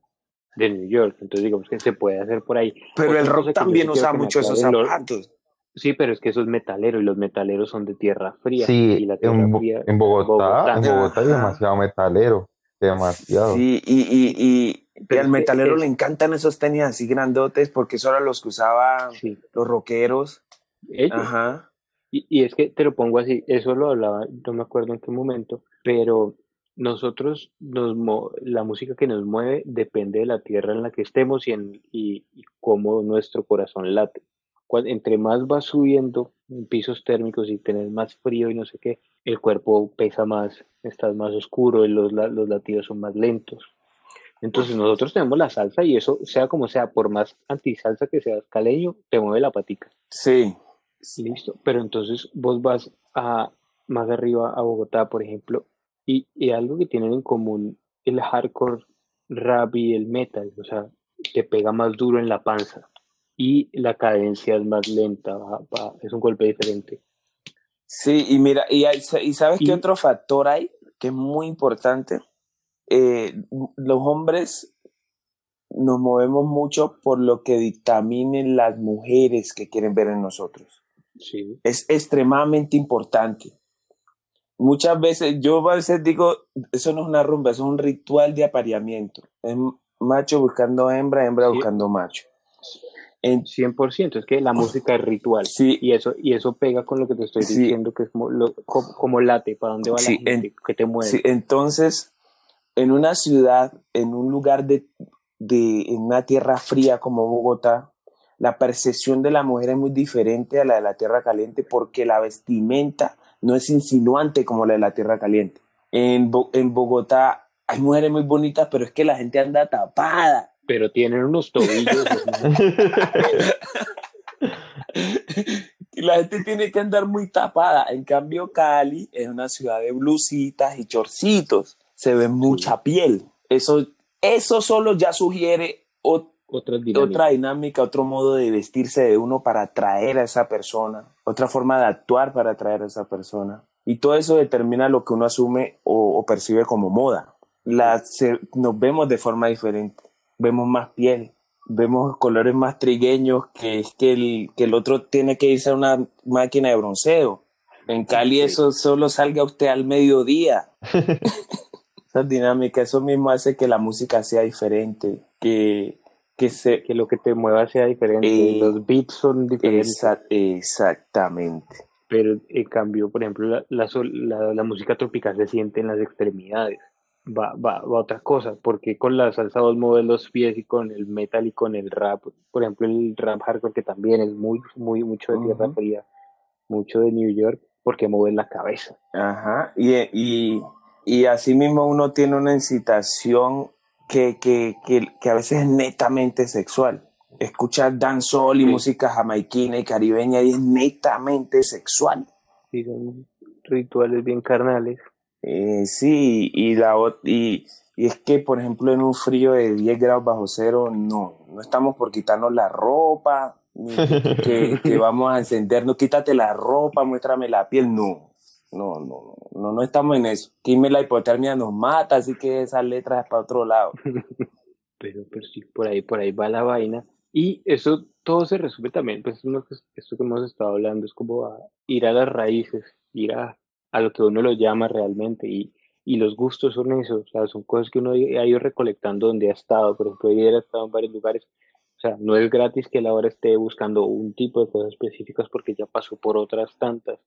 de New York, entonces digamos que se puede hacer por ahí. pero Otra el rock también usa mucho esos zapatos. Sí, pero es que eso es metalero, y los metaleros son de tierra fría, Sí, y la tierra en, fría, en Bogotá, Bogotá. en Bogotá hay Ajá. demasiado metalero, demasiado. Sí, y, y, y, al metalero es- le encantan esos tenis así grandotes porque eran los que usaban sí, los rockeros. ellos. Ajá. Y, y es que te lo pongo así, eso lo hablaba, no me acuerdo en qué momento, pero nosotros, nos mo- la música que nos mueve depende de la tierra en la que estemos y, en, y, y cómo nuestro corazón late. Cuan- entre más vas subiendo en pisos térmicos y tenés más frío y no sé qué, el cuerpo pesa más, estás más oscuro y los, la- los latidos son más lentos. Entonces nosotros tenemos la salsa y eso, sea como sea, por más antisalsa que seas caleño, te mueve la patica. Sí. Listo, pero entonces vos vas a más arriba a Bogotá, por ejemplo, y, y algo que tienen en común el hardcore rap y el metal, o sea, te pega más duro en la panza y la cadencia es más lenta, va- va- es un golpe diferente. Sí, y mira, y, hay- y ¿sabes Y- qué otro factor hay que es muy importante? Eh, los hombres nos movemos mucho por lo que dictaminen las mujeres que quieren ver en nosotros. Sí, Es extremadamente importante. Muchas veces, yo a veces digo, eso no es una rumba, eso es un ritual de apareamiento. Es macho buscando hembra, hembra Sí. buscando macho. En- 100%, es que la música es ritual. sí, Y eso, y eso pega con lo que te estoy Sí. diciendo, que es como, lo- como, como late, para dónde va Sí, la gente, que te mueve. Sí, entonces, en una ciudad, en un lugar de, de, en una tierra fría como Bogotá, la percepción de la mujer es muy diferente a la de la tierra caliente porque la vestimenta no es insinuante como la de la tierra caliente. En, Bo- en Bogotá hay mujeres muy bonitas, pero es que la gente anda tapada. Pero tienen unos tobillos. Y la gente tiene que andar muy tapada. En cambio, Cali es una ciudad de blusitas y chorcitos. Se ve mucha piel. Eso, eso solo ya sugiere ot- otras dinámicas. otra dinámica, otro modo de vestirse de uno para atraer a esa persona, otra forma de actuar para atraer a esa persona. Y todo eso determina lo que uno asume o, o percibe como moda. La, se- nos vemos de forma diferente, vemos más piel, vemos colores más trigueños, que es que el, que el otro tiene que irse a una máquina de bronceo. En Cali Sí. eso solo salga usted al mediodía. Esa dinámica, eso mismo hace que la música sea diferente, que, que se, que lo que te mueva sea diferente, Eh, los beats son diferentes, Exa- exactamente. pero en cambio, por ejemplo, la, la- la música tropical se siente en las extremidades. Va, va, va otra cosa, porque con la salsa vos mueves los pies y con el metal y con el rap, por ejemplo el rap hardcore que también es muy, muy, mucho de tierra fría, mucho de New York, porque mueves la cabeza. Ajá. Y, y, y así mismo uno tiene una incitación que, que, que, que a veces es netamente sexual. Escuchar dancehall y Sí. música jamaiquina y caribeña y es netamente sexual. Sí, son rituales bien carnales. Eh, sí, y, la, y, y es que, por ejemplo, en un frío de 10 grados bajo cero, no, no estamos por quitarnos la ropa, ni que, vamos a encendernos, quítate la ropa, muéstrame la piel, no, no, no, no, no estamos en eso. Aquí la hipotermia nos mata, así que esas letras es para otro lado. Pero, pero sí, por ahí, por ahí va la vaina. Y eso todo se resume también, pues esto que hemos estado hablando es como a ir a las raíces, ir a, a lo que uno lo llama realmente. Y, y los gustos son eso, o sea, son cosas que uno ha ido recolectando donde ha estado. Por ejemplo, ayer ha estado en varios lugares. O sea, no es gratis que él ahora esté buscando un tipo de cosas específicas porque ya pasó por otras tantas.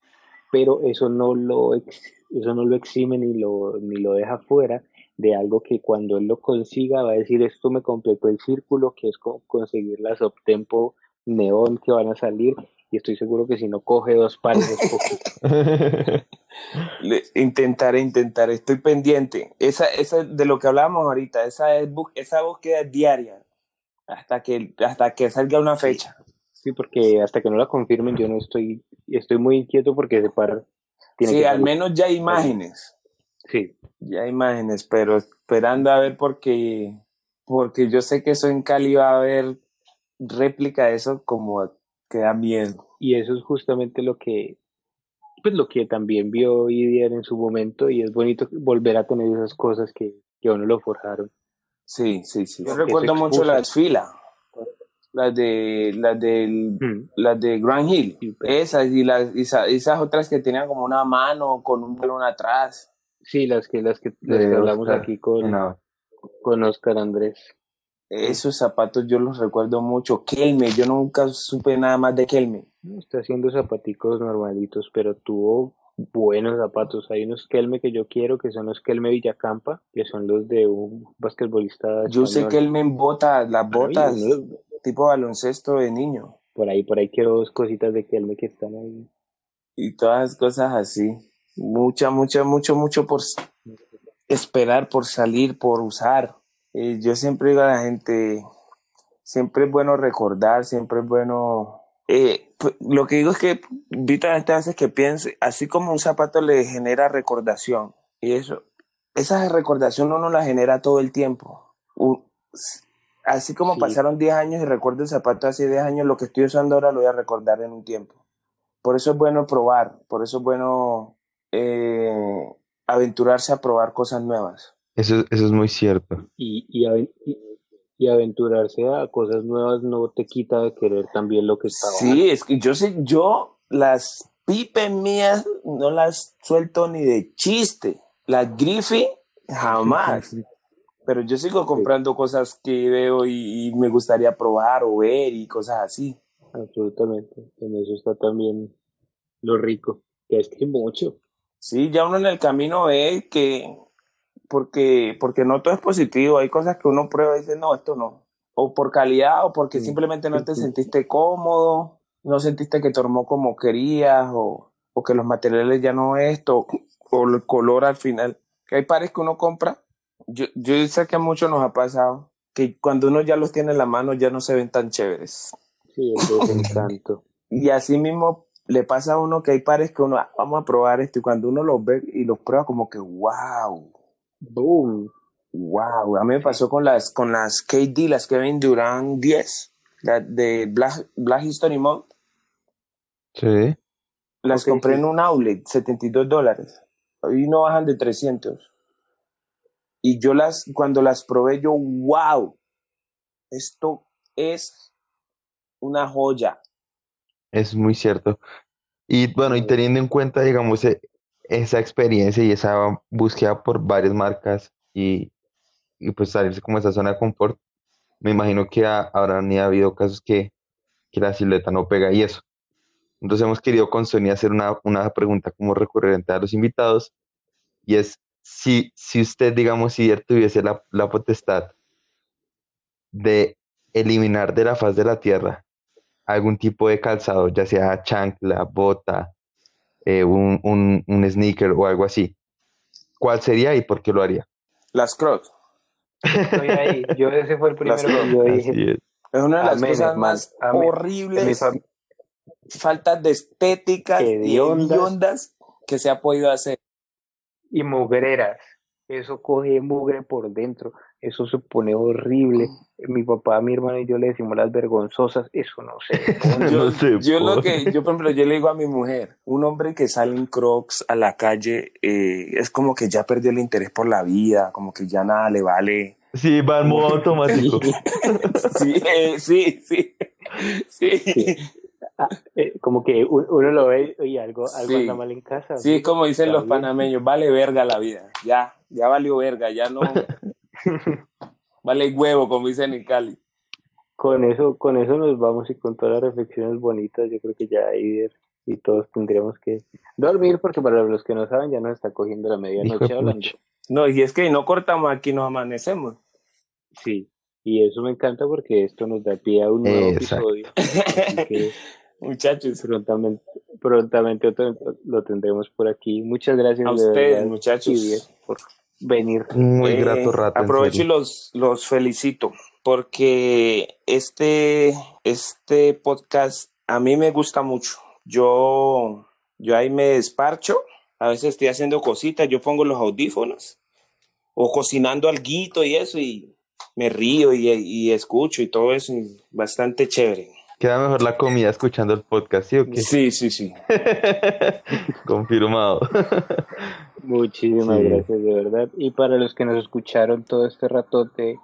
Pero eso no lo, eso no lo exime ni lo, ni lo deja fuera de algo que cuando él lo consiga va a decir esto me completó el círculo, que es co- conseguir las uptempo neón que van a salir y estoy seguro que si no coge dos pares es poquito. Intentaré, intentaré, estoy pendiente. Esa, esa de lo que hablábamos ahorita, esa, es, esa búsqueda es diaria, hasta que, hasta que salga una fecha. Sí, porque hasta que no la confirmen yo no estoy, estoy muy inquieto porque se para. Tiene Sí, que al salir. menos ya hay imágenes. Sí, Ya hay imágenes, pero esperando a ver porque, porque yo sé que eso en Cali va a haber réplica de eso como que da miedo. y eso es justamente lo que, pues lo que también vio Idiar en su momento y es bonito volver a tener esas cosas que, que a uno lo forjaron. Sí, sí, sí. Yo recuerdo mucho las filas, las de, las del, Mm. las de Grand Hill, Sí, pero- esas y las, y esa- esas otras que tenían como una mano con un balón atrás. Sí, las que, las que, las De que hablamos Oscar. aquí con, No. con Oscar Andrés. Esos zapatos yo los recuerdo mucho. Kelme, yo nunca supe nada más de Kelme. Está haciendo zapaticos normalitos, pero tuvo buenos zapatos. Hay unos Kelme que yo quiero, que son los Kelme Villacampa, que son los de un basquetbolista Yo sé. Kelme en botas, las botas, Ay, tipo baloncesto de niño. Por ahí, por ahí quiero dos cositas de Kelme que están ahí. y todas las cosas así. Mucha, mucha, mucho, mucho por esperar, por salir, por usar. Eh, yo siempre digo a la gente, siempre es bueno recordar, siempre es bueno... eh, pu- lo que digo es que invito a la gente a veces que piense, así como un zapato le genera recordación, y eso, esa recordación uno la genera todo el tiempo. U- así como Sí. pasaron 10 años y recuerdo el zapato hace 10 años, lo que estoy usando ahora lo voy a recordar en un tiempo. Por eso es bueno probar, por eso es bueno eh, aventurarse a probar cosas nuevas. Eso, eso es muy cierto. Y, y, aven- y- y aventurarse a cosas nuevas no te quita de querer también lo que estaba. Sí, es que yo sé, yo las pipes mías no las suelto ni de chiste. Las Griffy jamás. Pero yo sigo comprando cosas que veo y, y me gustaría probar o ver y cosas así. Absolutamente. En eso está también lo rico, que es que mucho. Sí, ya uno en el camino ve que, porque, porque no todo es positivo, hay cosas que uno prueba y dice, no, esto no. O por calidad, o porque Sí. simplemente no te Sí. sentiste cómodo, no sentiste que tomó como querías, o, o que los materiales ya no esto, o el color al final. Que hay pares que uno compra, yo, yo sé que a muchos nos ha pasado, que cuando uno ya los tiene en la mano ya no se ven tan chéveres. Sí, desencanto. Y así mismo le pasa a uno que hay pares que uno, "Ah, vamos a probar esto, y cuando uno los ve y los prueba como que, wow, Boom. wow. A mí me pasó con las, con las KD, las Kevin Durant 10, las de Black, Black History Month. Sí. Las compré sí. en un outlet, 72 dólares. Hoy no bajan de 300. Y yo las, cuando las probé, yo, wow, esto es una joya. Es muy cierto. Y bueno, y teniendo en cuenta, digamos, e- esa experiencia y esa búsqueda por varias marcas y, y pues salirse como esa zona de confort, me imagino que ha- habrán ni habido casos que, que la silueta no pega y eso. Entonces hemos querido con Sonia hacer una, una pregunta como recurrente a los invitados y es si, si usted, digamos, si él tuviese la, la potestad de eliminar de la faz de la tierra algún tipo de calzado, ya sea chancla, bota, eh, un, un, un sneaker o algo así, ¿cuál sería y por qué lo haría? Las Crocs. Estoy ahí. Yo ese fue el primero que yo dije. es. Es una de las Amén, cosas más amén. Horribles, faltas de estéticas y hediondas que se ha podido hacer. y mugreras. Eso coge mugre por dentro. Eso se pone horrible. Mi papá, mi hermano y yo le decimos las vergonzosas. Eso no sé. Yo, No sé, yo lo que, yo por ejemplo, yo le digo a mi mujer, un hombre que sale en Crocs a la calle eh, es como que ya perdió el interés por la vida, como que ya nada le vale. Sí, va en modo automático. Sí, eh, sí, sí, sí. Sí. Eh, como que un- uno lo ve y algo, algo Sí. anda mal en casa. Sí, como dicen los panameños, vale verga la vida. Ya, ya valió verga, ya no. Vale huevo, como dicen en Cali. Con eso, con eso nos vamos y con todas las reflexiones bonitas, yo creo que ya Ider y todos tendríamos que dormir porque para los que no saben ya nos está cogiendo la medianoche hablando. No, y es que no cortamos aquí, nos amanecemos. Sí, y eso me encanta porque esto nos da pie a un nuevo Exacto. episodio. Así que Muchachos, prontamente, prontamente otro- lo tendremos por aquí. Muchas gracias a de ustedes, verdad, muchachos. Por venir. Muy Eh, grato rato. Aprovecho y los, los felicito porque este, este podcast a mí me gusta mucho. Yo, yo ahí me desparcho, a veces estoy haciendo cositas, yo pongo los audífonos o cocinando alguito y eso y me río y, y escucho y todo eso, y bastante chévere. Queda mejor la comida escuchando el podcast, ¿sí o qué? Sí, sí, sí. Confirmado. Muchísimas Sí. gracias, de verdad. Y para los que nos escucharon todo este ratote,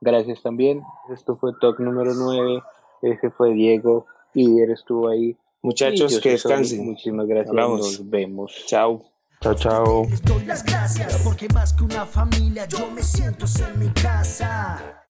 gracias también. Esto fue Talk número 9. Ese fue Diego. Ider estuvo ahí. Y Muchachos, que descansen. Muchísimas gracias. Hablamos. Nos vemos. Chao. chao, chao. Les doy las gracias porque más que una familia yo me siento en mi casa.